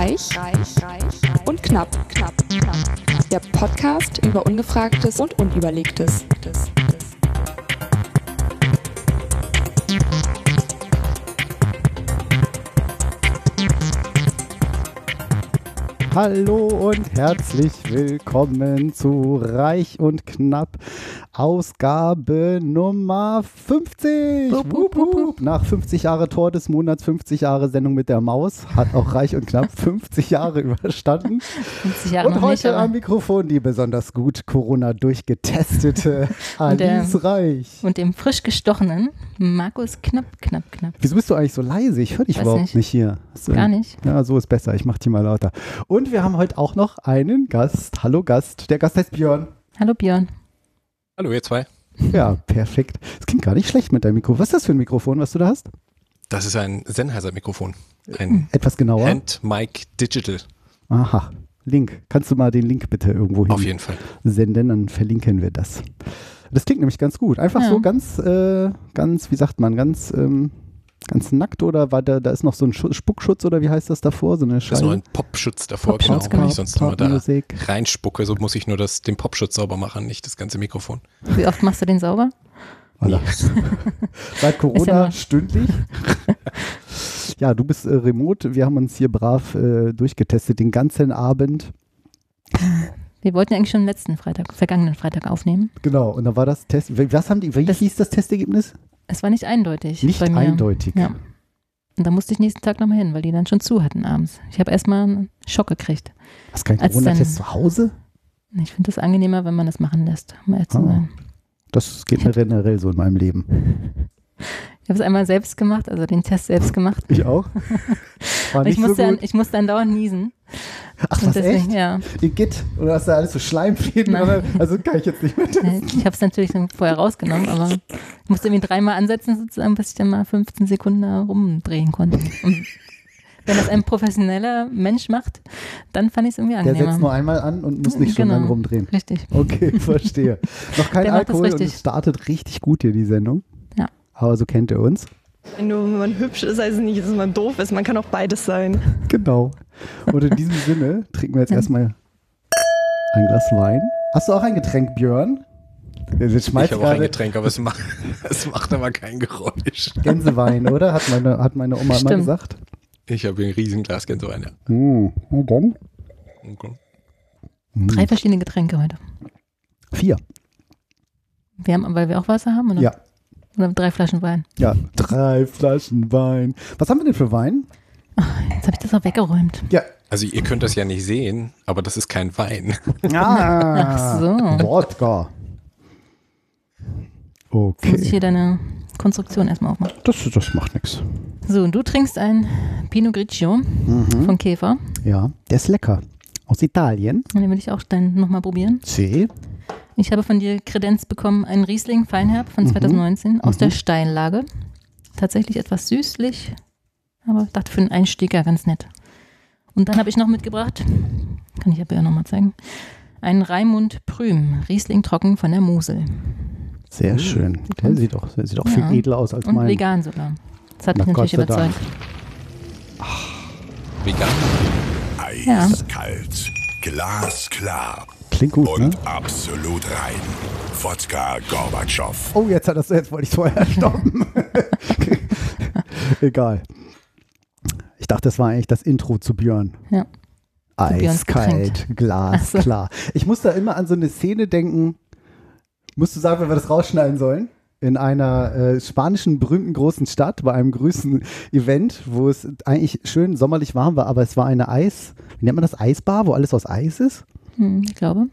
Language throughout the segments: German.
Reich, reich, reich und knapp, knapp, knapp. Der Podcast über Ungefragtes und Unüberlegtes. Hallo und herzlich willkommen zu Reich und Knapp, Ausgabe Nummer 50. Wupp, wupp, Wupp, wupp, wupp. Nach 50 Jahre Tor des Monats, 50 Jahre Sendung mit der Maus, hat auch Reich und Knapp 50 Jahre überstanden. 50 Jahre Und heute nicht, am Mikrofon die besonders gut Corona durchgetestete Und der- Alice Reich. und dem frisch gestochenen Markus Knapp, Knapp, Knapp. Wieso bist du eigentlich so leise? Ich höre dich Weiß überhaupt nicht. nicht, hier. Gar nicht. Ja, so ist besser. Ich mach die mal lauter. Und wir haben heute auch noch einen Gast. Hallo Gast. Der Gast heißt Björn. Hallo Björn. Hallo ihr zwei. Ja, perfekt. Es klingt gar nicht schlecht mit deinem Mikrofon. Was ist das für ein Mikrofon, was du da hast? Das ist ein Sennheiser-Mikrofon. Ein Etwas genauer. Hand Mic Digital. Aha. Link. Kannst du mal den Link bitte irgendwo hin Auf jeden Fall. senden, dann verlinken wir das. Das klingt nämlich ganz gut. Einfach Ja. so ganz, äh, ganz, wie sagt man, ganz, ähm, ganz nackt oder war da, da ist noch so ein Schu Spuckschutz oder wie heißt das davor? So eine Da ist Scheibe. noch ein Popschutz davor, Popschutz, genau. Wenn genau. ich sonst immer da Popmusik. reinspucke, so muss ich nur das, den Popschutz sauber machen, nicht das ganze Mikrofon. Wie oft machst du den sauber? Voilà. Seit Corona stündlich. ja, du bist äh, remote. Wir haben uns hier brav äh, durchgetestet den ganzen Abend. Wir wollten ja eigentlich schon letzten Freitag, vergangenen Freitag aufnehmen. Genau, und da war das Test. Was haben die, wie Das- hieß das Testergebnis? Es war nicht eindeutig. Nicht eindeutig. Ja. Und da musste ich nächsten Tag nochmal hin, weil die dann schon zu hatten abends. Ich habe erstmal einen Schock gekriegt. Hast kein Als Corona-Test zu Hause? Ich finde das angenehmer, wenn man das machen lässt, um ehrlich zu Ah. sein. Das geht mir generell so in meinem Leben. Ich habe es einmal selbst gemacht, also den Test selbst gemacht. Ich auch. War ich nicht so musste, dann, gut. ich musste dann dauernd niesen. Ach, Und was, deswegen, echt? ja. Igitt? Oder hast du alles so Schleimfäden? Oder? Also kann ich jetzt nicht mehr testen. Ich habe es natürlich vorher rausgenommen, aber ich musste irgendwie dreimal ansetzen, sozusagen, bis ich dann mal 15 Sekunden da rumdrehen konnte. Und wenn das ein professioneller Mensch macht, dann fand ich es irgendwie Der setzt nur angenehmer. einmal an und muss nicht schon Genau. lang rumdrehen. Richtig. Okay, verstehe. Noch kein Der das Alkohol und es startet richtig gut hier, die Sendung. Ja. Aber so kennt ihr uns. Nur wenn man hübsch ist, heißt es nicht, dass man doof ist. Man kann auch beides sein. Genau. Und in diesem Sinne trinken wir jetzt erstmal ein Glas Wein. Hast du auch ein Getränk, Björn? Jetzt Ich habe auch ein Getränk, aber es macht, es macht aber kein Geräusch. Gänsewein, oder? Hat meine, hat meine Oma immer Stimmt. gesagt. Ich habe ein Riesenglas Gänsewein, ja. Hm, na dann. Okay. Hm. Drei verschiedene Getränke heute. Vier. Wir haben, weil wir auch Wasser haben, oder? Ja. Oder drei Flaschen Wein. Ja, drei Flaschen Wein. Was haben wir denn für Wein? Jetzt habe ich das auch weggeräumt. Ja. Also ihr könnt das ja nicht sehen, aber das ist kein Wein. Ah, Ach so. Wodka. Jetzt muss ich Okay. hier deine Konstruktion erstmal aufmachen. Das, das macht nichts. So, und du trinkst ein Pinot Grigio Mhm. von Käfer. Ja, der ist lecker. Aus Italien. Und den will ich auch dann nochmal probieren. C. Ich habe von dir Kredenz bekommen, einen Riesling Feinherb von Mhm. 2019 aus Mhm. der Steinlage. Tatsächlich etwas süßlich, aber ich dachte für einen Einstieger ganz nett. Und dann habe ich noch mitgebracht, kann ich aber ja nochmal zeigen, einen Raimund Prüm, Riesling trocken von der Mosel. Sehr schön. Der sieht auch, der sieht auch viel Ja. edler aus als Und mein. vegan sogar. Das hat Na mich natürlich Gott Dank. überzeugt. Vegan. Ja. Eiskalt, glasklar Klingt gut, ne? und absolut rein. Wodka Gorbatschow. Oh, jetzt hat das, jetzt wollte ich vorher stoppen. Egal. Ich dachte, das war eigentlich das Intro zu Björn. Ja. Zu Björns Eiskalt, glasklar. Ich muss da immer an so eine Szene denken. Musst du sagen, wenn wir das rausschneiden sollen? In einer äh, spanischen berühmten großen Stadt bei einem größten Event, wo es eigentlich schön sommerlich warm war, aber es war eine Eis, wie nennt man das, Eisbar, wo alles aus Eis ist? Hm, ich glaube.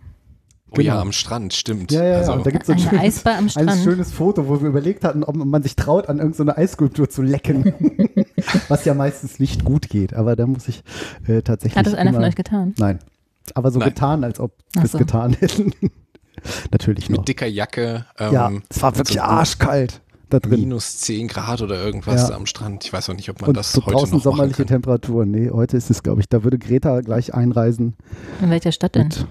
Oh ja, Genau. am Strand, stimmt. Ja, ja, ja. also, Und da gibt es so ein Eine schönes, Eisbar am ein schönes Foto, wo wir überlegt hatten, ob man sich traut, an irgendeine Eisskulptur zu lecken. Was ja meistens nicht gut geht. Aber da muss ich äh, tatsächlich. Hat das einer immer, von euch getan? Nein. Aber so Nein. getan, als ob wir es so. getan hätten. Natürlich noch. mit dicker Jacke. Ähm, Ja, es war wirklich so arschkalt da drin. Minus 10 Grad oder irgendwas Ja. am Strand. Ich weiß auch nicht, ob man Und das so heute draußen noch machen sommerliche kann. Temperaturen. Nee, heute ist es, glaube ich, da würde Greta gleich einreisen In welcher Stadt denn? mit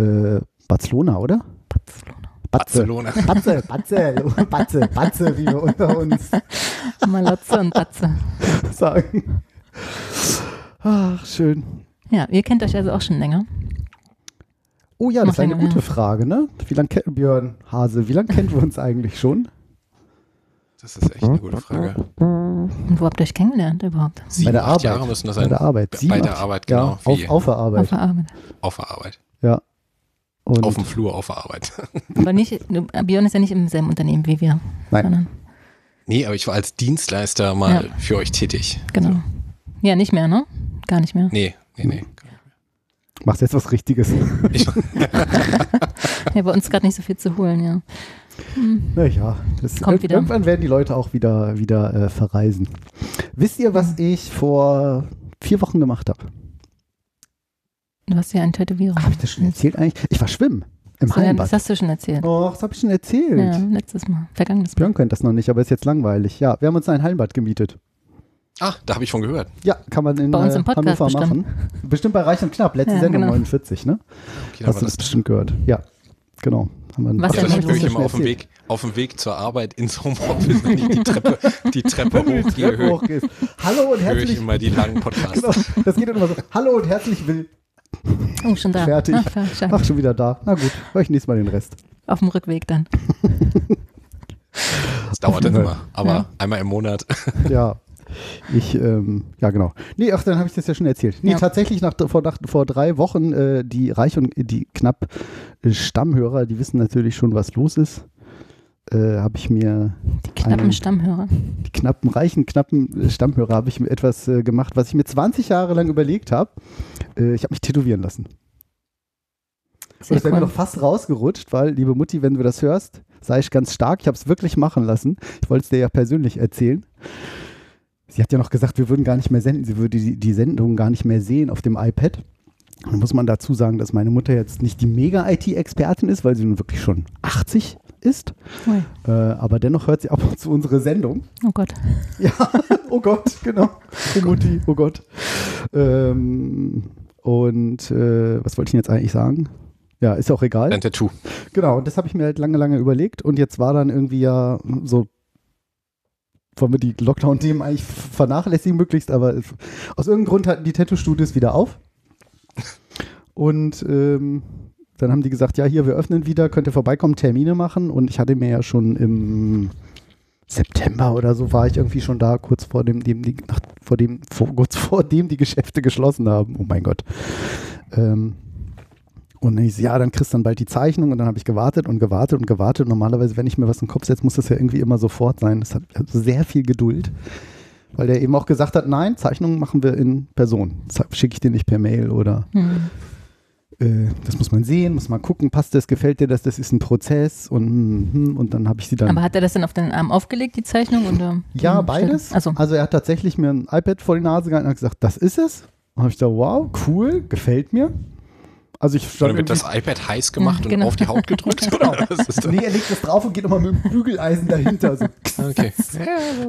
äh, Barcelona, oder? Barcelona. Batze. Barcelona. Batze, Batze, Batze, Batze, wie wir unter uns Malotze und Batze. sagen. Ach, schön. Ja, ihr kennt euch also auch schon länger. Oh ja, das Noch ist eine länger, gute ja. Frage, ne? Wie lange kennt Björn Hase, wie lange kennen wir uns eigentlich schon? Das ist echt eine gute Frage. Und wo habt ihr euch kennengelernt überhaupt? Sieben, der acht Arbeit. Jahre müssen das Bei sein. der Arbeit. Bei Sieben, der acht- Arbeit, Ja, genau. auf, wie auf der Arbeit. Auf der Arbeit. auf der Arbeit. Ja. Und Auf dem Flur, auf der Arbeit. Aber nicht, Björn ist ja nicht im selben Unternehmen wie wir. Nein. Sondern, Nee, aber ich war als Dienstleister mal Ja. für euch tätig. genau. Ja, nicht mehr, ne? Gar nicht mehr. Nee, nee, nee. machst jetzt was Richtiges. Ich, Ja, bei uns gerade nicht so viel zu holen, ja. Naja, das Kommt wieder. irgendwann werden die Leute auch wieder, wieder äh, verreisen. Wisst ihr, was ich vor vier Wochen gemacht habe? Du hast ja eine Tätowierung. Habe ich das schon erzählt eigentlich? Ich war schwimmen im So, Hallenbad. das hast du schon erzählt. Oh, das habe ich schon erzählt. Ja, letztes Mal. Vergangenes Mal. Björn kennt das noch nicht, aber ist jetzt langweilig. Ja, wir haben uns ein Hallenbad gemietet. ah, da habe ich von gehört. Ja, kann man in Bei uns äh, im Podcast Hannover bestimmt. machen. Bestimmt bei Reich und Knapp, letzte Ja, Sendung genau. 49, ne? Okay, Hast du das das bestimmt gehört? Ja, genau. Haben wir Was Also denn ich schon immer auf dem. Weg, auf dem Weg zur Arbeit ins Homeoffice, wenn ich die Treppe, die Treppe hochgehe, höre. Hallo und höre ich herzlich immer die langen Podcasts. Genau, das geht immer so. Hallo und herzlich will. Oh, schon da. Fertig. Ach. Ach, schon wieder da. Na gut, höre ich nächstes Mal den Rest. Auf dem Rückweg dann. Das dauert dann immer. Aber Ja. einmal im Monat. Ja. Ich, ähm, ja genau. Nee, ach, dann habe ich das ja schon erzählt. Nee, Ja. tatsächlich nach, vor, nach, vor drei Wochen, äh, die Reich und die knapp äh, Stammhörer, die wissen natürlich schon, was los ist. Äh, habe ich mir Die knappen Einen- Stammhörer. die knappen, reichen, knappen äh, Stammhörer, habe ich mir etwas äh, gemacht, was ich mir 20 Jahre lang überlegt habe. Äh, ich habe mich tätowieren lassen. Und das wäre mir noch fast rausgerutscht, weil, liebe Mutti, wenn du das hörst, sei ich ganz stark. Ich habe es wirklich machen lassen. Ich wollte es dir ja persönlich erzählen. Sie hat ja noch gesagt, wir würden gar nicht mehr senden. Sie würde die, die Sendung gar nicht mehr sehen auf dem iPad. Und muss man dazu sagen, dass meine Mutter jetzt nicht die Mega-IT-Expertin ist, weil sie nun wirklich schon 80 ist. Äh, aber dennoch hört sie ab und zu unsere Sendung. Oh Gott. Ja, oh Gott, genau. Oh Mutti, oh Gott. Ähm, und äh, was wollte ich denn jetzt eigentlich sagen? Ja, ist auch egal. Dein Tattoo. Genau, und das habe ich mir halt lange, lange überlegt. Und jetzt war dann irgendwie ja so, wollen wir die Lockdown-Themen eigentlich vernachlässigen möglichst, aber aus irgendeinem Grund hatten die Tattoo-Studios wieder auf. Und ähm, dann haben die gesagt, ja, hier, wir öffnen wieder, könnt ihr vorbeikommen, Termine machen. Und ich hatte mir ja schon im September oder so war ich irgendwie schon da, kurz vor dem, dem die, nach, vor dem, vor, kurz vor dem die Geschäfte geschlossen haben. Oh mein Gott. Ähm, und dann hieß, ja, dann kriegst du dann bald die Zeichnung und dann habe ich gewartet und gewartet und gewartet. Normalerweise, wenn ich mir was in den Kopf setze, muss das ja irgendwie immer sofort sein. Das hat also sehr viel Geduld, weil der eben auch gesagt hat, nein, Zeichnungen machen wir in Person. Schicke ich dir nicht per Mail oder Hm. äh, das muss man sehen, muss man gucken, passt das, gefällt dir das, das ist ein Prozess und, hm, hm, und dann habe ich sie dann. Aber hat er das dann auf den Arm aufgelegt, die Zeichnung? Oder ja, die beides. Stelle? Also, Also er hat tatsächlich mir ein iPad vor die Nase gehalten und hat gesagt, das ist es. Und habe ich gedacht, wow, cool, gefällt mir. Also ich Dann stand wird das iPad heiß gemacht genau. und auf die Haut gedrückt. Oder das? Nee, er legt das drauf und geht nochmal mit dem Bügeleisen dahinter. So. Okay.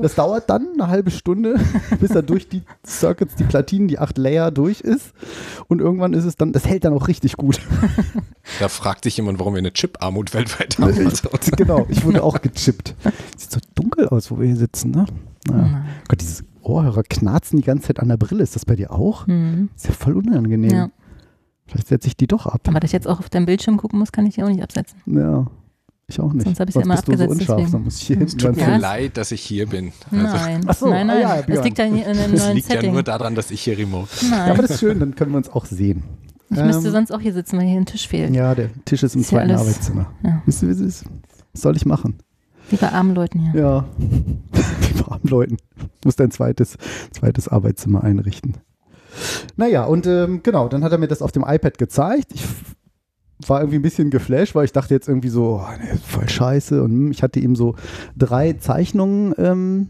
Das dauert dann eine halbe Stunde, bis er durch die Circuits, die Platinen, die acht Layer durch ist. Und irgendwann ist es dann, das hält dann auch richtig gut. Da fragt sich jemand, warum wir eine Chip-Armut weltweit haben. Also, genau, ich wurde auch gechippt. Sieht so dunkel aus, wo wir hier sitzen, ne? Naja. Nein. Gott, dieses Ohrhörer knarzen die ganze Zeit an der Brille. Ist das bei dir auch? hm. Ist ja voll unangenehm. ja. Vielleicht setze ich die doch ab. Aber dass ich jetzt auch auf deinem Bildschirm gucken muss, kann ich die auch nicht absetzen. Ja, ich auch nicht. Sonst hab ich's ja immer bist du so abgesetzt, unscharf, deswegen. muss ich hier hinten tut mir Ja. leid, dass ich hier bin. Also, Nein, Ach so, nein, ah nein. ja, das liegt ja in einem Das neuen liegt ja nur daran, dass ich hier remote. Ja, aber das ist schön, dann können wir uns auch sehen. Ich müsste Ähm, sonst auch hier sitzen, weil hier ein Tisch fehlt. Ja, der Tisch ist im Ist zweiten alles- Arbeitszimmer. Ja. Wisst ihr, wie es ist? Was soll ich machen? Wie bei armen Leuten hier. Ja, wie bei armen Leuten. Du musst ein zweites, zweites Arbeitszimmer einrichten. Naja, und ähm, genau, dann hat er mir das auf dem iPad gezeigt. Ich war irgendwie ein bisschen geflasht, weil ich dachte jetzt irgendwie so, oh, nee, voll scheiße. Und hm, ich hatte ihm so drei Zeichnungen ähm,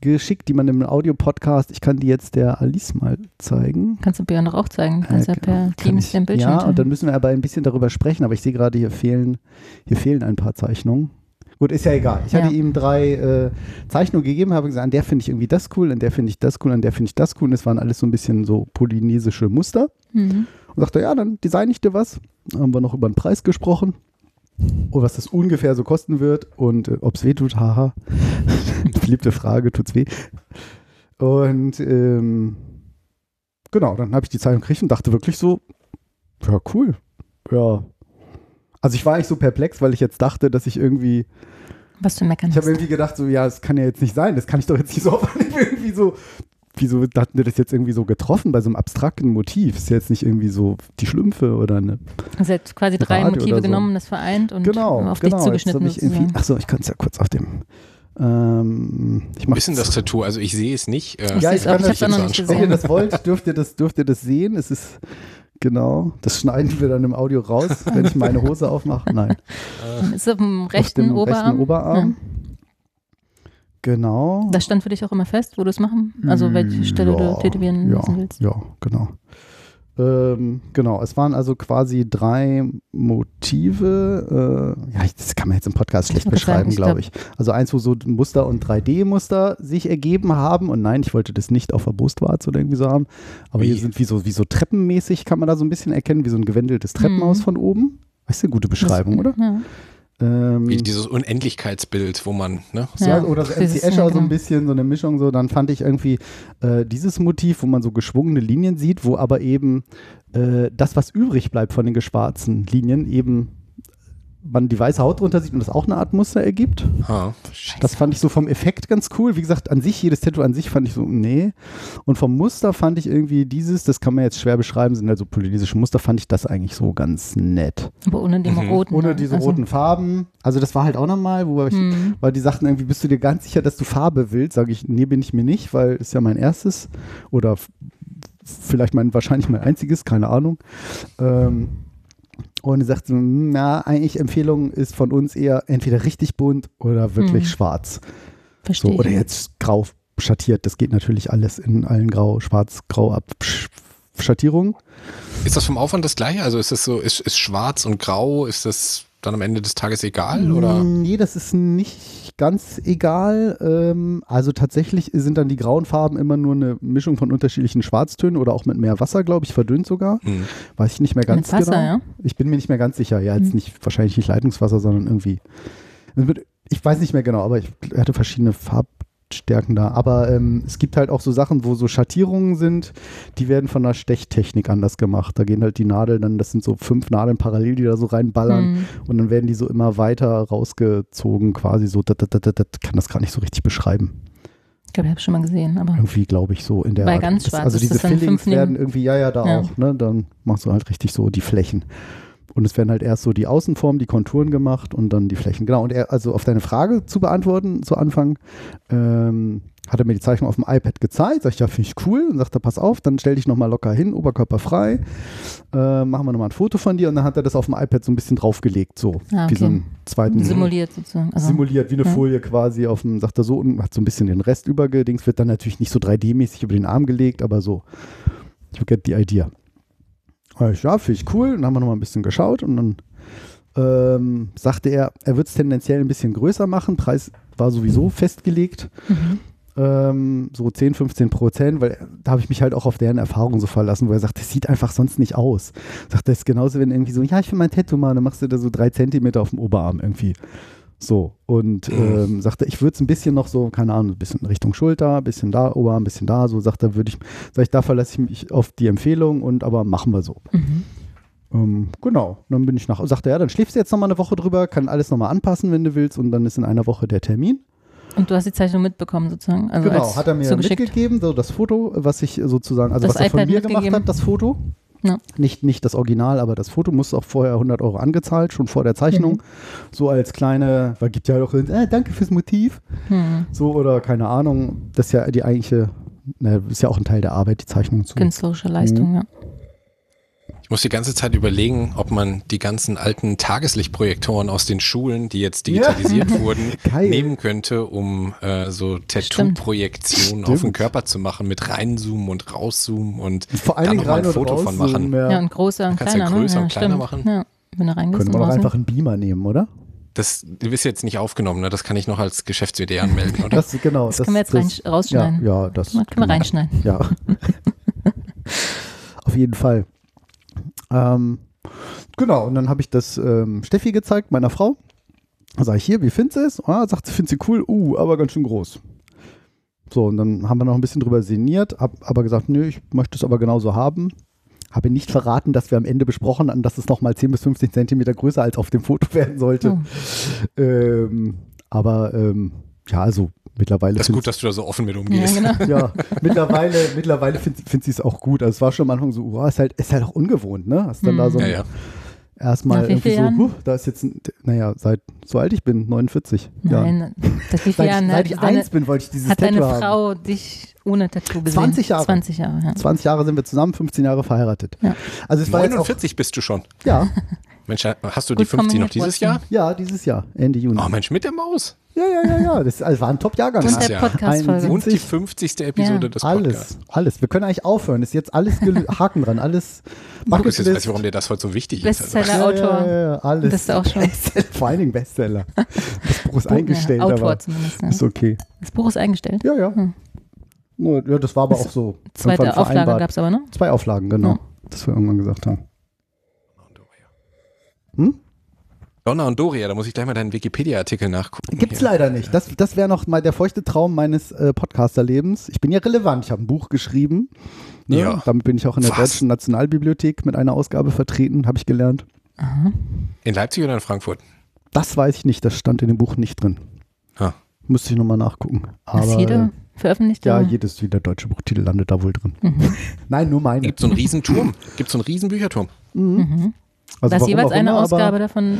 geschickt, die man im Audio-Podcast, ich kann die jetzt der Alice mal zeigen. Kannst du Björn doch auch zeigen. Kannst Äh, ja per kann Teams den Bildschirm Ja, teilen. und dann müssen wir aber ein bisschen darüber sprechen, aber ich sehe gerade, hier fehlen, hier fehlen ein paar Zeichnungen. Gut, ist ja egal. Ich hatte Ja. ihm drei äh, Zeichnungen gegeben, habe gesagt, an der finde ich irgendwie das cool, an der finde ich das cool, an der finde ich das cool. Und es waren alles so ein bisschen so polynesische Muster. Mhm. Und sagte, ja, dann design ich dir was. Dann haben wir noch über den Preis gesprochen. Und was das ungefähr so kosten wird und äh, ob es weh tut, haha. Beliebte Frage, tut's weh. Und ähm, genau, dann habe ich die Zeitung gekriegt und dachte wirklich so, ja, cool. Ja. Also ich war eigentlich so perplex, weil ich jetzt dachte, dass ich irgendwie, Was du meckern ich habe irgendwie gedacht, so, ja, das kann ja jetzt nicht sein, das kann ich doch jetzt nicht so auf Anhieb irgendwie so, wieso hatten wir das jetzt irgendwie so getroffen bei so einem abstrakten Motiv? Ist ja jetzt nicht irgendwie so die Schlümpfe oder eine. Also er hat quasi drei Radio Motive so. genommen, das vereint und Genau, auf genau. dich zugeschnitten. jetzt ich irgendwie, achso, ich kann es ja kurz auf dem. Ähm, ich mach Bisschen das Tattoo, also ich sehe es nicht. Äh, Ich Ja, ich kann ich das hab's auch noch jetzt nicht Wenn ihr gesehen. das wollt, dürft ihr das, dürft ihr das sehen. Es ist genau, das schneiden wir dann im Audio raus, wenn ich meine Hose aufmache. Nein, Ist auf dem auf rechten dem Oberarm. rechten Oberarm. Genau. Das stand für dich auch immer fest, wo du es machen? Also welche Stelle ja, du tätowieren ja, lassen willst? Ja, genau. Ähm, genau, es waren also quasi drei Motive. Äh, ja, das kann man jetzt im Podcast schlecht beschreiben, glaube ich. Also eins, wo so Muster und 3D-Muster sich ergeben haben. Und nein, ich wollte das nicht auf der Brustwarze oder irgendwie so haben. Aber Wie? hier sind wie so, wie so treppenmäßig, kann man da so ein bisschen erkennen, wie so ein gewendeltes Treppenhaus Mhm. von oben. Weißt du, gute Beschreibung, oder? Ja. Ähm, Wie dieses Unendlichkeitsbild, wo man, ne? ja, Ja, oder so MC Escher ja, so ein bisschen, so eine Mischung so, dann fand ich irgendwie äh, dieses Motiv, wo man so geschwungene Linien sieht, wo aber eben äh, das, was übrig bleibt von den geschwarzen Linien, eben man die weiße Haut drunter sieht und das auch eine Art Muster ergibt. Ah, Das fand ich so vom Effekt ganz cool. Wie gesagt, an sich, jedes Tattoo an sich fand ich so, nee. Und vom Muster fand ich irgendwie dieses, das kann man jetzt schwer beschreiben, sind halt so polynesische Muster, fand ich das eigentlich so ganz nett. Aber ohne den Mhm. roten. Ohne ne? diese also, roten Farben. Also das war halt auch nochmal, wo ich, Mhm. weil die sagten irgendwie, bist du dir ganz sicher, dass du Farbe willst? Sage ich, nee, bin ich mir nicht, weil ist ja mein erstes oder vielleicht mein, wahrscheinlich mein einziges, keine Ahnung. Ähm, und er sagte, hm, na, eigentlich Empfehlung ist von uns eher entweder richtig bunt oder wirklich Mhm. schwarz. So, Verstehe ich. oder jetzt grau schattiert. Das geht natürlich alles in allen grau, schwarz, grau ab. Sch- Schattierungen. Ist das vom Aufwand das gleiche? Also ist das so, ist, ist schwarz und grau, ist das dann am Ende des Tages egal? Oder? Nee, das ist nicht ganz egal. Ähm, also tatsächlich sind dann die grauen Farben immer nur eine Mischung von unterschiedlichen Schwarztönen oder auch mit mehr Wasser, glaube ich, verdünnt sogar. Hm. Weiß ich nicht mehr ganz Mit Wasser, genau. ja? Ich bin mir nicht mehr ganz sicher. Ja, jetzt Hm. nicht, wahrscheinlich nicht Leitungswasser, sondern irgendwie. Ich weiß nicht mehr genau, aber ich hatte verschiedene Farbstärken da. Aber ähm, es gibt halt auch so Sachen, wo so Schattierungen sind, die werden von der Stechtechnik anders gemacht. Da gehen halt die Nadeln dann, das sind so fünf Nadeln parallel, die da so reinballern. Mhm. Und dann werden die so immer weiter rausgezogen, quasi so. Dat, dat, dat, dat, kann das gar nicht so richtig beschreiben. Ich glaube, ich habe schon mal gesehen, aber Irgendwie, glaube ich, so in der Bei Art. ganz Das- schwarz Also diese Fillings werden irgendwie, ja, ja, da Ja. auch. Ne? Dann machst du halt richtig so die Flächen. Und es werden halt erst so die Außenformen, die Konturen gemacht und dann die Flächen. Genau. Und er, also auf deine Frage zu beantworten, zu Anfang, ähm, hat er mir die Zeichnung auf dem iPad gezeigt. Sag ich, ja, finde ich cool. Und sagt er, pass auf, dann stell dich nochmal locker hin, Oberkörper frei. Äh, machen wir nochmal ein Foto von dir. Und dann hat er das auf dem iPad so ein bisschen draufgelegt, so. Ah, Wie okay. so einen zweiten simuliert sozusagen. Also, simuliert, wie eine ja. Folie quasi auf dem, sagt er so, und hat so ein bisschen den Rest übergedings, wird dann natürlich nicht so 3D-mäßig über den Arm gelegt, aber so, you get the idea. Ich, Ja, finde ich cool. Und dann haben wir nochmal ein bisschen geschaut und dann ähm, sagte er, er wird es tendenziell ein bisschen größer machen. Preis war sowieso festgelegt. Mhm. Ähm, so 10, 15 Prozent, weil da habe ich mich halt auch auf deren Erfahrung so verlassen, wo er sagt, das sieht einfach sonst nicht aus. Sagt, das ist genauso, wenn irgendwie so, ja, ich will mein Tattoo machen, dann machst du da so drei Zentimeter auf dem Oberarm irgendwie. So, und ähm, sagte, ich würde es ein bisschen noch so, keine Ahnung, ein bisschen Richtung Schulter, ein bisschen da, Oberarm, ein bisschen da, so, sagt er, würde ich, sag ich, da verlasse ich mich auf die Empfehlung und aber machen wir so. Mhm. Ähm, genau, dann bin ich nach, sagte er, ja, dann schläfst du jetzt nochmal eine Woche drüber, kann alles nochmal anpassen, wenn du willst und dann ist in einer Woche der Termin. Und du hast die Zeichnung mitbekommen sozusagen. Also genau, hat er mir mitgegeben, so das Foto, was ich sozusagen, also Das was er von mir gemacht hat, das Foto. Ja. Nicht, nicht das Original, aber das Foto musste auch vorher 100 Euro angezahlt, schon vor der Zeichnung. Mhm. So als kleine, weil gibt ja auch, äh, danke fürs Motiv. Hm. So oder keine Ahnung, das ist ja die eigentliche, ne, ist ja auch ein Teil der Arbeit, die Zeichnung zu. Künstlerische Leistung, Mhm. ja. Ich muss die ganze Zeit überlegen, ob man die ganzen alten Tageslichtprojektoren aus den Schulen, die jetzt digitalisiert wurden, Geil. nehmen könnte, um äh, so Tattoo-Projektionen auf den. Körper zu machen, mit reinzoomen und rauszoomen und Vor dann nochmal ein Foto von machen. Ja, ja. und großer und Kannst ja kleiner. größer ne? und kleiner stimmt. machen. Ja, wenn er Könnte man doch einfach einen Beamer nehmen, oder? Das ist jetzt nicht aufgenommen, ne? das kann ich noch als Geschäftsidee anmelden, oder? Das, genau, Das, können wir jetzt rein, rausschneiden. Ja, ja, das Können wir reinschneiden. Ja. Auf jeden Fall. Ähm, genau, und dann habe ich das ähm, Steffi gezeigt, meiner Frau. Da sage ich hier, wie findest du es? Ah, sagt sie, findet sie cool. Uh, aber ganz schön groß. So, und dann haben wir noch ein bisschen drüber sinniert, hab aber gesagt, nö, ich möchte es aber genauso haben. Habe nicht verraten, dass wir am Ende besprochen hatten, dass es nochmal 10 bis 15 Zentimeter größer als auf dem Foto werden sollte. Oh. Ähm, aber ähm, ja, also mittlerweile. Das ist gut, dass du da so offen mit Ja, umgehst. genau. ja, mittlerweile, mittlerweile findet find sie es auch gut. Also es war schon am Anfang so, oh, ist halt, ist halt auch ungewohnt, ne? Hast dann da so Ja, ja. erstmal irgendwie so, huh, da ist jetzt, ein, naja, seit so alt ich bin, 49. Ja. Nein, seit wie vielen Seit, Jahren seit ich deine, eins bin, wollte ich dieses hat deine Tattoo haben. Frau dich ohne Tattoo gesehen? 20 Jahre. 20 Jahre, ja. 20 Jahre sind wir zusammen, 15 Jahre verheiratet. Ja. Also es war jetzt auch, 49 bist du schon. ja, Mensch, hast du die Gut 50 noch dieses. Jahr? ja, dieses Jahr, Ende Juni. Oh Mensch, mit der Maus. Ja, ja, ja, ja, das also war ein Top-Jahrgang. Das Und ist der ein- Und die 70. 50. Episode Ja. des Podcasts. Alles, alles. Wir können eigentlich aufhören. Ist jetzt alles Haken dran, alles Du bist jetzt weiß ich, warum dir das heute so wichtig ist. Also, Bestseller-Autor. Ja, ja, ja, alles. Bist du auch schon. Bestseller, vor allen Dingen Bestseller. Das Buch ist eingestellt, ja, Autor aber zumindest. Ja. ist okay. Das Buch ist eingestellt. Ja, ja. Hm. Ja, das war aber auch so. Zweite Auflage gab es aber noch. Zwei Auflagen, genau. Ja. Das wir irgendwann gesagt haben. Hm? Donna und Doria, da muss ich gleich mal deinen Wikipedia-Artikel nachgucken. Gibt's hier. leider nicht. Das, das wäre noch mal der feuchte Traum meines äh, Podcaster-Lebens. Ich bin ja relevant. Ich habe ein Buch geschrieben. Ne? Ja. Damit bin ich auch in der Was? Deutschen Nationalbibliothek mit einer Ausgabe vertreten, habe ich gelernt. Aha. In Leipzig oder in Frankfurt? Das weiß ich nicht. Das stand in dem Buch nicht drin. Ah. Müsste ich nochmal nachgucken. Aber Ist jeder veröffentlicht? ja, oder? jedes wie der deutsche Buchtitel landet da wohl drin. Mhm. Nein, nur meine. Gibt so einen Riesenturm? Gibt so einen Riesenbücherturm? Mhm. Also da ist warum jeweils auch eine immer, Ausgabe davon.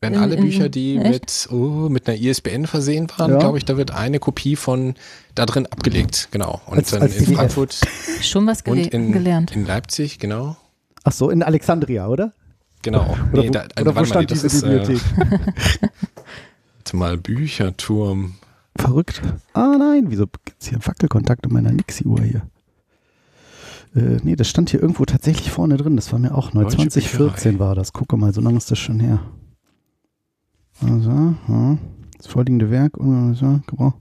Wenn alle in- Bücher, die echt? mit, oh, mit einer ISBN versehen waren, Ja. glaube ich, da wird eine Kopie von da drin abgelegt. Genau. Und Als- dann als in PDF. Frankfurt Schon was gele in, gelernt. in Leipzig, genau. Ach so, in Alexandria, oder? Genau. Oder, Nee, wo, da, oder wo mal, stand das diese ist, äh, Bibliothek? warte mal Bücherturm. Verrückt. Ah nein, wieso gibt es hier einen Wackelkontakt in meiner Nixie-Uhr hier? Äh, nee, das stand hier irgendwo tatsächlich vorne drin. Das war mir auch neu. Deutsche 2014 Bücherei. war das. Gucke mal, so lange ist das schon her. Also, ja. Das vorliegende Werk, also, Gebrauch.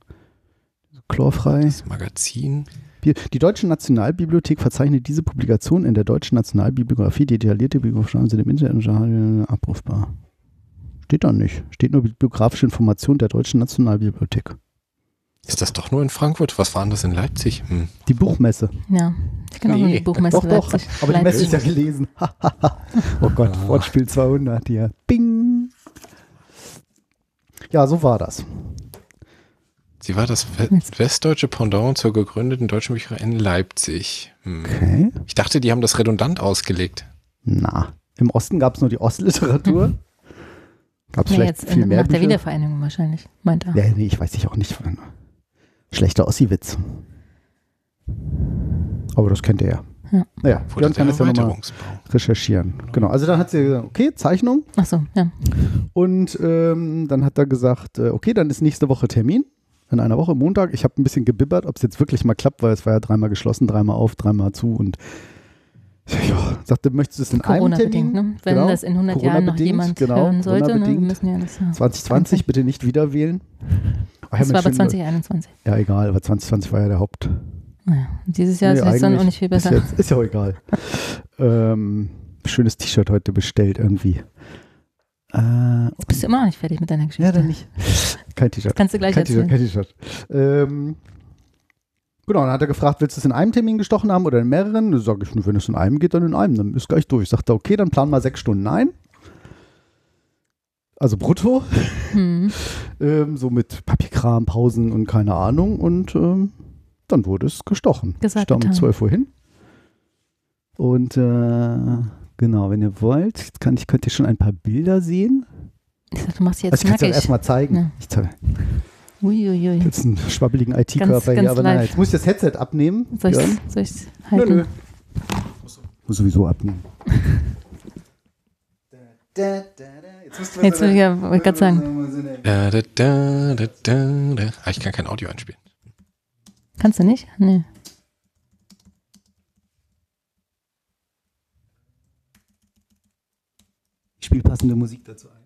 Chlorfrei. Das Magazin. Die, Deutsche Nationalbibliothek verzeichnet diese Publikation in der Deutschen Nationalbibliografie, die detaillierte Biografien sind im Internet abrufbar. Steht da nicht. Steht nur bibliografische Information der Deutschen Nationalbibliothek. Ist das doch nur in Frankfurt? Was war denn das in Leipzig? Hm. Die Buchmesse. Ja, ich kann auch nur Nee. die Buchmesse doch, doch. Leipzig. Aber die Messe ist ja Leipzig. gelesen. oh Gott, Ah. Wortspiel 200 hier. Bing. Ja, so war das. Sie war das we westdeutsche Pendant zur gegründeten deutschen Bücherei in Leipzig. Hm. Okay. Ich dachte, die haben das redundant ausgelegt. Na, im Osten gab es nur die Ostliteratur. Gab es Nee, vielleicht jetzt viel in, mehr nach der Bücher? Wiedervereinigung wahrscheinlich, meint er. Ja, nee, ich weiß ich auch nicht. Schlechter Ossi-Witz. Aber das kennt ihr ja. Ja. Naja, Vor Björn kann das ja nochmal recherchieren. Genau, also dann hat sie gesagt, okay, Zeichnung. Ach so, ja. Und ähm, dann hat er gesagt, äh, okay, dann ist nächste Woche Termin. In einer Woche, Montag. Ich habe ein bisschen gebibbert, ob es jetzt wirklich mal klappt, weil es war ja dreimal geschlossen, dreimal auf, dreimal zu. Und ja, sagte, möchtest du es in einem Termin? Ne? Wenn Genau, das in 100 Jahren noch jemand genau, hören sollte, ne? müssen ja das ja. 2020 bitte nicht wieder wählen. Ach, Das war aber Mensch, 2021. Ja, egal, aber 2020 war ja der Haupt. Naja, dieses Jahr Nee, ist es dann auch nicht viel besser. Ist, jetzt, ist ja auch egal. ähm, schönes T-Shirt heute bestellt irgendwie. Äh, Jetzt bist du immer noch nicht fertig mit deiner Geschichte. ja, dann nicht. Kein T-Shirt. Kannst du gleich Kein T-Shirt, erzählen. kein T-Shirt. Ähm, genau, dann hat er gefragt, willst du es in einem Termin gestochen haben oder in mehreren? Dann sage ich, wenn es in einem geht, dann in einem. Dann ist gleich durch. Sagt er, okay, dann plan mal sechs Stunden ein. Also brutto. Hm. Ähm, so mit Papierkram, Pausen und keine Ahnung. Und ähm, dann wurde es gestochen. Gesagt, um getan. 12 Uhr hin. Und äh, genau, wenn ihr wollt, jetzt kann ich, könnt ihr schon ein paar Bilder sehen. Ich sag, du machst jetzt also ich kann es ja erstmal zeigen. Ja. Ich zeige Uiuiui. jetzt einen schwabbeligen IT-Körper hier, aber nein, jetzt muss ich das Headset abnehmen. Soll ich es Nö, halten? nö. Muss sowieso abnehmen. Jetzt will ich ja, wollte ich gerade sagen. Da, da, da, da, da, da. Ah, ich kann kein Audio einspielen. Kannst du nicht? Nee. Ich spiele passende Musik dazu ein.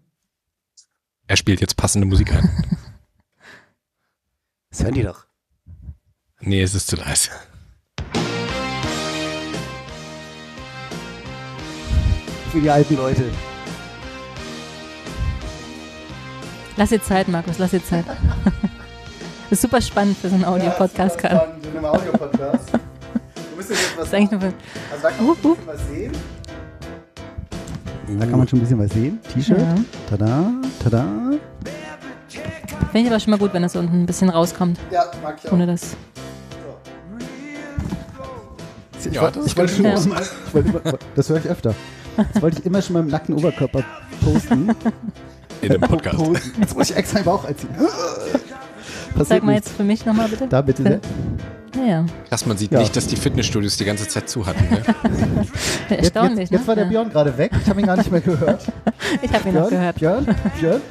Er spielt jetzt passende Musik ein. Das hören die doch. nee, es ist zu leise. Für die alten Leute. Lass dir Zeit, Markus, lass dir Zeit. Das ist super spannend für so einen Audio-Podcast. Ja, gerade. spannend in einem Audio-Podcast. Du musst jetzt was Das ist eigentlich nur für, Also da kann man schon ein bisschen was sehen. Da kann man schon ein bisschen was sehen. T-Shirt. Ja. Tada, tada. Finde ich aber schon mal gut, wenn das unten ein bisschen rauskommt, Ja, mag ich auch. ohne das. Ich, Ja, wollte- das ich wollte schon immer, ich wollte immer, das höre ich öfter. Das wollte ich immer schon mal im nackten Oberkörper posten. In dem Podcast. Jetzt muss ich extra den Bauch einziehen. Passiert Sag mal nichts. jetzt für mich nochmal bitte. Da bitte sehr. Ja, ja. Krass, man sieht Ja. nicht, dass die Fitnessstudios die ganze Zeit zu hatten. Ne? Jetzt, Erstaunlich, jetzt, jetzt ne? war der Ja. Björn gerade weg. Ich habe ihn gar nicht mehr gehört. Ich habe ihn noch gehört. Björn, Björn.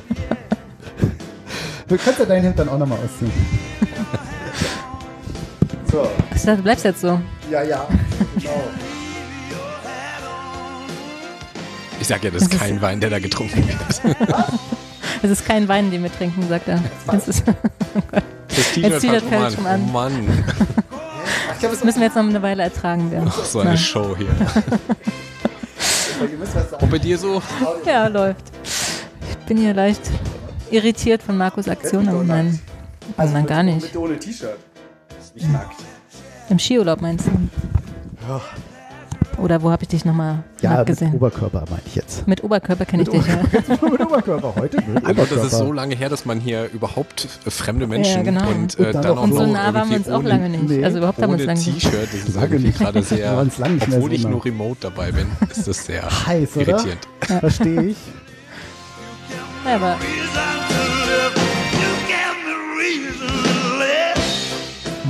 Du kannst ja dein Hemd dann auch nochmal ausziehen. So, Ich dachte, du bleibst jetzt so. ja, ja. Genau. Ich sag ja, das ist kein Wein, der da getrunken wird. Es ist kein Wein, den wir trinken, sagt er. Das, ist, Das Jetzt T-Shirt zieht das oh Feld Mann, schon an. oh Mann. das müssen wir jetzt noch eine Weile ertragen werden. Ach, so eine Show hier. Und bei dir so? Ja, läuft. Ich bin hier leicht irritiert von Markus Aktion, aber nein, Also nein gar nicht. Mit ohne T-Shirt. Nicht nackt. Im Skiurlaub meinst du? Oder wo habe ich dich nochmal Ja, nackt mit gesehen? Oberkörper meine ich jetzt. Mit Oberkörper kenne ich dich ja. mit Oberkörper heute? Mit das ist so lange her, dass man hier überhaupt äh, fremde Menschen genau. und, äh, Und dann dann auch Und so noch nah waren wir uns auch ohne, lange nicht. nee, Also überhaupt haben wir uns lange nicht. T-Shirt. Das ist Lange irgendwie nicht. gerade sehr, obwohl ich nur remote dabei bin, ist das sehr Heiß, irritierend. Verstehe ich. Ja, aber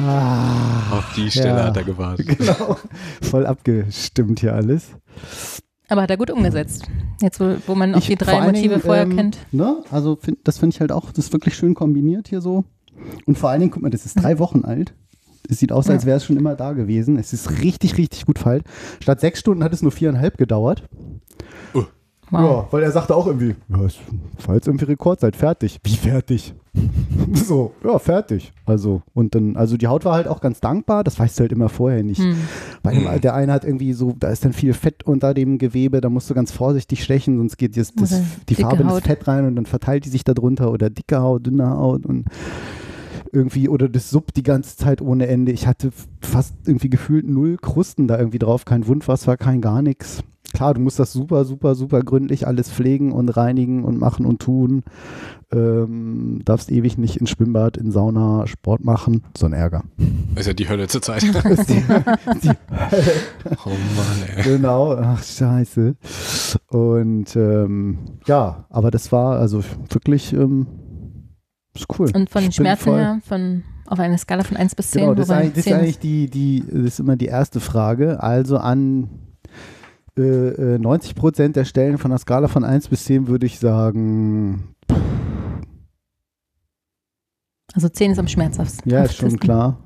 Ah, Auf die Stelle Ja. hat er gewartet. genau. Voll abgestimmt hier alles. Aber hat er gut umgesetzt. Jetzt, wo, wo man auch Ich- die vor drei allen Motive Dingen, vorher ähm, kennt. Ne? Also find, das finde ich halt auch, das ist wirklich schön kombiniert hier so. Und vor allen Dingen, guck mal, das ist drei Wochen alt. Es sieht aus, als wäre es schon immer da gewesen. Es ist richtig, richtig gut verheilt. Statt sechs Stunden hat es nur viereinhalb gedauert. Wow. Ja, weil er sagte auch irgendwie, ja, es war jetzt irgendwie Rekordzeit, fertig. Wie fertig? so, ja, fertig. Also, und dann, also die Haut war halt auch ganz dankbar, das weißt du halt immer vorher nicht. Hm. Bei dem, der eine hat irgendwie so, da ist dann viel Fett unter dem Gewebe, da musst du ganz vorsichtig stechen, sonst geht das, das, die Farbe ins. Fett rein und dann verteilt die sich da drunter oder dicke Haut, dünne Haut und irgendwie, oder das suppt die ganze Zeit ohne Ende. Ich hatte fast irgendwie gefühlt null Krusten da irgendwie drauf, kein Wundwasser, kein gar nichts. Klar, du musst das super, super, super gründlich alles pflegen und reinigen und machen und tun. Ähm, darfst ewig nicht ins Schwimmbad, in Sauna, Sport machen. So ein Ärger. Ist ja die Hölle zur Zeit. Das ist die, die Oh Mann, ey. Genau, ach scheiße. Und ähm, ja, aber das war also wirklich ähm, ist cool. Und von den Schmerzen her, von, auf einer Skala von 1 bis 10, Genau, das ist, das ist 10 eigentlich die, die, das ist immer die erste Frage. Also an äh, äh, 90 Prozent der Stellen von der Skala von 1 bis 10 würde ich sagen, Also 10 ist am schmerzhaftesten. ja, ist schon klar.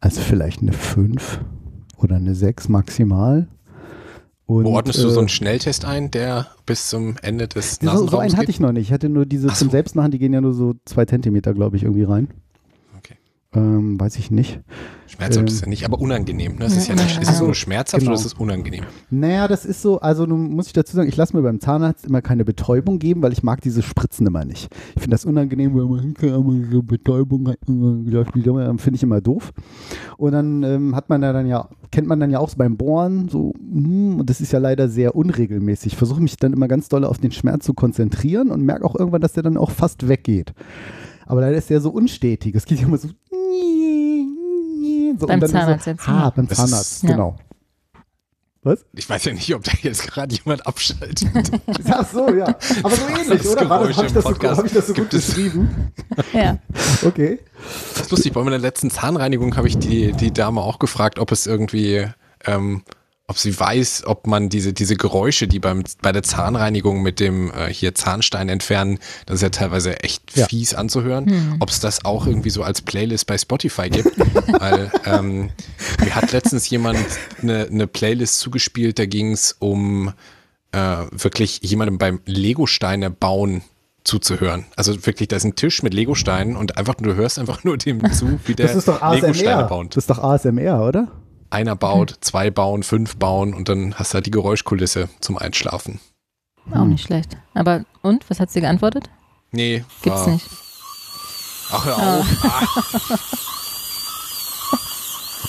Also vielleicht eine 5 oder eine 6 maximal. Und, Wo ordnest du so äh, einen Schnelltest ein, der bis zum Ende des So, so Nasenraums einen hatte geht? ich noch nicht. Ich hatte nur diese Ach zum so. Selbstmachen, die gehen ja nur so zwei Zentimeter, glaube ich, irgendwie rein. Ähm, weiß ich nicht. Schmerzhaft Ähm, ist ja nicht, aber unangenehm. Ne? Es ist ja nicht, ist es also- nur schmerzhaft Genau. oder ist es unangenehm? Naja, das ist so, also nun muss ich dazu sagen, ich lasse mir beim Zahnarzt immer keine Betäubung geben, weil ich mag diese Spritzen immer nicht. Ich finde das unangenehm, weil man so Betäubung hat, finde ich immer doof. Und dann ähm, hat man da dann ja, kennt man dann ja auch so beim Bohren, so, hm, und das ist ja leider sehr unregelmäßig. Ich versuche mich dann immer ganz doll auf den Schmerz zu konzentrieren und merke auch irgendwann, dass der dann auch fast weggeht. Aber leider ist der so unstetig. Es geht immer so. So Beim und dann Zahnarzt so, jetzt, Ah, beim Zahnarzt, ist- Ja. genau. Was? Ich weiß ja nicht, ob da jetzt gerade jemand abschaltet. Ach so, ja. Aber so ähnlich, Das oder? Habe ich, das so- hab ich das so gut gibt es. beschrieben? Ja. Okay. Das ist lustig, bei meiner letzten Zahnreinigung habe ich die, die Dame auch gefragt, ob es irgendwie, ähm, ob sie weiß, ob man diese, diese Geräusche, die beim, bei der Zahnreinigung mit dem äh, hier Zahnstein entfernen, das ist ja teilweise echt Ja. fies anzuhören, ob es das auch irgendwie so als Playlist bei Spotify gibt. Weil ähm, mir hat letztens jemand eine, eine Playlist zugespielt, da ging es um äh, wirklich jemandem beim Lego-Steine bauen zuzuhören. Also wirklich, da ist ein Tisch mit Legosteinen und einfach du hörst einfach nur dem zu, wie der Das ist doch Legosteine baut. Das ist doch ASMR, oder? Einer baut, zwei bauen, fünf bauen und dann hast du halt die Geräuschkulisse zum Einschlafen. Auch nicht schlecht. Aber und? Was hat sie geantwortet? Nee, Gibt's war, nicht. Ach, hör auf.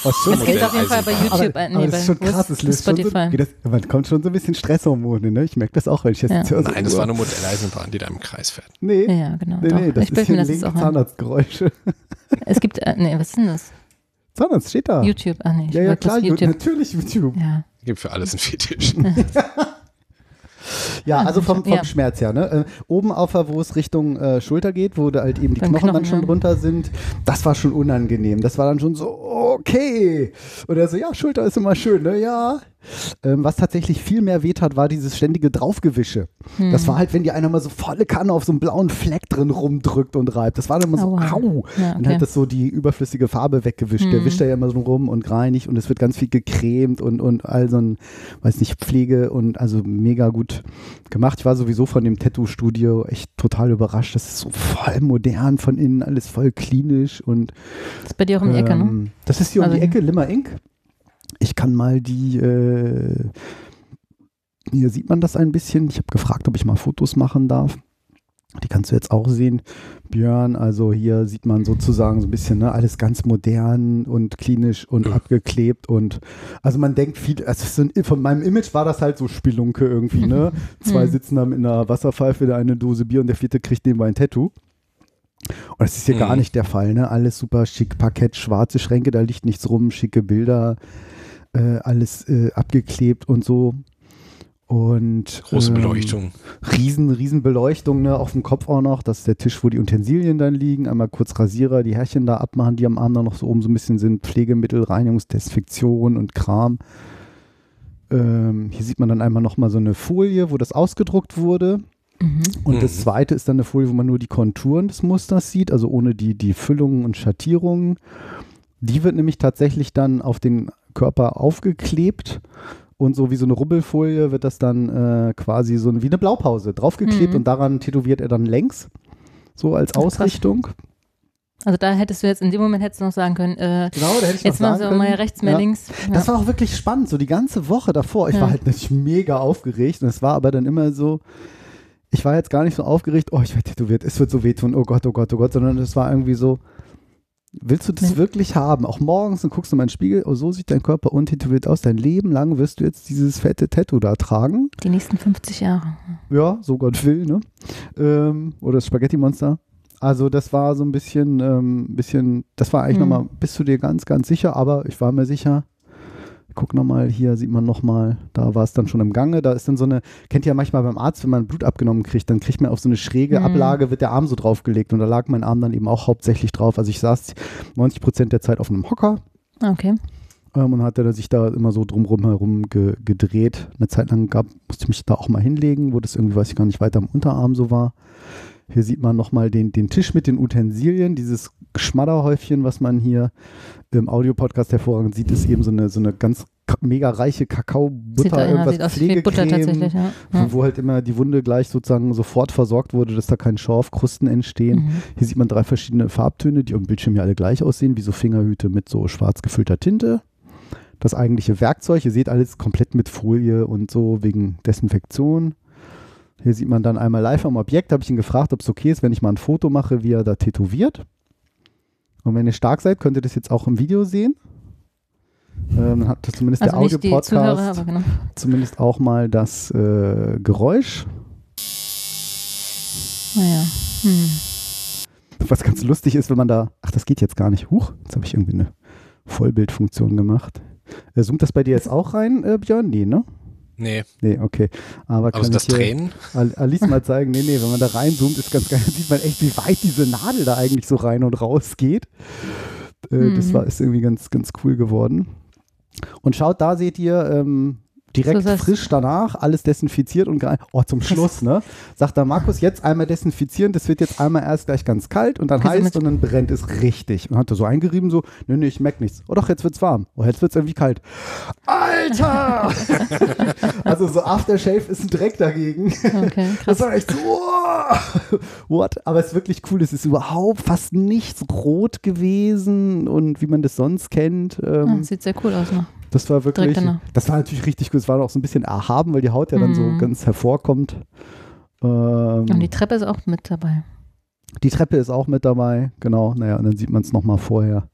Ah, schon Es gibt auf jeden Fall bei. YouTube, aber, nee, aber bei das ist schon krass, es löst schon so, Spotify. geht das, man kommt schon so ein bisschen Stresshormone, ne? Ich merke das auch, wenn ich jetzt Ja. zu Hause Nein, das war eine Modelleisenbahn, die da im Kreis fährt. Nee, Ja, genau. nee, doch. nee, das ich ist hier das. Zahnarztgeräusche. Es gibt, äh, nee, was ist denn das? Zahnarzt steht da. YouTube, ah nee, ja, ja, klar, YouTube. natürlich YouTube. Ja. Gibt für alles einen Fetisch. Ja, also vom, vom Ja. Schmerz her. Ne? Äh, oben auf der, wo es Richtung äh, Schulter geht, wo da halt eben die Beim Knochen, dann Knochen, schon drunter sind, das war schon unangenehm. Das war dann schon so, okay. Und er so, ja, Schulter ist immer schön, ne? Ja. Ähm, was tatsächlich viel mehr wehtat, war dieses ständige Draufgewische. Hm. Das war halt, wenn die einer mal so volle Kanne auf so einen blauen Fleck drin rumdrückt und reibt. Das war dann immer so, Aua. au. Ja, Und okay. hat das so die überflüssige Farbe weggewischt. Der Hm. wischt da ja immer so rum und reinigt und es wird ganz viel gecremt und, und all so ein, weiß nicht, Pflege und also mega gut gemacht. Ich war sowieso von dem Tattoo-Studio echt total überrascht. Das ist so voll modern von innen, alles voll klinisch und Das ist bei dir auch um die Ecke, ne? ähm, Das ist hier um Also die Ecke, Limmer Inc. Ich kann mal die, äh, hier sieht man das ein bisschen. Ich habe gefragt, ob ich mal Fotos machen darf. Die kannst du jetzt auch sehen, Björn. Also hier sieht man sozusagen so ein bisschen ne, alles ganz modern und klinisch und Ja. abgeklebt und also man denkt viel, also von meinem Image war das halt so Spelunke irgendwie, ne? Zwei Hm. sitzen da mit einer Wasserpfeife, der eine Dose Bier und der vierte kriegt nebenbei ein Tattoo. Und das ist hier gar Mhm. nicht der Fall, ne? Alles super schick, Parkett, schwarze Schränke, da liegt nichts rum, schicke Bilder, äh, alles äh, abgeklebt und so. Und Große ähm, Beleuchtung. Riesen, riesen Beleuchtung, ne? Auf dem Kopf auch noch. Das ist der Tisch, wo die Utensilien dann liegen. Einmal kurz Rasierer, die Härchen da abmachen, die am Arm dann noch so oben so ein bisschen sind. Pflegemittel, Reinigungsdesinfektion und Kram. Ähm, hier sieht man dann einmal nochmal so eine Folie, wo das ausgedruckt wurde. Mhm. Und das Mhm. zweite ist dann eine Folie, wo man nur die Konturen des Musters sieht, also ohne die, die Füllungen und Schattierungen. Die wird nämlich tatsächlich dann auf den Körper aufgeklebt und so wie so eine Rubbelfolie wird das dann äh, quasi so eine, wie eine Blaupause draufgeklebt Mhm. und daran tätowiert er dann längs, so als Ach, krass. Ausrichtung. Also da hättest du jetzt, in dem Moment hättest du noch sagen können, äh, Genau, da hätte ich jetzt sagen so mal rechts, mehr Ja. links. Ja. Das war auch wirklich spannend, so die ganze Woche davor. Ich Ja. war halt natürlich mega aufgeregt und es war aber dann immer so, ich war jetzt gar nicht so aufgeregt, oh, ich werde tätowiert, es wird so wehtun, oh Gott, oh Gott, oh Gott, sondern es war irgendwie so, willst du das Wenn- wirklich haben? Auch morgens, dann guckst du mal in den Spiegel, oh, so sieht dein Körper untätowiert aus, dein Leben lang wirst du jetzt dieses fette Tattoo da tragen. Die nächsten 50 Jahre. Ja, so Gott will, ne? Ähm, oder das Spaghetti-Monster. Also das war so ein bisschen, ähm, bisschen, das war eigentlich Hm. nochmal, bist du dir ganz, ganz sicher, aber ich war mir sicher. Guck nochmal, hier sieht man nochmal, da war es dann schon im Gange. Da ist dann so eine, kennt ihr ja manchmal beim Arzt, wenn man Blut abgenommen kriegt, dann kriegt man auf so eine schräge Hm. Ablage, wird der Arm so draufgelegt und da lag mein Arm dann eben auch hauptsächlich drauf. Also ich saß 90 Prozent der Zeit auf einem Hocker Okay. ähm, und hatte sich da immer so drumrum herum ge gedreht. Eine Zeit lang gab, musste ich mich da auch mal hinlegen, wo das irgendwie, weiß ich gar nicht, weiter am Unterarm so war. Hier sieht man nochmal den, den Tisch mit den Utensilien, dieses Geschmadderhäufchen, was man hier im Audiopodcast hervorragend sieht, ist eben so eine, so eine ganz mega reiche Kakaobutter, irgendwas aus Butter tatsächlich, ja. ja. wo, halt immer die Wunde gleich sozusagen sofort versorgt wurde, dass da keine Schorfkrusten entstehen. Mhm. Hier sieht man drei verschiedene Farbtöne, die auf dem Bildschirm ja alle gleich aussehen, wie so Fingerhüte mit so schwarz gefüllter Tinte. Das eigentliche Werkzeug, ihr seht alles komplett mit Folie und so wegen Desinfektion. Hier sieht man dann einmal live am Objekt, habe ich ihn gefragt, ob es okay ist, wenn ich mal ein Foto mache, wie er da tätowiert. Und wenn ihr stark seid, könnt ihr das jetzt auch im Video sehen. Ähm, hat zumindest Also der Audio-Podcast genau. zumindest auch mal das äh, Geräusch. Naja. Hm. Was ganz lustig ist, wenn man da, ach, das geht jetzt gar nicht. Huch, jetzt habe ich irgendwie eine Vollbildfunktion gemacht. Äh, zoomt das bei dir jetzt auch rein, äh, Björn? Nee, ne? Nee, Nee, okay. Aber aber kann das ich hier Tränen? Al- Alice mal zeigen? Nee, nee, wenn man da reinzoomt, ist ganz geil. Da sieht man echt, wie weit diese Nadel da eigentlich so rein und raus geht. Äh, Das Mhm. war, ist irgendwie ganz, ganz cool geworden. Und schaut, da seht ihr ähm, direkt So, frisch danach, alles desinfiziert und geil. Oh, zum Schluss, ne? Sagt da Markus, jetzt einmal desinfizieren, das wird jetzt einmal erst gleich ganz kalt und dann heiß und dann brennt es richtig. Und hat er so eingerieben, so, nee, nee, ich merke nichts. Oh doch, jetzt wird's warm. Oh, jetzt wird's irgendwie kalt. Alter! also so Aftershave ist ein Dreck dagegen. Okay, Das war echt so, wow. what? Aber es ist wirklich cool. Es ist überhaupt fast nichts rot gewesen und wie man das sonst kennt. Ähm, Ah, sieht sehr cool aus noch. Das war wirklich, das war natürlich richtig gut. Es war auch so ein bisschen erhaben, weil die Haut ja dann so Mhm. ganz hervorkommt. Ähm, Und die Treppe ist auch mit dabei. Die Treppe ist auch mit dabei, genau. Naja, und dann sieht man es nochmal vorher.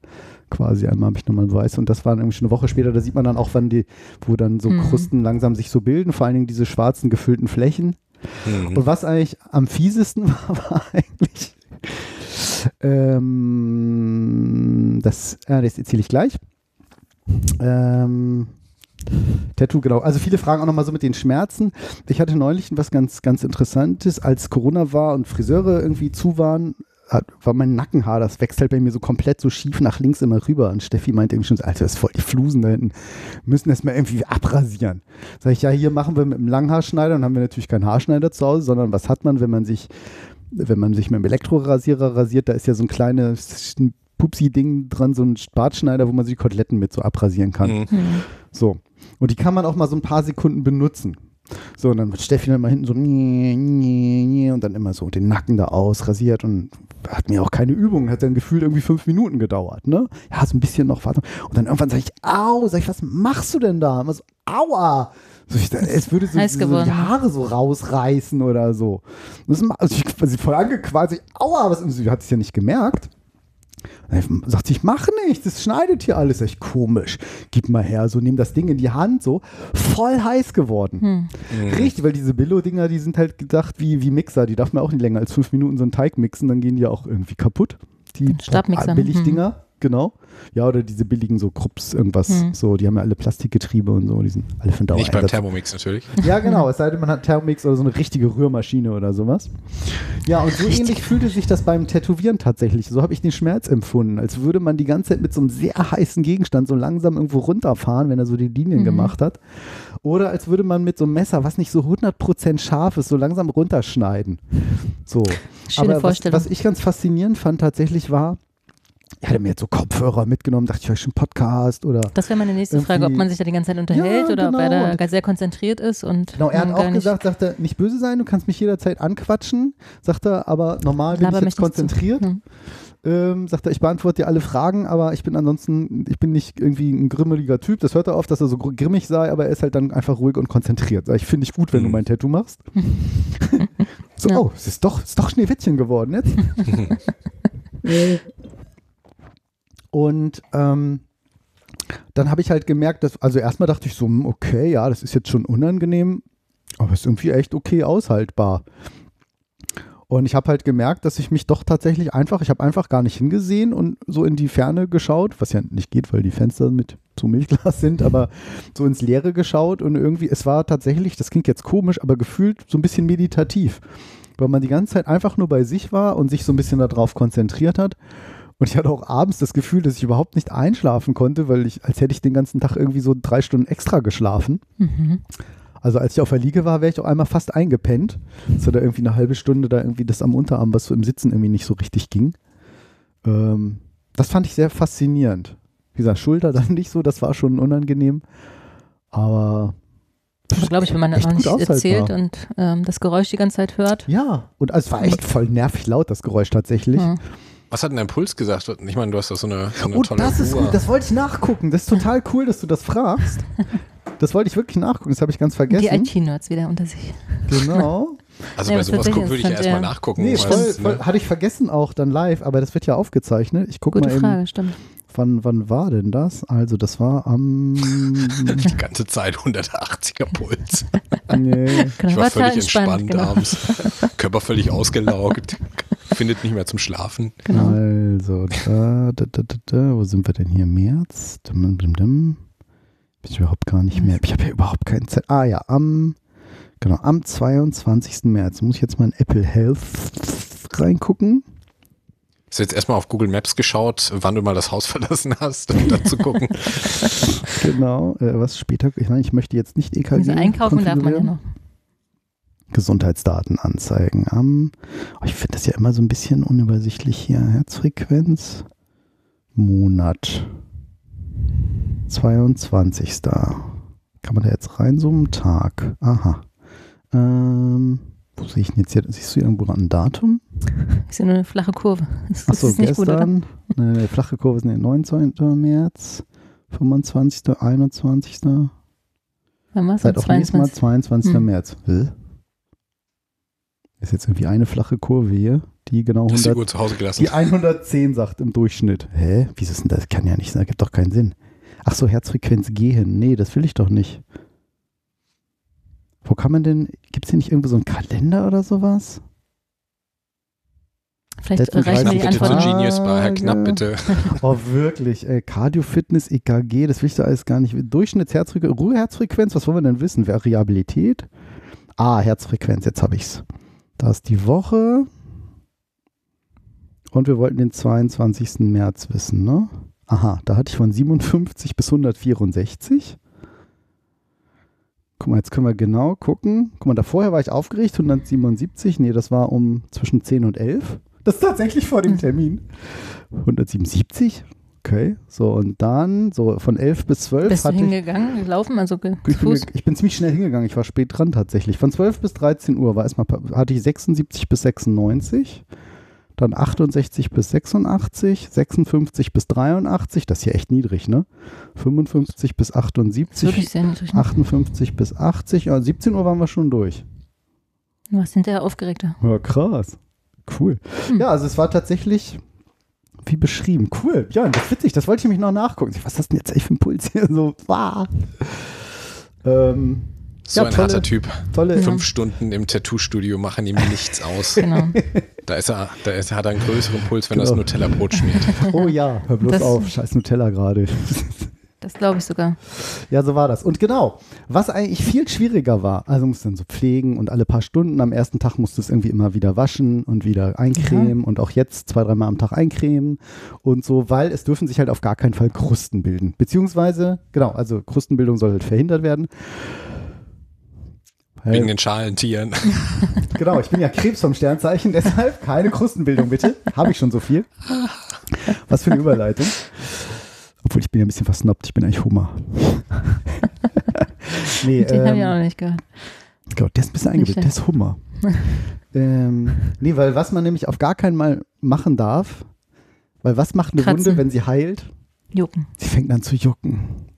Quasi einmal habe ich nochmal einen Weiß und das war dann irgendwie schon eine Woche später. Da sieht man dann auch, wann die, wo dann so Mhm. Krusten langsam sich so bilden, vor allen Dingen diese schwarzen gefüllten Flächen. Mhm. Und was eigentlich am fiesesten war, war eigentlich, ähm, das, ja, das erzähle ich gleich. Ähm, Tattoo, genau. Also viele fragen auch nochmal so mit den Schmerzen. Ich hatte neulich was ganz, ganz Interessantes, als Corona war und Friseure irgendwie zu waren, hat, war mein Nackenhaar, das wächst halt bei mir so komplett so schief nach links immer rüber. Und Steffi meinte irgendwie schon, so, Alter, das ist voll die Flusen da hinten. Müssen das mal irgendwie abrasieren. Sag ich, ja, hier machen wir mit einem Langhaarschneider und haben wir natürlich keinen Haarschneider zu Hause, sondern was hat man, wenn man sich, wenn man sich mit einem Elektrorasierer rasiert, da ist ja so ein kleines Pupsi-Ding dran, so ein Bartschneider, wo man sich die Koteletten mit so abrasieren kann. Mhm. Hm. So. Und die kann man auch mal so ein paar Sekunden benutzen. So, und dann wird Steffi dann mal hinten so nie, nie, nie, und dann immer so den Nacken da ausrasiert und hat mir auch keine Übung, hat dann gefühlt irgendwie fünf Minuten gedauert, ne? Ja, so ein bisschen noch warte. Und dann irgendwann sage ich, au, sag ich, was machst du denn da? Immer so, aua. So, ich, es würde so, Heiß so die. Haare so rausreißen oder so. Und Das, also ich war sie voll angequatscht, aua, was, sie hat es ja nicht gemerkt. Dann sagt sie, ich mache nicht, das schneidet hier alles. Ich, komisch. Gib mal her, so nimm das Ding in die Hand, so voll heiß geworden. Hm. Richtig, weil diese Billo-Dinger, die sind halt gedacht wie, wie Mixer. Die darf man auch nicht länger als fünf Minuten so einen Teig mixen, dann gehen die ja auch irgendwie kaputt. Die Stabmixer, Billigdinger, genau. Ja, oder diese billigen so Krups, irgendwas. Hm. So, die haben ja alle Plastikgetriebe und so, die sind alle für den Nicht beim. Thermomix natürlich. Ja, genau. Es sei denn, man hat Thermomix oder so eine richtige Rührmaschine oder sowas. Ja, und so ähnlich fühlte sich das beim Tätowieren tatsächlich. So habe ich den Schmerz empfunden, als würde man die ganze Zeit mit so einem sehr heißen Gegenstand so langsam irgendwo runterfahren, wenn er so die Linien Mhm. gemacht hat. Oder als würde man mit so einem Messer, was nicht so 100% scharf ist, so langsam runterschneiden. So. Schöne Aber was, Vorstellung. was ich ganz faszinierend fand tatsächlich war, ich hatte mir jetzt so Kopfhörer mitgenommen, dachte ich, höre ich einen Podcast oder Das wäre meine nächste Frage, ob man sich da die ganze Zeit unterhält Ja, oder ob er genau. da ganz sehr konzentriert ist und Genau, er hat auch gesagt, sagt er, nicht böse sein, du kannst mich jederzeit anquatschen, sagt er, aber normal bin Laber ich mich jetzt konzentriert. Hm. Ähm, sagt er, ich beantworte dir alle Fragen, aber ich bin ansonsten, ich bin nicht irgendwie ein grimmeliger Typ. Das hört er oft, dass er so gr- grimmig sei, aber er ist halt dann einfach ruhig und konzentriert. Sag ich, finde ich gut, wenn du Mhm. mein Tattoo machst. so, Ja. oh, es ist doch, es ist doch Schneewittchen geworden jetzt. und ähm, dann habe ich halt gemerkt, dass, also erstmal dachte ich so, hm, okay, ja, das ist jetzt schon unangenehm, aber es ist irgendwie echt okay aushaltbar. Und ich habe halt gemerkt, dass ich mich doch tatsächlich einfach, ich habe einfach gar nicht hingesehen und so in die Ferne geschaut, was ja nicht geht, weil die Fenster mit zu Milchglas sind, aber so ins Leere geschaut und irgendwie, es war tatsächlich, das klingt jetzt komisch, aber gefühlt so ein bisschen meditativ, weil man die ganze Zeit einfach nur bei sich war und sich so ein bisschen darauf konzentriert hat. Und ich hatte auch abends das Gefühl, dass ich überhaupt nicht einschlafen konnte, weil ich, als hätte ich den ganzen Tag irgendwie so drei Stunden extra geschlafen. Mhm. Also als ich auf der Liege war, wäre ich auch einmal fast eingepennt. So da irgendwie eine halbe Stunde da irgendwie das am Unterarm, was so im Sitzen irgendwie nicht so richtig ging. Ähm, das fand ich sehr faszinierend. Wie gesagt, Schulter dann nicht so, das war schon unangenehm. Aber Aber glaube ich, wenn man das noch nicht erzählt und ähm, das Geräusch die ganze Zeit hört. ja, und also es war echt voll nervig laut, das Geräusch tatsächlich. Ja. Was hat denn dein Puls gesagt? Ich meine, du hast doch so eine, so eine Oh, tolle das ist Uhr. gut, das wollte ich nachgucken. Das ist total cool, dass du das fragst. Das wollte ich wirklich nachgucken, das habe ich ganz Die vergessen. IT-Nerds wieder unter sich. Genau. also Ja, bei sowas guck- würde ich ja erstmal nachgucken. Nee, voll, voll, ne? hatte ich vergessen auch dann live, aber das wird ja aufgezeichnet. Ich gucke Gute mal eben, Frage, stimmt. wann, wann war denn das? Also das war am Die ganze Zeit 180er Puls. nee, Genau, Ich war war völlig entspannt genau. abends. Körper völlig ausgelaugt. Findet nicht mehr zum Schlafen. Genau. Also, da, da, da, da, da, wo sind wir denn hier? März? Dim, dim, dim. Bin ich überhaupt gar nicht mehr. Ich habe ja überhaupt keine Zeit. Ah ja, am, genau, am 22. März. Muss ich jetzt mal in Apple Health reingucken. Hast du jetzt erstmal auf Google Maps geschaut, wann du mal das Haus verlassen hast, um da zu gucken? Genau, äh, was später, ich, nein, ich möchte jetzt nicht EKG Also einkaufen darf man ja noch. Gesundheitsdaten anzeigen. Am, oh, ich finde das ja immer so ein bisschen unübersichtlich hier. Herzfrequenz, Monat, 22. Kann man da jetzt reinzoomen? Tag. Aha. Ähm, wo sehe ich denn jetzt hier? Siehst du irgendwo ein Datum? Ist ja nur eine flache Kurve. Das, Achso, ist nicht gut, oder? gestern. Ne, flache Kurve ist der 19. März, 25., 21. Wann war es? Seid auch nächstes Mal 22. Hm. März. Hä? Ist jetzt irgendwie eine flache Kurve hier. die genau Hast die 100, Uhr zu Hause gelassen. die 110 sagt im Durchschnitt. Hä? Wieso ist denn das? Kann ja nicht sein, das gibt doch keinen Sinn. Ach so, Herzfrequenz gehen. Nee, das will ich doch nicht. Wo kann man denn, gibt es hier nicht irgendwo so einen Kalender oder sowas? Vielleicht reichen Knapp die bitte zur Antworten. Genius Bar, Herr Knapp, Frage. bitte. Oh, wirklich, ey. Cardio-Fitness, EKG, das will ich da alles gar nicht. Durchschnittsherzfrequenz, Ruheherzfrequenz, was wollen wir denn wissen? Variabilität? Ah, Herzfrequenz, jetzt habe ich's. Da ist die Woche. Und wir wollten den 22. März wissen, ne? Aha, da hatte ich von 57 bis 164. Guck mal, jetzt können wir genau gucken. Guck mal, da vorher war ich aufgeregt, 177. Nee, das war um zwischen 10 und 11. Das ist tatsächlich vor dem Termin. 177? Okay, so und dann so von 11 bis 12 Bist du hatte ich, hingegangen, gelaufen, also ge ich, bin, ich bin ziemlich schnell hingegangen. Ich war spät dran tatsächlich. Von 12 bis 13 Uhr war erstmal, hatte ich 76 bis 96, dann 68 bis 86, 56 bis 83, das ist hier echt niedrig, ne? 55 bis Das ist wirklich 78, sehr niedrig. Ne? 58 bis 80, ja, 17 Uhr waren wir schon durch. Du warst hinterher aufgeregter. Ja, krass. Cool. Hm. Ja, also es war tatsächlich wie beschrieben. Cool. Ja, das ist witzig. Das wollte ich nämlich noch nachgucken. Was ist das denn jetzt eigentlich für ein Puls hier? So, wow. Ähm, So Ja, ein tolle- harter Typ. tolle. Fünf Stunden im Tattoo-Studio machen ihm nichts aus. Genau. Da, ist er, da ist, hat er einen größeren Puls, wenn er das Genau. Nutella-Brot schmiert. Oh ja, hör bloß Das- auf. Scheiß Nutella gerade. Das glaube ich sogar. Ja, so war das. Und genau, was eigentlich viel schwieriger war, also musst du dann so pflegen und alle paar Stunden, am ersten Tag musst du es irgendwie immer wieder waschen und wieder eincremen und auch jetzt zwei, dreimal am Tag eincremen und so, weil es dürfen sich halt auf gar keinen Fall Krusten bilden. Beziehungsweise, genau, also Krustenbildung soll halt verhindert werden. Wegen den Schalentieren. Genau, ich bin ja Krebs vom Sternzeichen, deshalb keine Krustenbildung bitte. Habe ich schon so viel. Was für eine Überleitung. Obwohl ich bin ja ein bisschen versnobbt, ich bin eigentlich Hummer. nee, Den habe ich ähm, auch noch nicht gehört. Genau, der ist ein bisschen eingebildet, der ist Hummer. ähm, nee, weil was man nämlich auf gar keinen Mal machen darf, weil was macht eine Kratzen. Wunde, wenn sie heilt? Jucken. Sie fängt an zu jucken.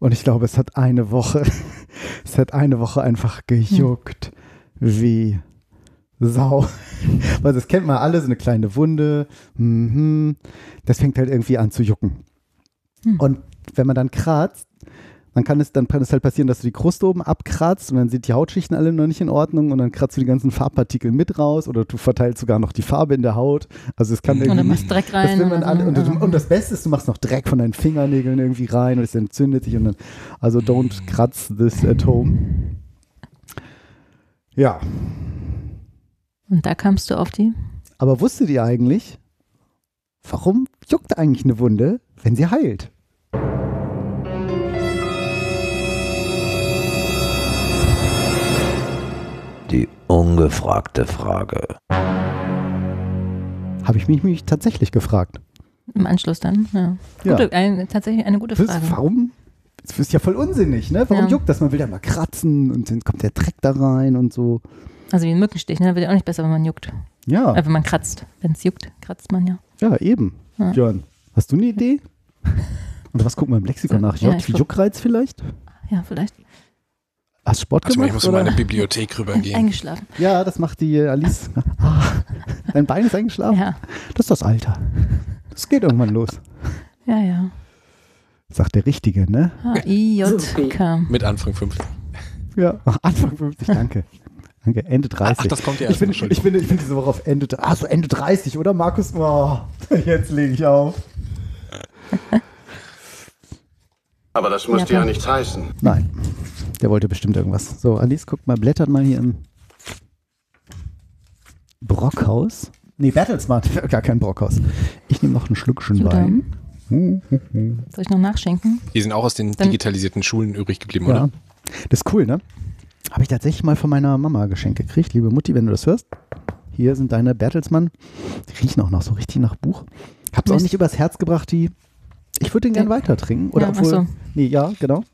Und ich glaube, es hat eine Woche, es hat eine Woche einfach gejuckt wie Sau. Weil das kennt man alle, so eine kleine Wunde. Mhm. Das fängt halt irgendwie an zu jucken. Hm. Und wenn man dann kratzt, dann kann, es, dann kann es halt passieren, dass du die Kruste oben abkratzt und dann sind die Hautschichten alle noch nicht in Ordnung und dann kratzt du die ganzen Farbpartikel mit raus oder du verteilst sogar noch die Farbe in der Haut. Also es kann Und irgendwie dann nicht, machst du Dreck das rein. oder alle, so. und, Ja. und das Beste ist, du machst noch Dreck von deinen Fingernägeln irgendwie rein und es entzündet sich und dann, also don't kratz this at home. Ja, Und da kamst du auf die. aber wusstet ihr eigentlich, warum juckt eigentlich eine Wunde, wenn sie heilt? Die ungefragte Frage. Habe ich mich, mich tatsächlich gefragt. Im Anschluss dann. Ja. Ja. Gute, ein, tatsächlich eine gute Frage. warum? Das ist ja voll unsinnig, ne? Warum Ja. juckt das? Man will ja mal kratzen und dann kommt der Dreck da rein und so. Also wie ein Mückenstich, ne? Da wird ja auch nicht besser, wenn man juckt. Ja, Äh, wenn man kratzt. Wenn es juckt, kratzt man ja. ja, eben. Ja. Jörn, hast du eine Idee? Oder was gucken wir im Lexikon So, nach? ja, J ich wie guck. Juckreiz vielleicht? Ja, vielleicht. Hast du Sport Also gemacht? ich muss in oder? meine Bibliothek rübergehen. Eingeschlafen. Ja, das macht die Alice. Ah, dein Bein ist eingeschlafen? Ja, Das ist das Alter. Das geht irgendwann los. ja, ja. Sagt der Richtige, ne? H-I-J-K. Mit Anfang 50. Ja. Anfang 50, danke. Danke, Ende 30. Ach, das kommt ja ich erst bin, noch, ich, bin, ich bin diese Woche auf Ende, ah, so Ende 30, oder Markus? Oh, jetzt lege ich auf. Aber das muss Ja, ja nichts heißen. Nein, der wollte bestimmt irgendwas. So, Alice, guck mal, blättert mal hier im Brockhaus. Nee, Bertelsmann, gar kein Brockhaus. Ich nehme noch einen Schluckchen Juda. Wein. Soll ich noch nachschenken? Die sind auch aus den Dann- digitalisierten Schulen übrig geblieben, Ja. oder? Das ist cool, ne? Habe ich tatsächlich mal von meiner Mama geschenkt gekriegt. Liebe Mutti, wenn du das hörst. Hier sind deine Bertelsmann. Die riechen auch noch so richtig nach Buch. Hab's auch nicht übers Herz gebracht, die. Ich würde den gern Ja. weiter trinken. Oder Ja, ach obwohl. so. Nee, ja, genau.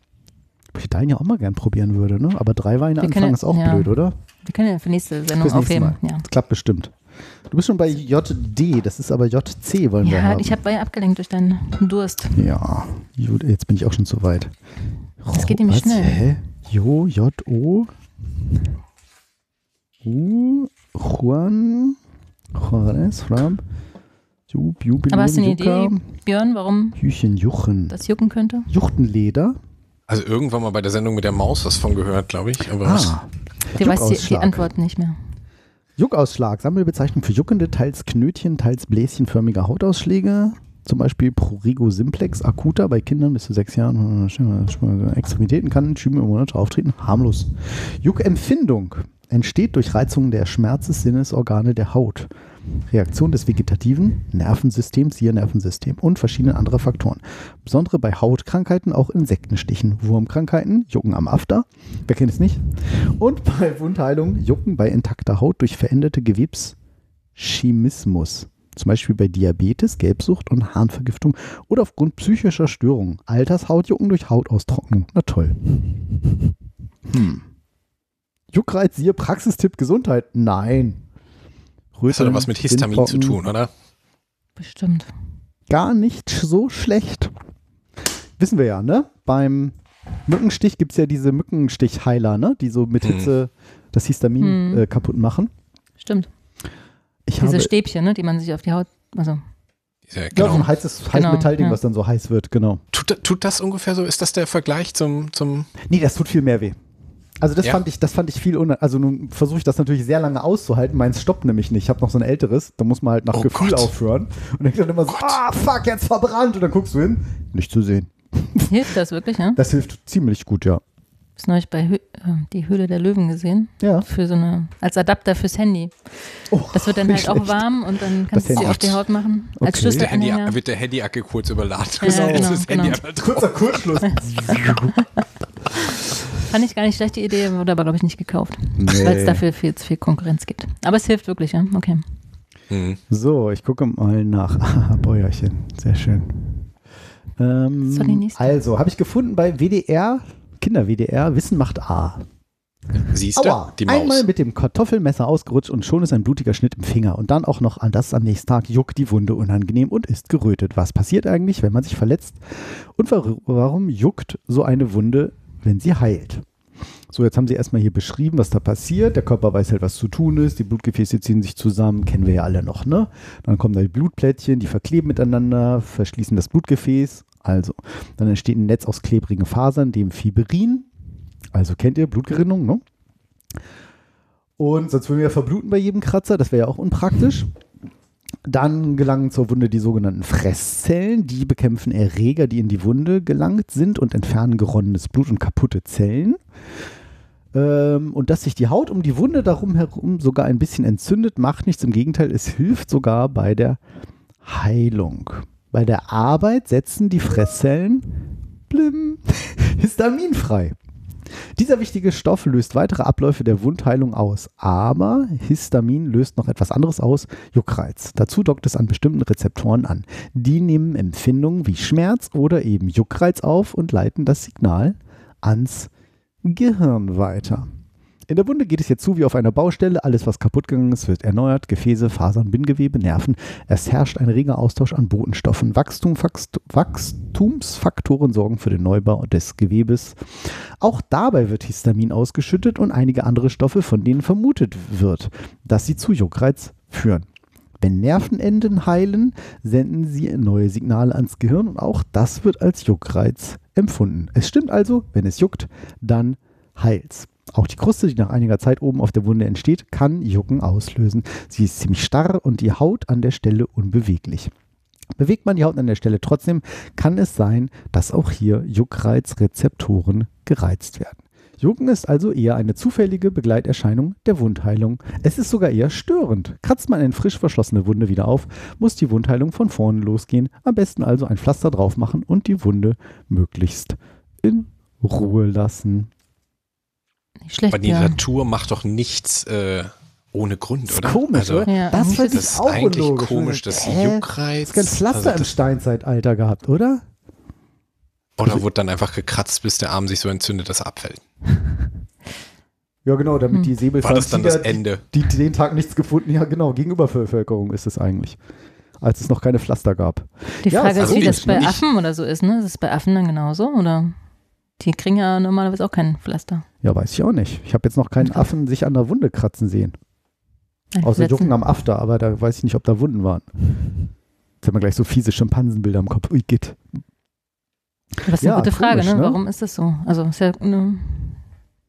Ob ich deinen ja auch mal gern probieren würde, ne? Aber drei Weine Wir können anfangen ja- ist auch ja. blöd, oder? Wir können ja für nächste Sendung nächste aufheben. Ja, Das klappt bestimmt. Du bist schon bei JD, das ist aber JC, wollen wir ja haben. ich hab, war ja abgelenkt durch deinen Durst. Ja, gut, jetzt bin ich auch schon zu weit. Das geht nämlich Was? schnell. Hä? Jo, J, O. U, Juan. Juarez, Fram. Jub, Jubiläum, Aber hast du eine Idee, Björn, warum Hüchen, Juchen. das jucken könnte? Juchtenleder. Also irgendwann mal bei der Sendung mit der Maus was von gehört, glaube ich. Aber Ah. Die weiß die, die. Antwort nicht mehr. Juckausschlag, Sammelbezeichnung für juckende, teils Knötchen, teils bläschenförmige Hautausschläge. Zum Beispiel Prurigo simplex acuta bei Kindern bis zu sechs Jahren. äh, Extremitäten kann Schüben im Monat auftreten. Harmlos. Juckempfindung entsteht durch Reizungen der Schmerzessinnesorgane der Haut. Reaktion des vegetativen Nervensystems, hier Nervensystem und verschiedene andere Faktoren. Besondere bei Hautkrankheiten, auch Insektenstichen, Wurmkrankheiten, Jucken am After, wer kennt es nicht? Und bei Wundheilung, Jucken bei intakter Haut durch veränderte Gewebschimismus. Zum Beispiel bei Diabetes, Gelbsucht und Harnvergiftung oder aufgrund psychischer Störungen. Altershautjucken durch Hautaustrocknung. Na toll. Hm. Juckreiz, siehe Praxistipp Gesundheit. Nein. Das hat doch was mit Histamin zu Windpocken. tun, oder? Bestimmt. Gar nicht so schlecht. Wissen wir ja, ne? Beim Mückenstich gibt es ja diese Mückenstichheiler, ne? Die so mit Hm. Hitze das Histamin Hm. äh, kaputt machen. Stimmt. Ich Diese habe Stäbchen, ne, die man sich auf die Haut. Also, Ja, ja, so genau. ein heißes, heißes Genau, Metallding, ja. was dann so heiß wird, genau. Tut, tut das ungefähr so? Ist das der Vergleich zum, zum Nee, das tut viel mehr weh. Also das Ja. fand ich, das fand ich viel un Also nun versuche ich das natürlich sehr lange auszuhalten. Meins stoppt nämlich nicht. Ich habe noch so ein älteres, da muss man halt nach Oh Gefühl Gott. aufhören. Und dann dann immer so, Gott. ah, fuck, jetzt verbrannt. Und dann guckst du hin, nicht zu sehen. hilft das wirklich, ja? Das hilft ziemlich gut, ja. Das neulich bei Hö äh, die Höhle der Löwen gesehen. Ja. Für so eine, als Adapter fürs Handy. Oh, Das wird dann halt auch schlecht. warm und dann kannst du Handy. sie auf die Haut machen. Als Okay. der Handy, Schlüsselanhänger. wird der Handy-Acke kurz überladen. Ja, genau, ist das Handy genau. einmal drauf. Kurzer Kurzschluss. Fand ich gar nicht schlecht, die Idee, wurde aber, glaube ich, nicht gekauft. Nee. Weil es dafür viel zu viel Konkurrenz gibt. Aber es hilft wirklich, ja? Okay. Hm. So, ich gucke mal nach. Ah, Bäuerchen, sehr schön. Ähm, So, die nächste. also, habe ich gefunden bei WDR, Kinder-WDR, Wissen macht A. Siehst du? Aua, Die Maus. einmal mit dem Kartoffelmesser ausgerutscht und schon ist ein blutiger Schnitt im Finger. Und dann auch noch an das am nächsten Tag juckt die Wunde unangenehm und ist gerötet. Was passiert eigentlich, wenn man sich verletzt? Und war, warum juckt so eine Wunde, wenn sie heilt? So, jetzt haben sie erstmal hier beschrieben, was da passiert. Der Körper weiß halt, was zu tun ist. Die Blutgefäße ziehen sich zusammen, kennen wir ja alle noch, ne? Dann kommen da die Blutplättchen, die verkleben miteinander, verschließen das Blutgefäß. Also, dann entsteht ein Netz aus klebrigen Fasern, dem Fibrin. Also kennt ihr Blutgerinnung, ne? Und sonst würden wir ja verbluten bei jedem Kratzer, das wäre ja auch unpraktisch. Dann gelangen zur Wunde die sogenannten Fresszellen. Die bekämpfen Erreger, die in die Wunde gelangt sind und entfernen geronnenes Blut und kaputte Zellen. Ähm, und dass sich die Haut um die Wunde darum herum sogar ein bisschen entzündet, macht nichts. Im Gegenteil, es hilft sogar bei der Heilung. Bei der Arbeit setzen die Fresszellen blim, Histamin frei. Dieser wichtige Stoff löst weitere Abläufe der Wundheilung aus, aber Histamin löst noch etwas anderes aus, Juckreiz. Dazu dockt es an bestimmten Rezeptoren an. Die nehmen Empfindungen wie Schmerz oder eben Juckreiz auf und leiten das Signal ans Gehirn weiter. In der Wunde geht es jetzt zu wie auf einer Baustelle. Alles, was kaputt gegangen ist, wird erneuert. Gefäße, Fasern, Bindgewebe, Nerven. Es herrscht ein reger Austausch an Botenstoffen. Wachstum, Wachstumsfaktoren sorgen für den Neubau des Gewebes. Auch dabei wird Histamin ausgeschüttet und einige andere Stoffe, von denen vermutet wird, dass sie zu Juckreiz führen. Wenn Nervenenden heilen, senden sie neue Signale ans Gehirn und auch das wird als Juckreiz empfunden. Es stimmt also, wenn es juckt, dann heilt's. Auch die Kruste, die nach einiger Zeit oben auf der Wunde entsteht, kann Jucken auslösen. Sie ist ziemlich starr und die Haut an der Stelle unbeweglich. Bewegt man die Haut an der Stelle trotzdem, kann es sein, dass auch hier Juckreizrezeptoren gereizt werden. Jucken ist also eher eine zufällige Begleiterscheinung der Wundheilung. Es ist sogar eher störend. Kratzt man eine frisch verschlossene Wunde wieder auf, muss die Wundheilung von vorne losgehen. Am besten also ein Pflaster drauf machen und die Wunde möglichst in Ruhe lassen. Nicht schlecht, Aber die ja. Natur macht doch nichts äh, ohne Grund, Das ist oder? komisch, also, oder? Ja, das Das ist auch eigentlich unlogisch. komisch, dass Hä? Juckreiz. Das ist kein Pflaster also im das- Steinzeitalter gehabt, oder? Oder wurde dann einfach gekratzt, bis der Arm sich so entzündet, dass er abfällt. Ja, genau, damit Hm. die War das dann das Ende? die, die den Tag nichts gefunden, ja genau, Gegenüberbevölkerung ist es eigentlich. Als es noch keine Pflaster gab. Die Ja, Frage ist ist, wie logisch, das bei? Affen oder so ist, ne? Ist es bei Affen dann genauso? Oder die kriegen ja normalerweise auch kein Pflaster. Ja, weiß ich auch nicht. Ich habe jetzt noch keinen Affen sich an der Wunde kratzen sehen. Nein, Außer Jucken am After, aber da weiß ich nicht, ob da Wunden waren. Jetzt haben wir gleich so fiese Schimpansenbilder im Kopf. Ui, geht. Das ist Ja, eine gute Frage, komisch, ne? ne? Warum ist das so? Also ist ja eine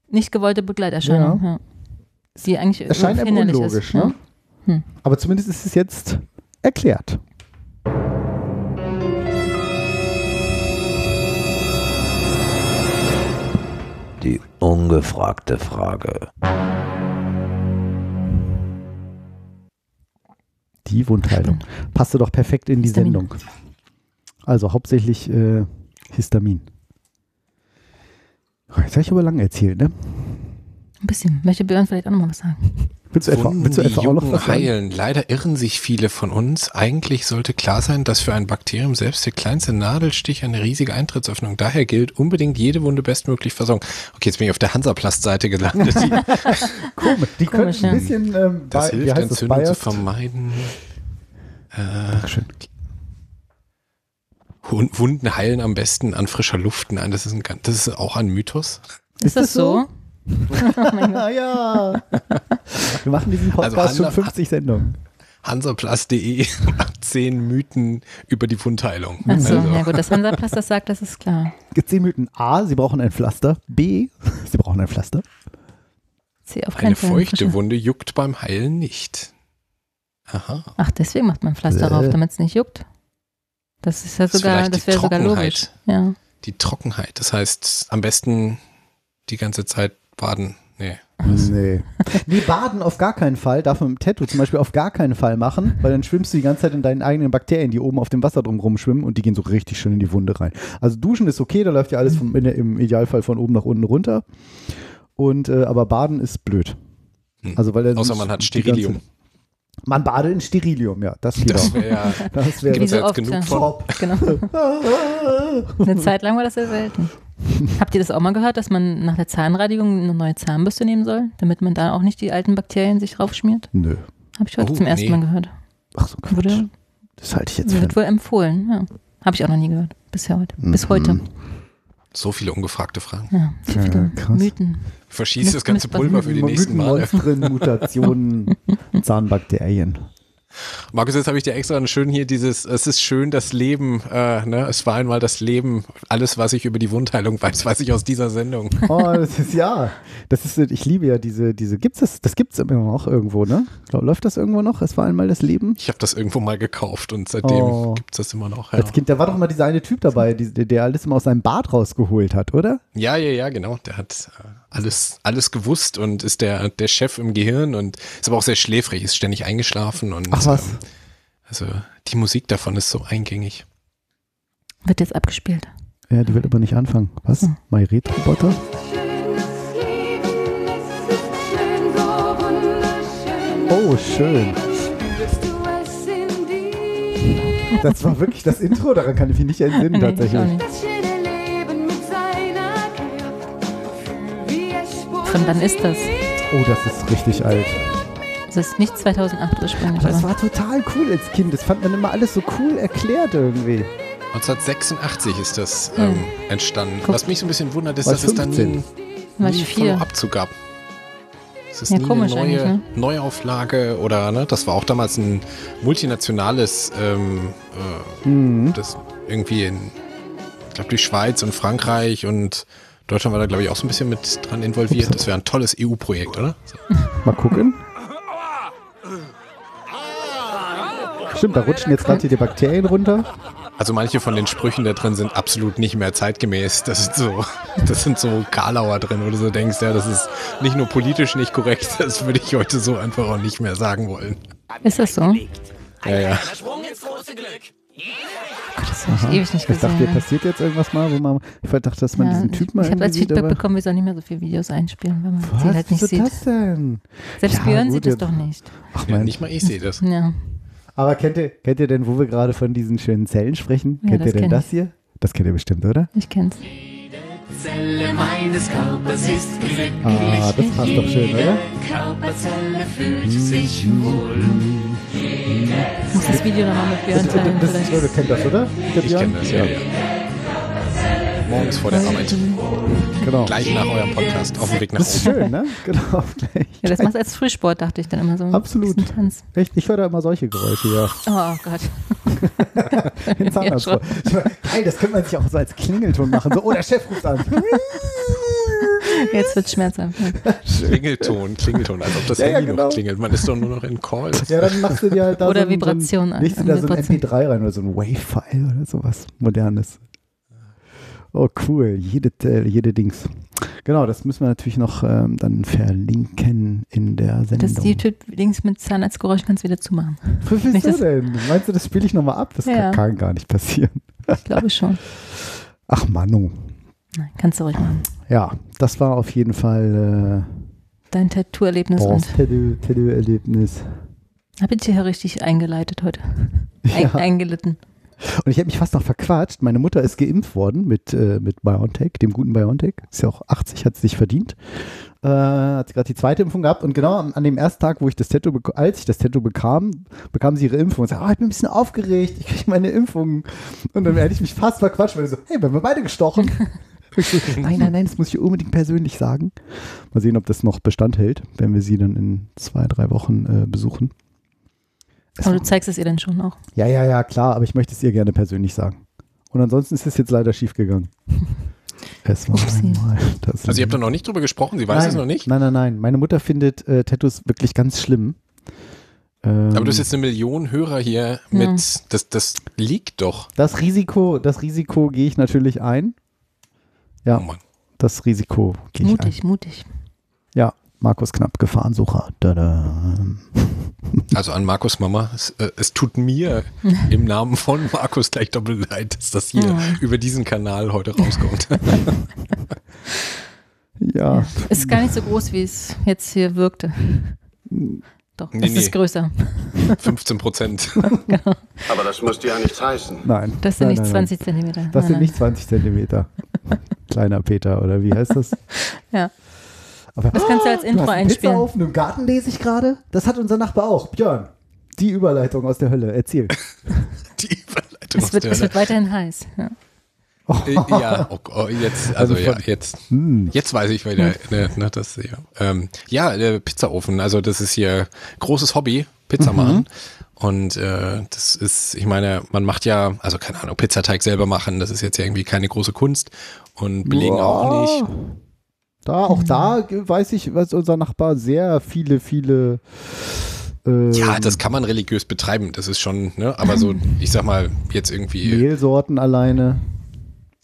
nicht gewollte Begleiterscheinung. Ja. Die eigentlich Erscheint einem unlogisch, ist. ne? ne? Hm. Aber zumindest ist es jetzt erklärt. Die ungefragte Frage. Die Wundheilung. Passte doch perfekt in die Histamin. Sendung. Also hauptsächlich äh, Histamin. Jetzt habe ich aber lang erzählt, ne? Ein bisschen. Möchte Björn vielleicht auch noch mal was sagen? Willst du etwa, Wunden, willst du etwa auch noch was sagen? heilen. Leider irren sich viele von uns. Eigentlich sollte klar sein, dass für ein Bakterium selbst der kleinste Nadelstich eine riesige Eintrittsöffnung. Daher gilt unbedingt jede Wunde bestmöglich versorgen. Okay, jetzt bin ich auf der Hansaplast-Seite gelandet. Die, Komisch. Die Komisch, könnten ein bisschen, ähm, das bei- hilft, Entzündung zu vermeiden. Äh, Dankeschön. Wund- Wunden heilen am besten an frischer Luft. Nein, das ist, ein, das ist auch ein Mythos. Ist, das so? Oh. Ah ja. Wir machen diesen Podcast Also schon Hanna- 50 Sendungen. Hansaplast.de macht zehn Mythen über die Wundheilung. Achso, Also, ja gut, dass Hansaplast das sagt, das ist klar. Zehn Mythen. A, sie brauchen ein Pflaster. B, sie brauchen ein Pflaster. C auf keinen eine Fall. feuchte Wunde juckt beim Heilen nicht. Aha. Ach, deswegen macht man Pflaster Äh. drauf, damit es nicht juckt. Das ist ja Das sogar, das wäre sogar logisch. Ja. Die Trockenheit. Das heißt, am besten die ganze Zeit baden. Nee. Nee. Nee, baden auf gar keinen Fall. Darf man im Tattoo zum Beispiel auf gar keinen Fall machen, weil dann schwimmst du die ganze Zeit in deinen eigenen Bakterien, die oben auf dem Wasser drum rumschwimmen und die gehen so richtig schön in die Wunde rein. Also duschen ist okay, da läuft ja alles vom, in im Idealfall von oben nach unten runter. Und äh, aber baden ist blöd. Hm. Also weil Außer man hat Sterilium. Man badet in Sterilium, ja, das geht Das ja. Das wäre so jetzt oft, genug ja. von? Genau. Eine Zeit lang war das sehr selten. Habt ihr das auch mal gehört, dass man nach der Zahnreinigung eine neue Zahnbürste nehmen soll, damit man da auch nicht die alten Bakterien sich raufschmiert? Nö. Habe ich heute Oh, zum ersten nee. Mal gehört. Ach so, Quatsch. Wurde, Das halte ich jetzt für wird wohl empfohlen. Ja. Habe ich auch noch nie gehört. Bisher heute. Bis Mhm. heute. So viele ungefragte Fragen. Ja, so Ja, viele krass. Mythen. Verschießt das ganze Pulver für die nächsten Male. Monstren, Mutationen, Zahnbakterien. Markus, jetzt habe ich dir extra einen schön hier dieses, es ist schön das Leben, äh, ne? es war einmal das Leben, alles, was ich über die Wundheilung weiß, weiß ich aus dieser Sendung. Oh, das ist ja. Das ist, ich liebe ja diese, diese, gibt's das, das gibt's immer noch irgendwo, ne? Läuft das irgendwo noch? Es war einmal das Leben? Ich habe das irgendwo mal gekauft und seitdem Oh. gibt's das immer noch. Ja. Als Kind, da war doch mal dieser eine Typ dabei, die, der alles immer aus seinem Bad rausgeholt hat, oder? ja, ja, ja, genau. Der hat äh, alles, alles gewusst und ist der, der Chef im Gehirn und ist aber auch sehr schläfrig, ist ständig eingeschlafen und Ach was. Ähm, also die Musik davon ist so eingängig. Wird jetzt abgespielt. Ja, die will aber nicht anfangen. Was? Hm. My Roboter? Oh, schön. Das war wirklich das Intro, daran kann ich mich nicht entsinnen Nee, ich auch tatsächlich. Von wann ist das? Oh, das ist richtig alt. Das ist nicht 2008 ursprünglich. Aber das war total cool als Kind. Das fand man immer alles so cool erklärt irgendwie. 1986 ist das ähm, entstanden. Guck. Was mich so ein bisschen wundert, ist, dass es dann 15. nie, nie. Follow-Abzug gab. Es ist Ja, nie komisch eine neue ne? Neuauflage oder ne, das war auch damals ein multinationales, ähm, äh, Mhm. das irgendwie in, ich glaube, die Schweiz und Frankreich und Deutschland war da, glaube ich, auch so ein bisschen mit dran involviert. Das wäre ein tolles EU-Projekt, oder? So. Mal gucken. Stimmt, da rutschen jetzt gerade hier die Bakterien runter. Also manche von den Sprüchen da drin sind absolut nicht mehr zeitgemäß. Das sind so, das sind so Karlauer drin, wo du so denkst, ja, das ist nicht nur politisch nicht korrekt, das würde ich heute so einfach auch nicht mehr sagen wollen. Ist das so? Ja, ja. Das habe ich ewig nicht Ich dachte, gesehen. hier ne? passiert jetzt irgendwas mal, wo man, ich dachte, dass man Ja, diesen Typ mal ich habe als Feedback bekommen, wir sollen nicht mehr so viele Videos einspielen, weil man Was sie halt nicht ist sieht. das denn? Selbst Ja, Björn gut, sieht es doch nicht. Ach ja nicht mal ich sehe das. Ja. aber kennt ihr, kennt ihr denn, wo wir gerade von diesen schönen Zellen sprechen? Ja, kennt ihr denn kenn das hier? Das kennt ihr bestimmt, oder? Ich kenn's. Zelle meines Körpers ist glücklich. Ah, das passt doch schön, oder? Körperzelle fühlt sich wohl. Ich muss das Video nochmal mit Björn Das, das, teilen. das, vielleicht. ihr kennt das, oder? Der Ich Björn? kenne das, ja, ja. Morgens vor der Arbeit. Genau. Gleich nach eurem Podcast auf dem Weg nach Das ist Hause. schön, ne? Genau. Gleich. Ja, das machst du als Frühsport, dachte ich dann immer so. Absolut. Ein Tanz. Echt, ich höre da immer solche Geräusche, ja. Oh Gott. Den Zahnarzt meine, Geil, das könnte man sich auch so als Klingelton machen. So, oh, der Chef ruft an. Jetzt wird schmerzhaft. Klingelton, Klingelton, als ob das Ja, ja, Handy genau. noch klingelt. Man ist doch nur noch in Calls. Ja, dann machst du dir halt da Oder so ein, Vibration so ein, an- legst du da so ein Vibration. MP3 rein oder so ein Wave-File oder sowas Modernes. Oh, cool. Jede, äh, jede Dings. Genau, das müssen wir natürlich noch ähm, dann verlinken in der Sendung. Das YouTube-Dings mit Zahnarztgeräusch kannst du wieder zumachen. Was willst du denn? Meinst du, das spiele ich nochmal ab? Das Ja. kann, gar nicht passieren. Ich glaube schon. Ach, Manu. Nein, kannst du ruhig machen. Ja, das war auf jeden Fall Dein äh, Tattoo-Erlebnis Bons und Tattoo- Tattoo-Erlebnis. habe ich dich ja richtig eingeleitet heute. Ja. Eingelitten. Und ich habe mich fast noch verquatscht. Meine Mutter ist geimpft worden mit, äh, mit BioNTech, dem guten BioNTech. Ist ja auch 80, hat sie sich verdient. Äh, hat sie gerade die zweite Impfung gehabt. Und genau an, an dem ersten Tag, wo ich das Tattoo, als ich das Tattoo bekam, bekam sie ihre Impfung und sagte, oh, ich bin ein bisschen aufgeregt, ich kriege meine Impfung. Und dann hätte ich mich fast verquatscht, weil ich so, hey, wir haben beide gestochen. Nein, nein, nein, das muss ich unbedingt persönlich sagen. Mal sehen, ob das noch Bestand hält, wenn wir sie dann in zwei, drei Wochen äh, besuchen. Es Aber war- du zeigst es ihr dann schon auch. ja, ja, ja, klar, aber ich möchte es ihr gerne persönlich sagen. Und ansonsten ist es jetzt leider schief gegangen. Es war einmal das Also ihr habt da noch nicht drüber gesprochen, sie weiß nein, es noch nicht. Nein, nein, nein. Meine Mutter findet äh, Tattoos wirklich ganz schlimm. Ähm, Aber du hast jetzt eine Million Hörer hier mit, das, das liegt doch. das Risiko, das Risiko gehe ich natürlich ein. Ja, Oh Mann. das Risiko gehe ich ein. Mutig, mutig. Markus Knapp, Gefahrensucher. Tada. Also an Markus Mama, es, äh, es tut mir im Namen von Markus gleich doppelt leid, dass das hier Ja. über diesen Kanal heute rauskommt. Ja, Ist gar nicht so groß, wie es jetzt hier wirkte. Doch, Nee, das nee. ist größer. 15 Prozent. Aber das muss ja nichts heißen. nein. Das sind nein, nicht nein, nein. 20 Zentimeter. Das Nein, sind nein. nicht 20 Zentimeter. Kleiner Peter, oder wie heißt das? Ja. Aber Das kannst du als Du Intro hast einen einspielen. Pizzaofen im Garten lese ich gerade. Das hat unser Nachbar auch. Björn, die Überleitung aus der Hölle. Erzähl. Die Überleitung Es aus wird, der es wird weiterhin heiß. Ja. Äh, Ja, oh, oh, jetzt, also, Also ja, jetzt, Hm. jetzt weiß ich wieder, ne, ne, das, ja. Ähm, ja, der Pizzaofen, also das ist hier großes Hobby, Pizza machen. Und äh, das ist, ich meine, man macht ja, also keine Ahnung, Pizzateig selber machen, das ist jetzt ja irgendwie keine große Kunst und belegen auch nicht. Da, auch da weiß ich, was unser Nachbar sehr viele, viele. ähm, Ja, das kann man religiös betreiben, das ist schon, ne, aber so, ich sag mal, jetzt irgendwie, Mehlsorten alleine.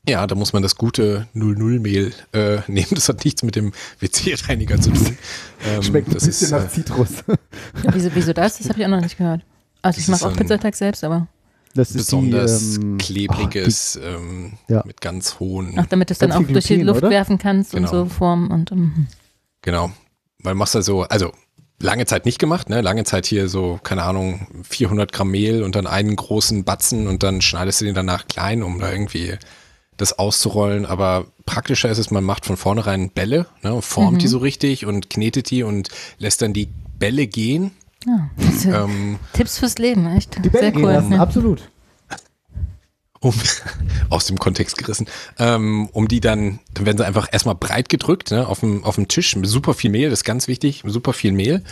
ja, da muss man das gute 00-Mehl äh, nehmen, das hat nichts mit dem WC-Reiniger zu tun. Ähm, Schmeckt ein das bisschen ist, nach äh, Zitrus. Wieso, wieso das? Das habe ich auch noch nicht gehört. Also ich mache auch ein- Pizzateig selbst, aber Das ist besonders die, ähm, klebriges, ähm, Ja. mit ganz hohen, ach, damit du es dann auch viel durch die Gluten, Luft oder? werfen kannst Genau. und so formen und ähm, genau, weil machst du so, also lange Zeit nicht gemacht, ne, lange Zeit hier so, keine Ahnung, 400 Gramm Mehl und dann einen großen Batzen und dann schneidest du den danach klein, um da irgendwie das auszurollen, aber praktischer ist es, man macht von vornherein Bälle, ne, und formt Mhm. die so richtig und knetet die und lässt dann die Bälle gehen. Ja, Ähm, Tipps fürs Leben, echt. Die Bälle Sehr gehen cool. lassen, absolut. Um, aus dem Kontext gerissen, ähm, um die dann, dann werden sie einfach erstmal breit gedrückt, ne, auf dem, auf dem Tisch, mit super viel Mehl, das ist ganz wichtig, super viel Mehl.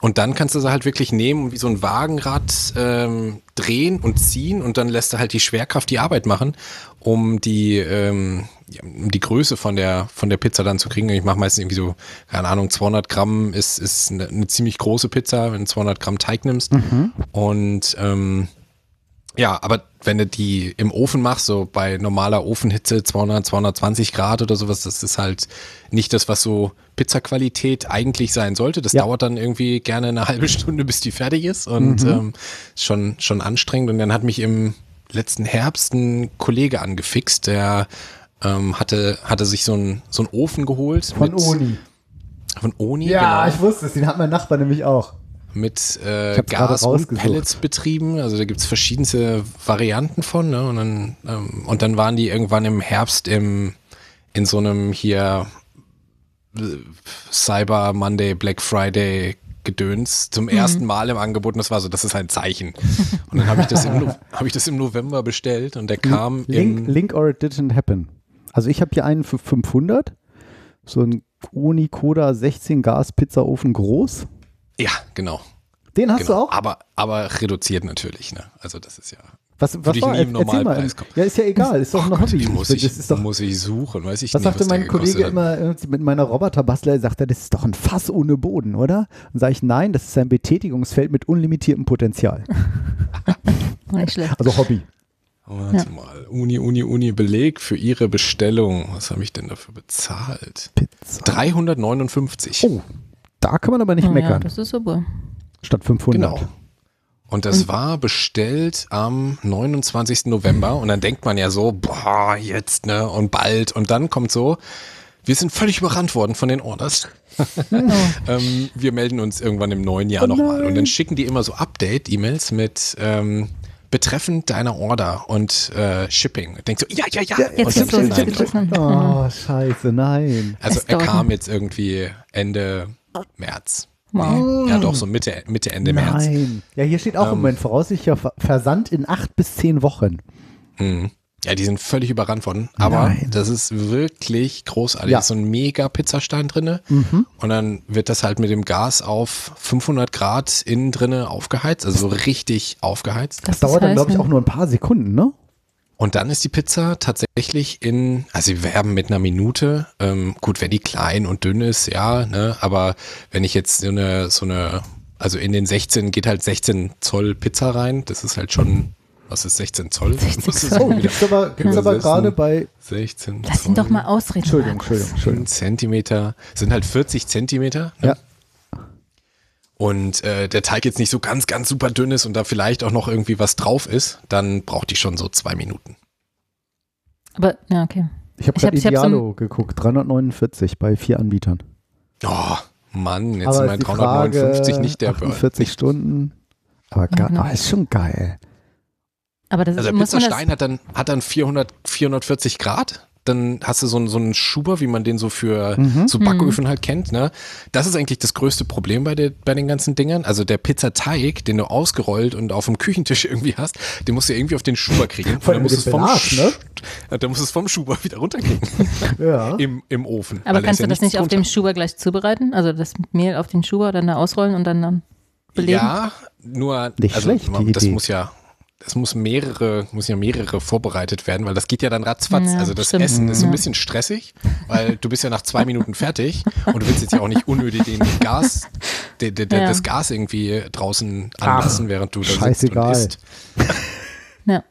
Und dann kannst du sie halt wirklich nehmen und wie so ein Wagenrad ähm, drehen und ziehen und dann lässt du halt die Schwerkraft die Arbeit machen, um die, ähm, um die Größe von der, von der Pizza dann zu kriegen. Ich mache meistens irgendwie so, keine Ahnung, 200 Gramm ist, ist eine, eine ziemlich große Pizza, wenn du 200 Gramm Teig nimmst. Und ähm, ja, aber wenn du die im Ofen machst, so bei normaler Ofenhitze 200, 220 Grad oder sowas, das ist halt nicht das, was so Pizzaqualität eigentlich sein sollte. Das Ja. dauert dann irgendwie gerne eine halbe Stunde, bis die fertig ist und ähm, ist schon, schon anstrengend. Und dann hat mich im letzten Herbst ein Kollege angefixt, der ähm, hatte, hatte sich so einen so einen Ofen geholt. Von mit, Oni. Von Oni, Ja, genau ich wusste es. Den hat mein Nachbar nämlich auch. Mit äh, Gas und. Pellets betrieben. Also da gibt's verschiedenste Varianten von. Ne? Und, dann, ähm, und dann waren die irgendwann im Herbst im, in so einem hier äh, Cyber Monday, Black Friday Gedöns zum ersten Mal im Angebot und das war so, das ist ein Zeichen. Und dann habe ich, das im No- hab ich das im November bestellt und der kam Link, im, Link or it didn't happen. Also ich habe hier einen für 500, so ein Unikoda 16 Gas Pizzaofen groß. Ja, genau. Den hast genau. du auch? Aber, aber reduziert natürlich, ne? Also das ist ja. Was, Würde was ich war? nie im. Normalpreis kommen. Ja, ist ja egal, ist doch Oh ein Gott, Hobby. muss das ich, ist doch, muss ich suchen, weiß ich was nicht, sagte was der mein Kollege immer irgendwie mit meiner Roboterbastler? Sagt er, das ist doch ein Fass ohne Boden, oder? Und sage ich, nein, das ist ein Betätigungsfeld mit unlimitiertem Potenzial. Nicht schlecht. Also Hobby. Warte Ja. mal. Uni, Uni, Uni, Beleg für Ihre Bestellung. Was habe ich denn dafür bezahlt? Pizza. 359. Oh, da kann man aber nicht Oh, ja, meckern. das ist super. Statt 500. Genau. Und das war bestellt am 29. November und dann denkt man ja so, boah, jetzt, ne, und bald. Und dann kommt so, wir sind völlig überrannt worden von den Orders. ähm, wir melden uns irgendwann im neuen Jahr Oh nochmal. Und dann schicken die immer so Update-E-Mails mit ähm, betreffend deiner Order und äh, Shipping. Denkst so, ja, ja, ja. Jetzt und geht's dann los, nein, jetzt. Oh, scheiße, nein. Also Es er kam jetzt irgendwie Ende März. Wow. Ja, doch, so Mitte, Mitte Ende März. Nein. Ja, hier steht auch im Ähm. Moment voraussichtlicher Ver- Versand in acht bis zehn Wochen. Mhm. Ja, die sind völlig überrannt worden. Aber Nein. das ist wirklich großartig. Ja. Da ist so ein mega Pizzastein drinne. Mhm. Und dann wird das halt mit dem Gas auf 500 Grad innen drinne aufgeheizt. Also so richtig aufgeheizt. Das, Das dauert dann, glaube ich, ne? auch nur ein paar Sekunden, ne? Und dann ist die Pizza tatsächlich in, also sie werben mit einer Minute. Ähm, gut, wenn die klein und dünn ist, ja, ne, aber wenn ich jetzt so eine, so eine, also in den 16 geht halt 16 Zoll Pizza rein. Das ist halt schon, was ist 16 Zoll? 16 Muss es Zoll. Oh, gibt's aber, gibt's aber übersetzen. gerade bei. 16 Lass ihn doch mal ausreden. Entschuldigung. Entschuldigung, Entschuldigung. Zentimeter, sind halt 40 Zentimeter. Ne? Ja. Und äh, der Teig jetzt nicht so ganz, ganz super dünn ist und da vielleicht auch noch irgendwie was drauf ist, dann braucht die schon so zwei Minuten. Aber, ja, okay. Ich habe Ich hab- gerade ich hab's Idealo geguckt, 349 bei vier Anbietern. Oh, Mann, jetzt aber sind wir in die 359 Frage, nicht der Burn. 48 Stunden. Aber geil, genau. ah, ist schon geil. Aber das Also der Pizzastein hat dann, hat dann 400, 440 Grad. Dann hast du so einen, so einen Schuber, wie man den so für Mhm. so Backöfen halt kennt. Ne? Das ist eigentlich das größte Problem bei, der, bei den ganzen Dingern. Also der Pizzateig, den du ausgerollt und auf dem Küchentisch irgendwie hast, den musst du irgendwie auf den Schuber kriegen. Und Vor allem dann musst es vom, Belag, ne? Dann musst du es vom Schuber wieder runterkriegen. Ja. Im, Im Ofen. aber Weil kannst du ja das nicht nichts auf dem. Schuber gleich zubereiten? Also das Mehl auf den Schuber, dann da ausrollen und dann, dann belegen? Ja, nur Nicht also, schlecht, die das Idee. muss ja das muss mehrere, muss ja mehrere vorbereitet werden, weil das geht ja dann ratzfatz. Ja, also das stimmt. Essen ist so ein bisschen stressig, weil du bist ja nach zwei Minuten fertig und du willst jetzt ja auch nicht unnötig den Gas, de, de, de, Ja. das Gas irgendwie draußen anlassen, während du da sitzt und scheißegal. isst. Ja.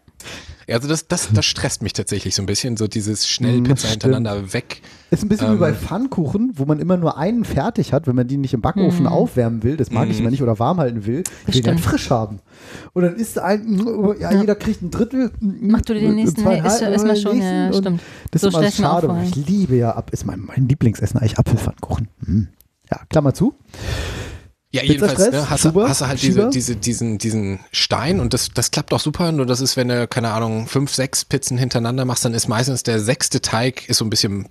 Ja, Also das, das, das stresst mich tatsächlich so ein bisschen, so dieses schnell Mm, Pizza das hintereinander weg. Ist ein bisschen wie Ähm. bei Pfannkuchen, wo man immer nur einen fertig hat, wenn man die nicht im Backofen aufwärmen will. Das mag ich Mhm. immer nicht oder warm halten will. Ich will den frisch haben. Und dann ist ein, ja, jeder kriegt ein Drittel. Mach du dir den nächsten, nee, ist, ist mal schon, ja, ja, stimmt. Das so ist immer schade. Ich liebe ja, ab, ist mein, mein Lieblingsessen eigentlich Apfelpfannkuchen. Hm. Ja, Klammer zu. Ja, jedenfalls ne, hast, du, Schuber, hast du halt diese, diese, diesen, diesen Stein und das, das klappt auch super, nur das ist, wenn du, keine Ahnung, fünf, sechs Pizzen hintereinander machst, dann ist meistens der sechste Teig ist so ein bisschen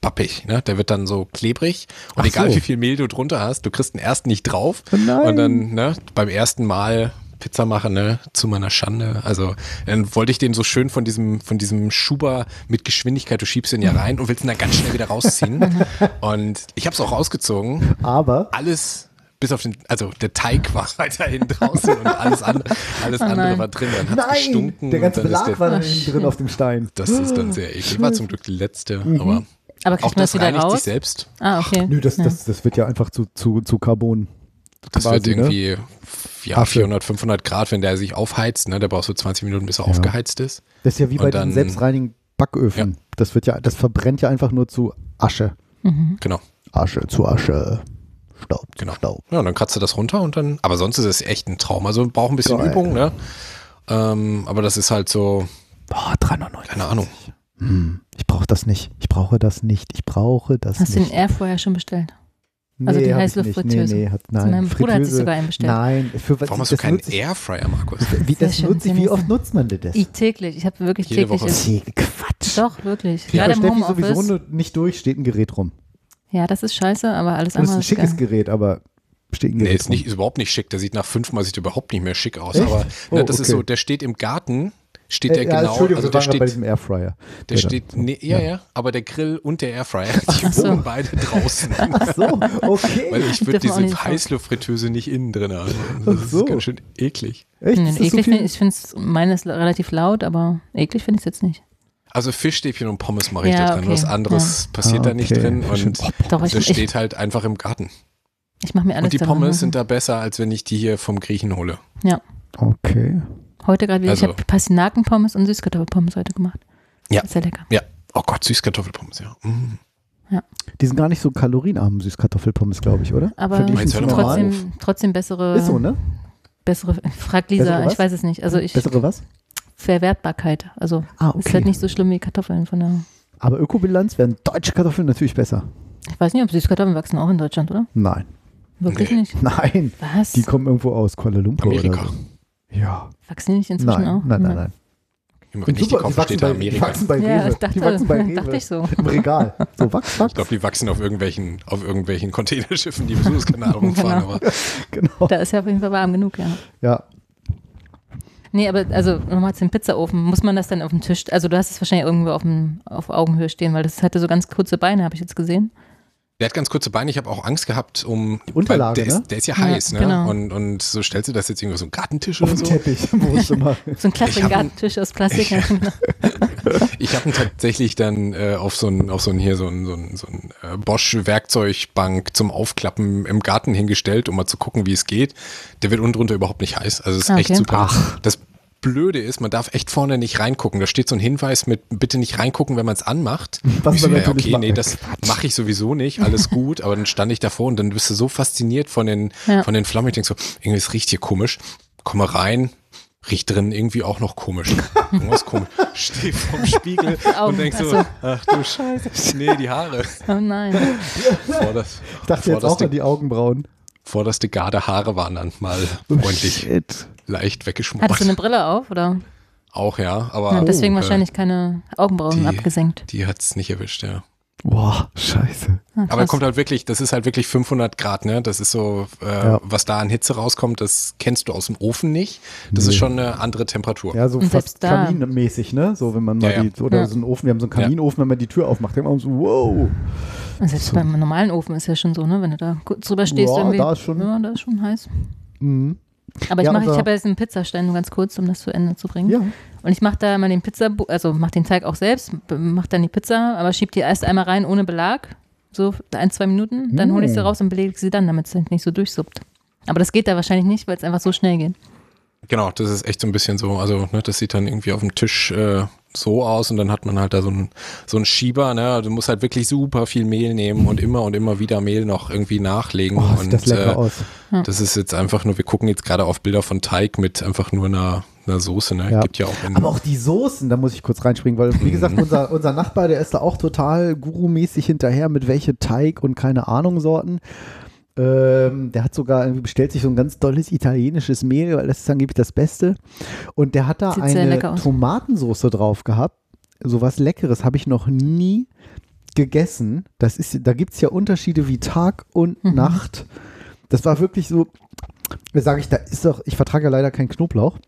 pappig, ne? Der wird dann so klebrig und Ach egal so. wie viel Mehl du drunter hast, du kriegst den ersten nicht drauf Oh nein. und dann, ne, beim ersten Mal Pizza machen, ne, zu meiner Schande. Also, dann wollte ich den so schön von diesem, von diesem Schuber mit Geschwindigkeit, du schiebst den ja rein und willst ihn dann ganz schnell wieder rausziehen. und ich habe es auch rausgezogen Aber alles bis auf den, also der Teig war weiterhin draußen und alles, an, alles andere nein. war drin. Dann hat nein, gestunken. der ganze und dann ist Belag der, war dann Ach, hinten drin auf dem Stein. Das ist dann sehr eklig. War zum Glück die letzte, aber Aber auch kriegt man das das wieder reinigt sich raus? selbst. Ah, okay. Nö, das, ja. das, das wird ja einfach zu, zu, zu Carbon. Das quasi, wird ne? irgendwie ja, Asche. 400, 500 Grad, wenn der sich aufheizt. Ne? Der braucht so 20 Minuten, bis er Ja. aufgeheizt ist. Das ist ja wie Und bei dann- den selbstreinigen Backöfen. Das wird ja, das verbrennt ja einfach nur zu Asche. Mhm. Genau. Asche zu Asche. Staub Genau. Staub. Ja, und dann kratzt du das runter und dann, aber sonst ist es echt ein Traum. Also braucht ein bisschen Geil. Übung, ne? Ähm, aber das ist halt so, Boah, 390. keine Ahnung. Hm, ich brauche das nicht. Ich brauche das nicht. Ich brauche das Hast du nicht. den Airfryer schon bestellt? also die. Heißluftfritteuse. Nee, nee, hat, Also nein. mein Bruder hat sich sogar einen bestellt. Nein, für was Warum hast du das keinen Airfryer, Markus? Wie, das schön, nutze ich, wie oft nutzt man denn das? Ich täglich. Ich habe wirklich Jede täglich. Woche. Nee, Quatsch. Doch, wirklich. Ja, Gerade im Steffi sowieso Homeoffice. nur nicht durch, steht ein Gerät rum. Ja, das ist scheiße, aber alles Und es ist andere ein schickes geil. Gerät, aber steht ein Gerät Nee, ist, nicht, ist überhaupt nicht schick. Der sieht nach fünfmal sieht überhaupt nicht mehr schick aus. Echt? Aber Oh, ne, das ist okay. so, der steht im Garten steht der Äh, ja, genau, Entschuldigung, also der gerade bei steht, diesem Airfryer. der Ja, steht, nee, ja, ja, aber der Grill und der Airfryer, die Ach so. wohnen beide draußen. Ach so, okay. Weil ich würde diese. Heißluftfritteuse nicht innen drin haben. Das Ach ist so. ganz schön eklig. Echt? Nee, Ist das so eklig find, ich finde es, meine ist relativ laut, aber eklig finde ich es jetzt nicht. Also Fischstäbchen und Pommes mache ich Ja, da drin. okay, Was anderes passiert Ah, da nicht okay. drin und Doch, das ich, steht halt einfach im Garten. ich mache mir alles Und die da drin. Pommes sind da besser, als wenn ich die hier vom Griechen hole. Okay. Heute gerade wieder, Also- ich habe Pastinakenpommes und Süßkartoffelpommes heute gemacht. Ja. Sehr lecker. Ja. Oh Gott, Süßkartoffelpommes, ja. Mm. Die sind gar nicht so kalorienarm, Süßkartoffelpommes, glaube ich, oder? Aber trotzdem, trotzdem bessere, Ist so, ne? bessere, frag Lisa, Bessere ich weiß es nicht. Also ich, Bessere was? Verwertbarkeit. Also Ah, ist okay. halt nicht so schlimm wie Kartoffeln von der, Aber Ökobilanz wären deutsche Kartoffeln natürlich besser. ich weiß nicht, ob Süßkartoffeln wachsen auch in Deutschland, oder? Nein. Wirklich Nee. nicht. Nein. Was? Die kommen irgendwo aus Kuala Lumpur Amerika. oder so. Ja. wachsen die nicht inzwischen Nein, auch? nein, nein, nein. Wenn Und ich die super, kaufe, wachsen steht da bei, die wachsen bei Ja, Rewe. ich dachte, die wachsen bei Rewe. dachte ich so. Im Regal. So, wachs, wachs. Ich glaube, die wachsen auf irgendwelchen, auf irgendwelchen Containerschiffen, die im Suezkanal rumfahren. Genau. Aber Genau. Da ist ja auf jeden Fall warm genug, ja. Ja. Nee, aber also nochmal zum Pizzaofen. Muss man das dann auf dem Tisch, also du hast es wahrscheinlich irgendwo auf, dem, auf Augenhöhe stehen, weil das hatte so ganz kurze Beine, habe ich jetzt gesehen. Der hat ganz kurze Beine. Ich habe auch Angst gehabt um. Die Unterlage, der, ne? ist, der ist ja Ja, heiß, ne? genau. Und, und so stellst du das jetzt irgendwie so einen Gartentisch Auf oder so? Teppich im Wohnzimmer. So ein klassischer Ich hab- Gartentisch aus Plastik. genau. Ich habe ihn tatsächlich dann äh, auf so ein, auf so ein hier so ein, so ein, so ein äh, Bosch Werkzeugbank zum Aufklappen im Garten hingestellt, um mal zu gucken, wie es geht. Der wird unten drunter überhaupt nicht heiß. Also es ist Ah, echt okay. super. Das Blöde ist, man darf echt vorne nicht reingucken. Da steht so ein Hinweis mit bitte nicht reingucken, wenn man es anmacht. Was ich so, man ja, natürlich okay, nee, das mache ich sowieso nicht, alles gut, aber dann stand ich davor und dann bist du so fasziniert von den, Ja. von den Flammen. Ich denk so, irgendwie es riecht hier komisch. Komme rein, riecht drin irgendwie auch noch komisch. Irgendwas komisch. Steh vorm Spiegel und denk so, ach ach du Scheiße. Nee, die Haare. Oh nein. Vor das, Ich dachte jetzt auch an die Augenbrauen. vorderste Garde Haare waren dann mal Oh, freundlich Shit. Leicht weggeschmort. Hattest du eine Brille auf, oder? Auch ja, aber Ja, deswegen äh, wahrscheinlich keine Augenbrauen die- abgesenkt. die hat's nicht erwischt, ja. Boah, scheiße. Ah, Aber kommt halt wirklich, das ist halt wirklich 500 Grad, ne? Das ist so, äh, Ja. was da an Hitze rauskommt, das kennst du aus dem Ofen nicht. Das ist schon eine andere Temperatur. Ja, so Und fast kaminmäßig, ne? So, wenn man mal Ja, ja. die, oder Ja. so einen Ofen, wir haben so einen Kaminofen, wenn man die Tür aufmacht, denkt man so, wow. Und selbst beim normalen Ofen ist ja schon so, ne? Wenn du da kurz drüber stehst, Ja, irgendwie. da ist schon- Ja, da ist schon heiß. Mhm. Aber ich Ja, mache, ich habe jetzt einen Pizzastein, nur ganz kurz, um das zu Ende zu bringen. Ja. Und ich mache da mal den Pizza, also mache den Teig auch selbst, mache dann die Pizza, aber schieb die erst einmal rein ohne Belag, so ein, zwei Minuten, dann hole ich sie Mm. raus und belege sie dann, damit es nicht so durchsuppt. Aber das geht da wahrscheinlich nicht, weil es einfach so schnell geht. Genau, das ist echt so ein bisschen so, also ne, das sieht dann irgendwie auf dem Tisch äh, so aus und dann hat man halt da so einen so einen Schieber, ne? Du musst halt wirklich super viel Mehl nehmen und immer und immer wieder Mehl noch irgendwie nachlegen. Oh, und das lecker äh, aus. das ist jetzt einfach nur, wir gucken jetzt gerade auf Bilder von Teig mit einfach nur einer, einer Soße, ne? Ja. Gibt ja auch Aber auch die Soßen, da muss ich kurz reinspringen, weil, wie gesagt, unser, unser Nachbar, der ist da auch total gurumäßig hinterher mit welche Teig und keine Ahnung Sorten. Ähm, der hat sogar irgendwie bestellt sich so ein ganz dolles italienisches Mehl, weil das ist angeblich das Beste. Und der hat da Sieht eine. Tomatensoße drauf gehabt. Sowas Leckeres habe ich noch nie gegessen. Das ist, da gibt es ja Unterschiede wie Tag und Mhm. Nacht. Das war wirklich so, sage ich, da ist doch, ich vertrage ja leider keinen Knoblauch.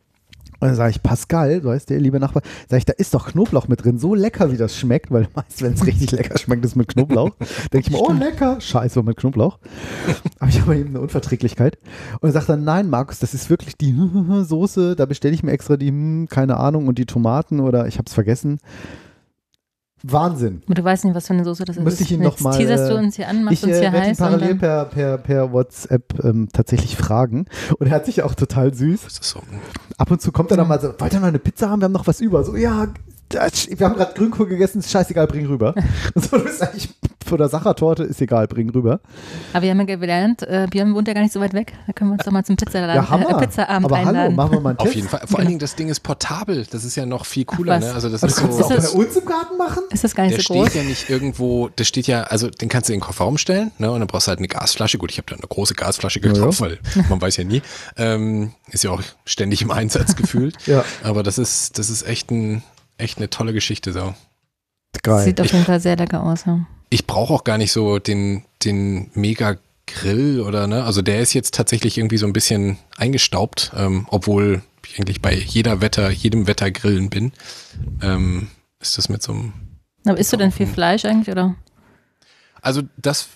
Und dann sage ich, Pascal, so heißt der liebe Nachbar, sage ich, da ist doch Knoblauch mit drin, so lecker, wie das schmeckt, weil meist, wenn es richtig lecker schmeckt, ist mit Knoblauch. denke ich mir, oh, lecker, scheiße, mit Knoblauch. Aber ich habe eben eine Unverträglichkeit. Und er sagt dann, nein, Markus, das ist wirklich die Soße, da bestelle ich mir extra die, hm, keine Ahnung, und die Tomaten oder ich habe es vergessen. Wahnsinn. Aber du weißt nicht, was für eine Soße das ist. Müsste ich ihn Jetzt noch mal, teaserst du äh, uns hier an, machst Ich uns äh, hier werde ihn heiß. Und parallel per, per, per WhatsApp ähm, tatsächlich fragen. Und er hat sich auch total süß. das ist so, Ab und zu kommt er dann mal so, wollt ihr noch eine Pizza haben? Wir haben noch was über. So, ja, wir haben gerade Grünkohl gegessen, ist scheißegal, bring rüber. So, du bist eigentlich von der Sachertorte, ist egal, bring rüber. aber wir haben ja gelernt, äh, Björn wohnt ja gar nicht so weit weg. Da können wir uns doch mal zum Pizzaladen, Ja, Hammer. äh, Pizzaabend Aber hallo, einladen. machen wir mal einen auf jeden Fall. Vor allen Dingen, das Ding ist portabel. Das ist ja noch viel cooler, ne? Also das Das ist kannst du so. auch Ist bei das- uns im Garten machen? ist das gar nicht Der so groß? steht ja nicht irgendwo, der steht ja, also den kannst du in den Kofferraum stellen, ne? Und dann brauchst du halt eine Gasflasche. Gut, ich habe da eine große Gasflasche gekauft, weil man weiß ja nie. Ähm, ist ja auch ständig im Einsatz gefühlt. Ja. Aber das ist, das ist echt ein, echt eine tolle Geschichte so. Geil. Sieht auf jeden Fall sehr lecker aus. Ja. Ich brauche auch gar nicht so den, den Mega Grill oder ne, also der ist jetzt tatsächlich irgendwie so ein bisschen eingestaubt, ähm, obwohl ich eigentlich bei jeder Wetter, jedem Wetter grillen bin, ähm, ist das mit so einem. Aber isst du denn viel Fleisch eigentlich, oder? Also das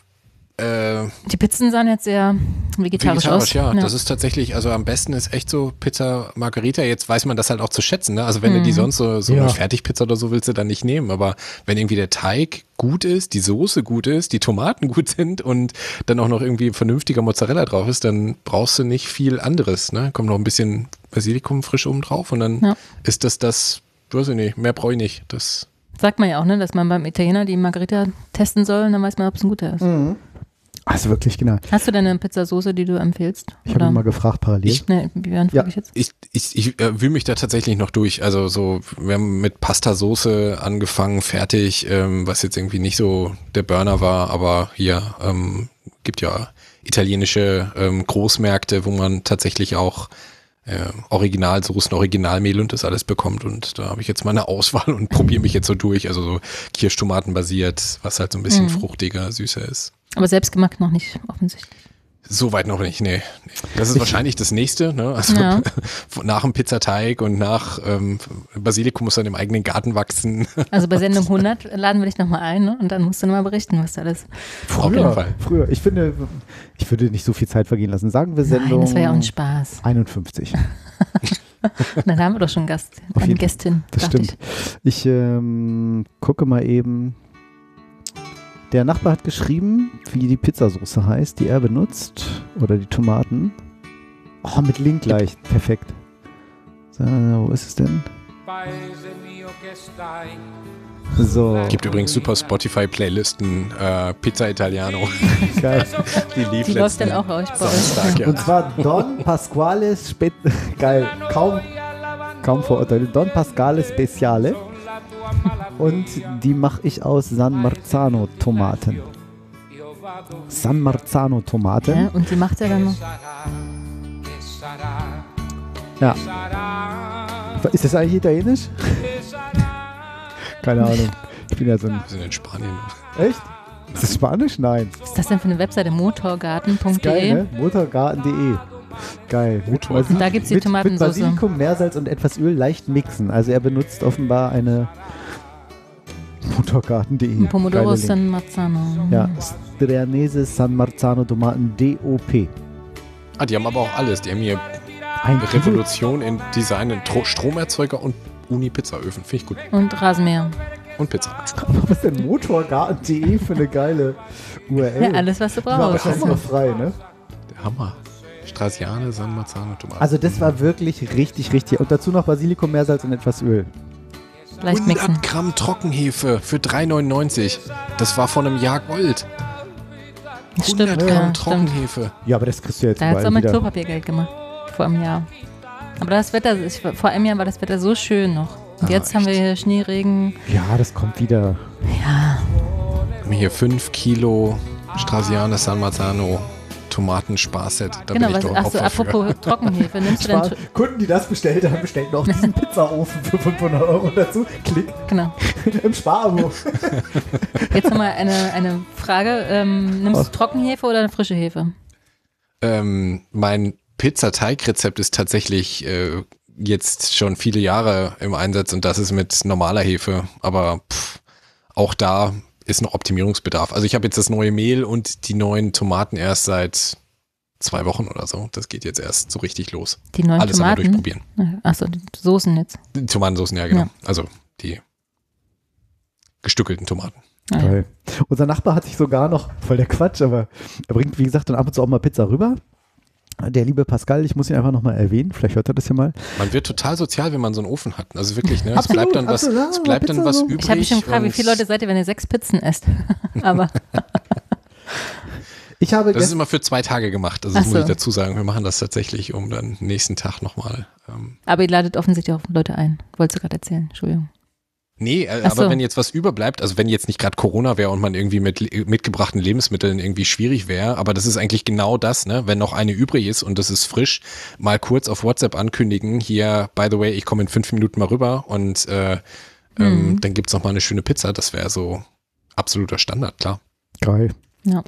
äh, Die Pizzen sahen jetzt sehr vegetarisch, aus. ja. Das ist tatsächlich, also am besten ist echt so Pizza Margarita. Jetzt weiß man das halt auch zu schätzen. Ne? Also wenn du die sonst so, so Ja. eine Fertigpizza oder so willst du dann nicht nehmen. Aber wenn irgendwie der Teig gut ist, die Soße gut ist, die Tomaten gut sind und dann auch noch irgendwie vernünftiger Mozzarella drauf ist, dann brauchst du nicht viel anderes. Ne? Kommt noch ein bisschen Basilikum frisch oben drauf und dann Ja. ist das das, weiß ich nicht, mehr brauche ich nicht. Das Sagt man ja auch, ne, dass man beim Italiener die Margarita testen soll, und dann weiß man, ob es ein guter ist. Mhm. Also wirklich genau. Hast du denn eine Pizzasoße, die du empfiehlst? Ich habe ihn mal gefragt parallel. Ich- Nee, Björn, Ja. ich jetzt. Ich, ich, ich äh, wühle mich da tatsächlich noch durch. Also so, wir haben mit Pastasoße angefangen, fertig, ähm, was jetzt irgendwie nicht so der Burner war, aber hier ähm, gibt ja italienische ähm, Großmärkte, wo man tatsächlich auch äh, Originalsoßen, Originalmehl und das alles bekommt. Und da habe ich jetzt mal eine Auswahl und probiere mich jetzt so durch. Also so Kirschtomaten basiert, was halt so ein bisschen Mhm. fruchtiger, süßer ist. Aber selbstgemacht noch nicht, offensichtlich. Soweit noch nicht, nee. Das ist wahrscheinlich das nächste, ne? Also Ja. nach dem Pizzateig und nach ähm, Basilikum muss dann im eigenen Garten wachsen. Also bei Sendung 100 laden wir dich nochmal ein ne? und dann musst du nochmal berichten, was da alles. Auf jeden Fall. Früher. Ich finde, ich würde nicht so viel Zeit vergehen lassen. Sagen wir Sendung Nein, das war ja auch ein Spaß. 51. Na, da haben wir doch schon Gast, eine. Gästin. Das stimmt. Ich ähm, gucke mal eben. Der Nachbar hat geschrieben, wie die Pizzasauce heißt, die er benutzt. Oder die Tomaten. Oh, mit Link gleich. Perfekt. So, wo ist es denn? So. Gibt übrigens super Spotify-Playlisten, äh, Pizza Italiano. Geil. Die lief Die läuft dann auch euch bei euch. Samstag, ja. Und zwar Don Pasquale Spe Geil. Kaum, kaum Vorurteile. Don Pasquale Speciale. Und die mache ich aus San Marzano Tomaten. San Marzano Tomaten. Ja, und die macht ja dann noch. Ja. Ist das eigentlich italienisch? Keine Ahnung. Ich bin ja so ein. Wir sind in Spanien. Echt? Ist das Spanisch? Nein. Was ist das denn für eine Webseite? Geil, Motorgarten.de. ne? Motorgarten.de. Geil. Und da gibt's die mit, Tomatensauce. Mit Basilikum, Meersalz und etwas Öl leicht mixen. Also er benutzt offenbar eine Motorgarten.de. Pomodoro. San Marzano. Ja, Strianese San Marzano Tomaten DOP. Ah, die haben aber auch alles. Die haben hier Ein Kilo? Revolution in Design, in Tro Stromerzeuger und Uni-Pizzaöfen. Finde ich gut. Und Rasenmäher. Und Pizza. Was ist denn Motorgarten.de für eine geile URL? Ja, alles, was du brauchst. wahrscheinlich noch frei, ne? Der Hammer. Strasiane, San Marzano, Tomaten. Also das war wirklich richtig, richtig. Und dazu noch Basilikum, Meersalz und etwas Öl. Leicht mixen. 100 Gramm Trockenhefe für 3,99. Das war vor einem Jahr Gold. 100 Stimmt, Gramm ja, stimmt. Trockenhefe. Ja, aber das kriegst du jetzt Da hat es auch überall mit. Klopapiergeld gemacht. Vor einem Jahr. Aber das Wetter, ich, vor einem Jahr war das Wetter so schön noch. Und Ah, jetzt haben wir echt? hier Schneeregen. Ja, das kommt wieder. Ja, Wir haben hier 5 Kilo Strasiane, San Marzano, Tomatensparset. Da genau. bin ich Was, doch achso, apropos Trockenhefe. Nimmst du denn, Kunden, die das bestellt haben, bestellen noch diesen Pizzaofen für 500 Euro dazu. Klick genau. im Sparabo. Jetzt nochmal eine, eine Frage. Ähm, nimmst Oh. du Trockenhefe oder eine frische Hefe? Ähm, mein Pizzateigrezept ist tatsächlich äh, jetzt schon viele Jahre im Einsatz und das ist mit normaler Hefe. Aber pff, auch da ist noch Optimierungsbedarf. Also ich habe jetzt das neue Mehl und die neuen Tomaten erst seit zwei Wochen oder so. Das geht jetzt erst so richtig los. Die neuen Alles Tomaten? durchprobieren. Achso, die Soßen jetzt. Die Tomatensoßen, ja genau. Ja. Also die gestückelten Tomaten. Ah. Geil. Unser Nachbar hat sich sogar noch, voll der Quatsch, aber er bringt, wie gesagt, dann ab und zu auch mal Pizza rüber. Der liebe Pascal, ich muss ihn einfach nochmal erwähnen, vielleicht hört er das ja mal. Man wird total sozial, wenn man so einen Ofen hat. Also wirklich, ne? Es Absolut, bleibt dann was, absolut, ja, es bleibt dann was so. übrig. Ich habe mich schon gefragt, wie viele Leute seid ihr, wenn ihr sechs Pizzen esst? Aber Ich habe Das ist immer für zwei Tage gemacht. Also das muss so. ich dazu sagen. Wir machen das tatsächlich, um dann nächsten Tag nochmal. Ähm, Aber ihr ladet offensichtlich auch Leute ein. Wolltest du gerade erzählen? Entschuldigung. Nee, äh, aber so. wenn jetzt was überbleibt, also wenn jetzt nicht gerade Corona wäre und man irgendwie mit mitgebrachten Lebensmitteln irgendwie schwierig wäre, aber das ist eigentlich genau das, ne? Wenn noch eine übrig ist und das ist frisch, mal kurz auf WhatsApp ankündigen, hier, by the way, ich komme in fünf Minuten mal rüber und äh, ähm, Mhm. dann gibt's noch mal eine schöne Pizza. Das wäre so absoluter Standard, klar. geil. Ja.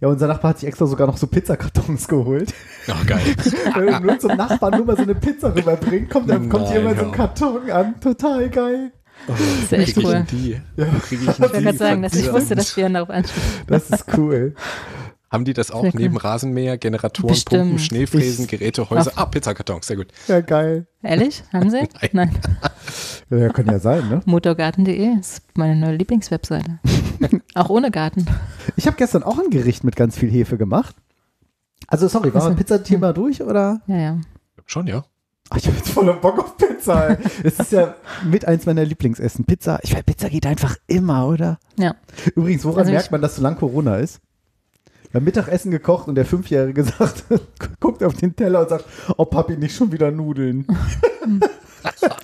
Ja, unser Nachbar hat sich extra sogar noch so Pizzakartons geholt. Ach, geil. Wenn er nur zum Nachbarn nur mal so eine Pizza rüberbringt, kommt, dann kommt hier immer so ein Karton an. Total geil. Das ist ja echt cool. die? Ja, ich Ich wollte gerade sagen, dass ich wusste, dass wir darauf ansprechen. das ist cool. Haben die das auch Sehr cool. neben Rasenmäher, Generatoren, Bestimmt. Pumpen, Schneefräsen, Geräte, Häuser? Ah, Pizzakartons, sehr gut. Ja, geil. Ehrlich? Haben Sie? Nein. Ja, kann ja sein, ne? Motorgarten.de ist meine neue Lieblingswebseite. Auch ohne Garten. Ich habe gestern auch ein Gericht mit ganz viel Hefe gemacht. Also, sorry, war das Pizzathema durch oder? Ja, ja. Schon, ja. Ach, ich habe jetzt voller Bock auf Pizza. ey. Das ist ja mit eins meiner Lieblingsessen. Pizza. Ich weiß, Pizza geht einfach immer, oder? Ja. Übrigens, woran Also merkt man, dass so lang Corona ist? Wir haben Mittagessen gekocht und der Fünfjährige sagt, guckt auf den Teller und sagt, oh Papi, nicht schon wieder Nudeln.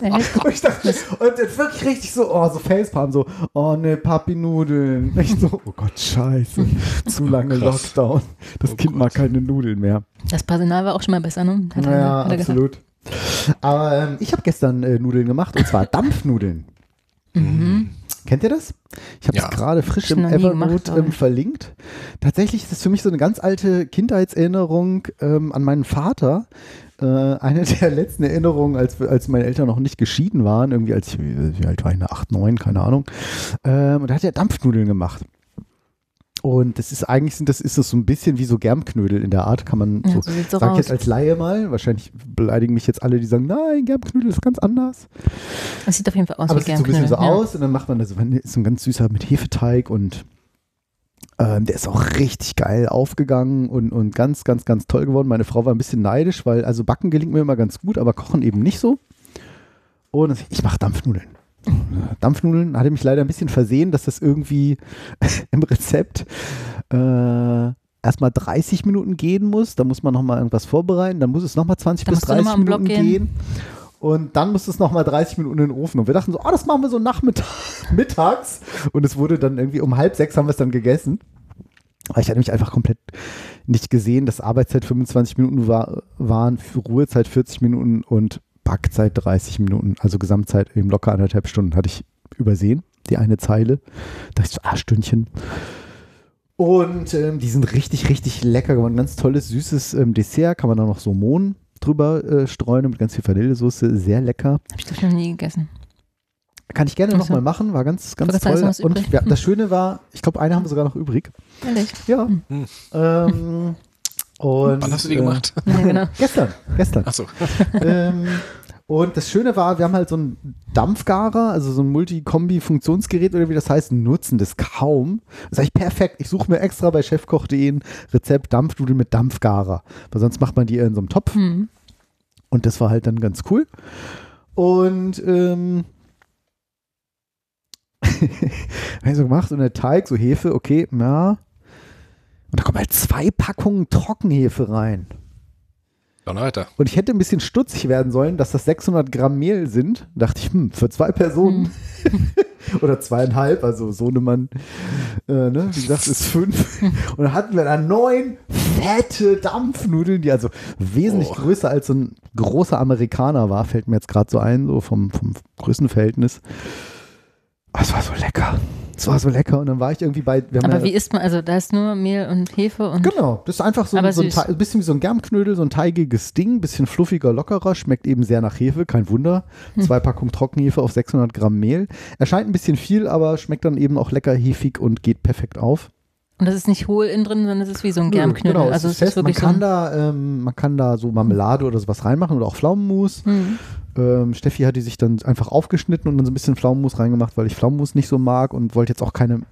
Und ich dachte, und jetzt wirklich richtig so, oh, so Facepalm, so, oh ne, Papi, Nudeln. Ich so, oh Gott, scheiße, zu lange krass. Lockdown. Das Oh Kind Gott. mag keine Nudeln mehr. Das Personal war auch schon mal besser, ne? Hat Ja, hat er gesagt. Aber ähm, ich habe gestern äh, Nudeln gemacht und zwar Dampfnudeln. Mhm. Kennt ihr das? Ich habe es Ja. gerade frisch im Evernote ähm, verlinkt. Tatsächlich ist es für mich so eine ganz alte Kindheitserinnerung ähm, an meinen Vater. Äh, eine der letzten Erinnerungen, als, als meine Eltern noch nicht geschieden waren, irgendwie als ich, wie alt war ich, ne, 8, 9, keine Ahnung. Ähm, und da hat er Dampfnudeln gemacht. Und das ist eigentlich, sind das, ist das so ein bisschen wie so Germknödel in der Art, kann man Ja, so, so sieht's auch sag ich jetzt als Laie mal, wahrscheinlich beleidigen mich jetzt alle, die sagen, nein, Germknödel ist ganz anders. Das sieht auf jeden Fall aus Aber wie es sieht so ein bisschen so Germknödel, ja. aus und dann macht man das, ist so ein ganz süßer mit Hefeteig und ähm, der ist auch richtig geil aufgegangen und, und ganz, ganz, ganz toll geworden. Meine Frau war ein bisschen neidisch, weil also Backen gelingt mir immer ganz gut, aber Kochen eben nicht so. Und ich mache Dampfnudeln. Dampfnudeln hatte mich leider ein bisschen versehen, dass das irgendwie im Rezept äh, erstmal 30 Minuten gehen muss. Da muss man nochmal irgendwas vorbereiten. Dann muss es nochmal 20 Da bis musst du noch 30 mal am Block Minuten gehen. gehen. Und dann muss es nochmal 30 Minuten in den Ofen. Und wir dachten so, oh, das machen wir so nachmittag, mittags. Und es wurde dann irgendwie um halb sechs haben wir es dann gegessen. Aber ich hatte mich einfach komplett nicht gesehen, dass Arbeitszeit 25 Minuten war, waren, für Ruhezeit 40 Minuten und Backzeit 30 Minuten. Also Gesamtzeit eben locker anderthalb Stunden hatte ich übersehen, die eine Zeile. Da dachte ich so, ah, Stündchen. Und ähm, die sind richtig, richtig lecker geworden. Ganz tolles, süßes ähm, Dessert. Kann man da noch so Mohn drüber äh, streuen mit ganz viel Vanillesoße. Sehr lecker. Hab ich das noch nie gegessen. Kann ich gerne nochmal machen. War ganz, ganz toll. noch was Und ja, das Schöne war, ich glaube, eine haben wir sogar noch übrig. Ehrlich? Ja. Hm. Ähm, und, Wann hast du die äh, gemacht? Ja, genau. Gestern, gestern. Achso. ähm, und das Schöne war, wir haben halt so einen Dampfgarer, also so ein Multikombi-Funktionsgerät oder wie das heißt, nutzen das kaum. Das ist eigentlich perfekt. Ich suche mir extra bei chefkoch.de ein Rezept Dampfnudeln mit Dampfgarer. Weil sonst macht man die eher in so einem Topf. Hm. Und das war halt dann ganz cool. Und ähm, habe ich so gemacht und der Teig, so Hefe, okay, ja. Und da kommen halt zwei Packungen Trockenhefe rein. Donnerwetter. Und ich hätte ein bisschen stutzig werden sollen, dass das 600 Gramm Mehl sind. Da dachte ich, hm, für zwei Personen oder zweieinhalb, also Sohnemann, äh, ne, wie gesagt, ist fünf. Und dann hatten wir da neun fette Dampfnudeln, die also wesentlich Oh. größer als so ein großer Amerikaner war, fällt mir jetzt gerade so ein, so vom, vom Größenverhältnis. Ah, Es war so lecker. Es war so lecker. Und dann war ich irgendwie bei. Wir haben Aber ja, wie isst man, also da ist nur Mehl und Hefe und Genau, das ist einfach so, so ein, süß. Te- ein bisschen wie so ein Germknödel, so ein teigiges Ding, bisschen fluffiger, lockerer, schmeckt eben sehr nach Hefe, kein Wunder. Hm. Zwei Packungen Trockenhefe auf 600 Gramm Mehl. Erscheint ein bisschen viel, aber schmeckt dann eben auch lecker hefig und geht perfekt auf. Und das ist nicht hohl innen drin, sondern es ist wie so ein Nö, Germknödel. Genau, also es ist fest. Man wirklich kann, so. da, ähm, man kann da so Marmelade oder sowas reinmachen oder auch Pflaumenmus. Hm. Ähm, Steffi hat die sich dann einfach aufgeschnitten und dann so ein bisschen Pflaumenmus reingemacht, weil ich Pflaumenmus nicht so mag und wollte jetzt auch keine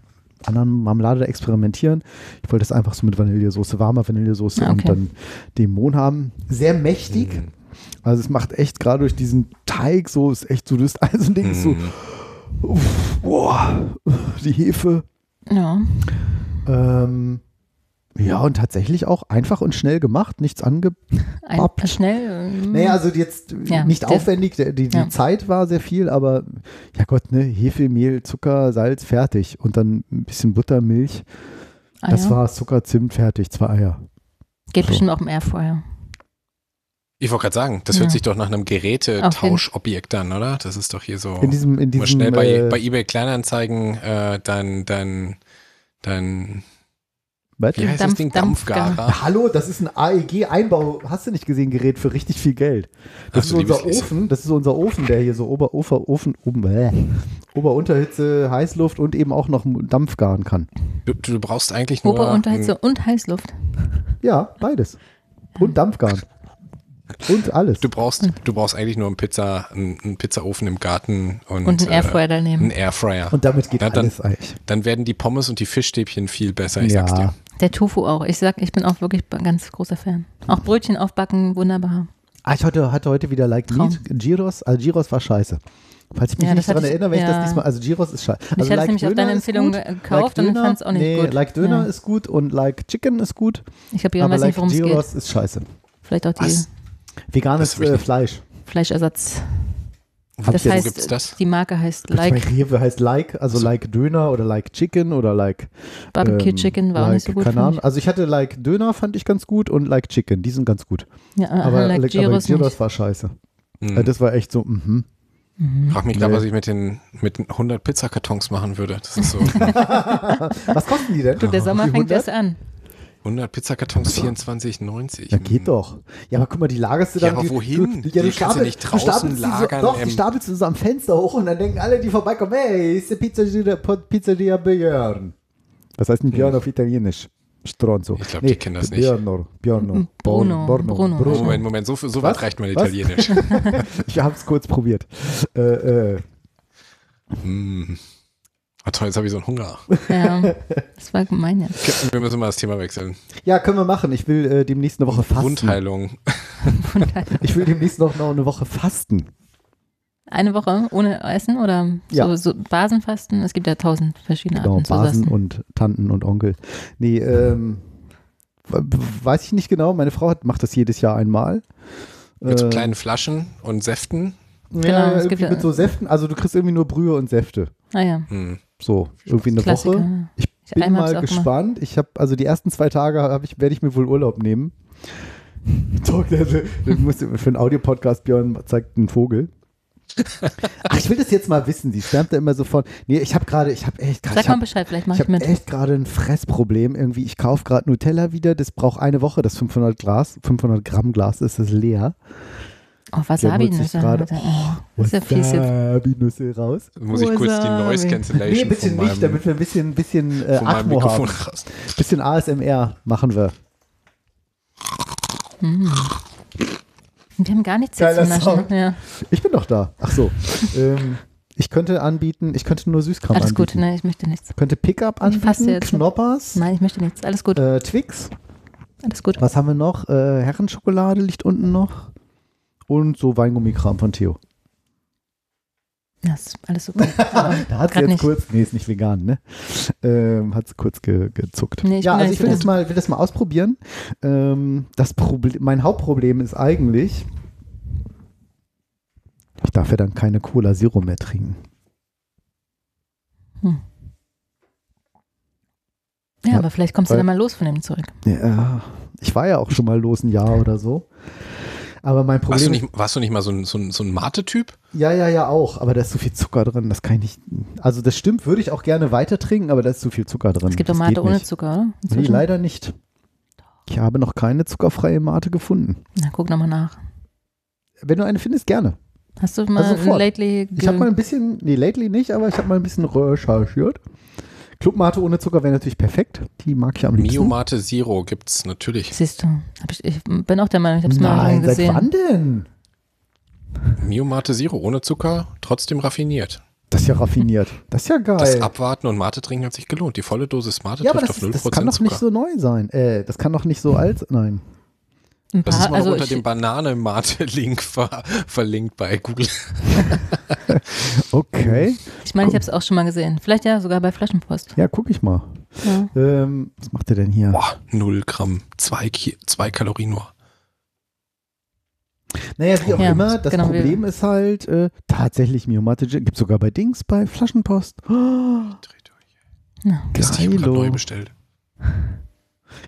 anderen Marmelade da experimentieren. Ich wollte das einfach so mit Vanillesoße, warmer Vanillesoße Ah, und okay. dann den Mohn haben. Sehr mächtig. Also es macht echt gerade durch diesen Teig so, ist echt so, das ist also ein Ding, ist so, Mhm. uff, boah, die Hefe. Ja. Ähm, ja, und tatsächlich auch einfach und schnell gemacht, nichts ange Ein, Pappt. schnell. ähm, naja, also jetzt Ja, nicht der- aufwendig, die, die ja. Zeit war sehr viel, aber ja Gott, ne, Hefe, Mehl, Zucker, Salz, fertig. Und dann ein bisschen Butter, Milch. ah, das war Zucker, Zimt, fertig, zwei Eier. Geht so. bestimmt auch im Airfryer. Ich wollte gerade sagen, das Ja. hört sich doch nach einem Gerätetauschobjekt an, oder? Das ist doch hier so. In diesem, in mal diesem schnell bei, äh, bei eBay Kleinanzeigen äh, dein, dein, dein Was? Wie heißt Dampf- das Ding? Dampfgarer. Dampfgarer. Hallo, das ist ein AEG-Einbau, hast du nicht gesehen, Gerät für richtig viel Geld. Das Ach ist unser. Ofen, das ist unser Ofen, der hier so Ober, Ober, Ofen, oben, äh, Ober-Unterhitze, Heißluft und eben auch noch Dampf garen kann. Du, du brauchst eigentlich nur. Ober- Unterhitze und Heißluft. Ja, beides. Und Dampfgarn. Und alles. Du brauchst, du brauchst eigentlich nur einen Pizza, einen, einen Pizzaofen im Garten und, Und einen Airfryer Äh, daneben. einen Airfryer. Und damit geht Ja, dann- alles eigentlich. Dann werden die Pommes und die Fischstäbchen viel besser, ich sag's Ja, dir. Der Tofu auch. Ich sag, ich bin auch wirklich ein ganz großer Fan. Auch Brötchen aufbacken, wunderbar. ah, ich hatte, hatte heute wieder Like Traum. Meat. Gyros, also Gyros war scheiße. Falls ich mich Ja, nicht daran ich- erinnere, wenn ich ja. das diesmal, also Gyros ist scheiße. Also ich hatte es nämlich auf Döner deine ist Empfehlung gut, gekauft und Döner- fand es auch nicht nee, gut. Like Döner Ja. ist gut und Like Chicken ist gut, Ich habe ja aber weiß Like nicht, worum es geht. Gyros ist scheiße. Vielleicht auch die Was? Veganes ich äh. Fleisch. Fleischersatz. Hab Das ich heißt, Wo gibt's das? die Marke heißt Like Rewe heißt Like, also So. Like Döner oder Like Chicken oder Like Barbecue ähm, Chicken war auch like, nicht so gut. Keine Ahnung. Also ich hatte Like Döner fand ich ganz gut und Like Chicken, die sind ganz gut. ich. Ja, Aber aber Like aber Gyros Gyros nicht. war scheiße. Hm. Äh, Das war echt so, mhm. Frag mich gerade, Nee. was ich mit den, mit den 100 Pizzakartons machen würde. Das ist so Was kosten die denn? Du, der Sommer fängt 100? erst an. 100 Pizzakartons 24,90. Ja, geht doch. Ja, aber guck mal, die lagerst du Ja, dann. aber die, wohin? Du, Die ja, du kannst du stapel- nicht du draußen stapelst die lagern, So, doch, die stapelst du so am Fenster hoch und dann denken alle, die vorbeikommen, hey, ist die Pizzeria, Pizzeria Björn. Was heißt denn Björn auf Italienisch? Stronzo. Ich glaub, die kennen das nicht. Björno, Björno. Bruno, Borno, Bruno. Bruno. Moment, Moment, so, so weit Was? reicht mein Was? Italienisch. Ich habe es kurz probiert. Äh, äh, hm. Ah, toll, jetzt habe ich so einen Hunger. Ja, das war gemein jetzt. Wir müssen mal das Thema wechseln. ja, können wir machen. Ich will äh, demnächst eine Woche fasten. Wundheilung. Ich will demnächst noch, eine Woche fasten. Eine Woche ohne Essen oder Ja. so, so Basenfasten? Es gibt ja tausend verschiedene Genau, Arten zu Basen und Tanten und Onkel. Nee, ähm, weiß ich nicht genau. Meine Frau hat, macht das jedes Jahr einmal. Mit so Äh, kleinen Flaschen und Säften. Ja, Genau, es gibt ja- mit so Säften. Also du kriegst irgendwie nur Brühe und Säfte. Ah ja, Hm. So, irgendwie eine Klassiker. Woche. Ich bin Einmal mal gemacht. gespannt. Ich habe also die ersten zwei Tage ich werde ich mir wohl Urlaub nehmen. Für einen Audiopodcast Björn zeigt einen Vogel. Ach, ich will das jetzt mal wissen. Sie schwärmt da immer so von. Nee, ich habe gerade, ich habe echt gerade. Sag mal Bescheid, vielleicht mach Ich ich, habe mit. echt gerade ein Fressproblem. Irgendwie, ich kaufe gerade Nutella wieder. Das braucht eine Woche. Das 500 Glas, 500 Gramm Glas ist das leer. Oh, Wasabi holt sich Nüsse. gerade- das ist ja fies jetzt. Wasabi-Nüsse raus. Muss ich kurz die. Noise Cancellation Nee, bitte von nicht, meinem, damit wir ein bisschen, bisschen äh, Atmo Mikrofon haben. raus. Bisschen ASMR machen wir. Und die haben gar nichts jetzt Geiler zu naschen. Ja. Ich bin doch da. Ach so. ähm, ich könnte anbieten, ich könnte nur Süßkram Alles gut, anbieten. nein, ich möchte nichts. Könnte Pickup Ich anbieten, jetzt. Knoppers, Nein, ich möchte nichts. Alles gut, äh, Twix. alles gut. Was haben wir noch? Äh, Herrenschokolade liegt unten noch. Und so Weingummikram von Theo. Ja, ist alles super. Da hat sie jetzt nicht. kurz, nee, ist nicht vegan, ne? Ähm, hat sie kurz ge, gezuckt. Nee, ich ja, also ich will das mal, will das mal ausprobieren. Ähm, das Problem, mein Hauptproblem ist eigentlich, ich darf ja dann keine Cola Zero mehr trinken. Ja, Ja, aber vielleicht kommst du weil- dann mal los von dem zurück. Ja, ich war ja auch schon mal los ein Jahr oder so. Aber mein Warst du Problem, nicht, warst du nicht mal so ein, so ein, so ein Mate-Typ? ja, ja, ja auch, aber da ist so viel Zucker drin, das kann ich nicht, also das stimmt, würde ich auch gerne weiter trinken, aber da ist zu viel Zucker drin. Es gibt doch Mate ohne nicht. Zucker, oder? Nee, leider nicht. Ich habe noch keine zuckerfreie Mate gefunden. Na, guck nochmal nach. Wenn du eine findest, gerne. Hast du mal Also lately Ich habe mal ein bisschen, nee, lately nicht, aber ich habe mal ein bisschen recherchiert. Clubmate ohne Zucker wäre natürlich perfekt. Die mag ich am liebsten. Mio Mate Zero gibt's natürlich. Siehst du, ich, ich bin auch der Meinung, ich habe es mal Nein, irgendwo seit gesehen. wann denn? Mio Mate Zero ohne Zucker, trotzdem raffiniert. Das ist ja raffiniert. Das ist ja geil. Das Abwarten und Mate trinken hat sich gelohnt. Die volle Dosis Mate ja, aber trifft das, auf ist, 0% das kann doch Zucker. nicht so neu sein. Äh, das kann doch nicht so alt Nein. Ein das ist mal also unter ich, dem Banane-Mate-Link ver verlinkt bei Google. Okay. ich meine, ich habe es auch schon mal gesehen. Vielleicht ja sogar bei Flaschenpost. Ja, guck ich mal. Ja. Ähm, was macht der denn hier? Boah, 0 Gramm, 2 Ki zwei Kalorien nur. Naja, wie auch Ja, immer, das genau, Problem ist halt äh, tatsächlich Miomate gibt sogar bei Dings, bei Flaschenpost. Oh, Dreh durch. Ja. Gestern, ich hab grad Geilo. neu bestellt.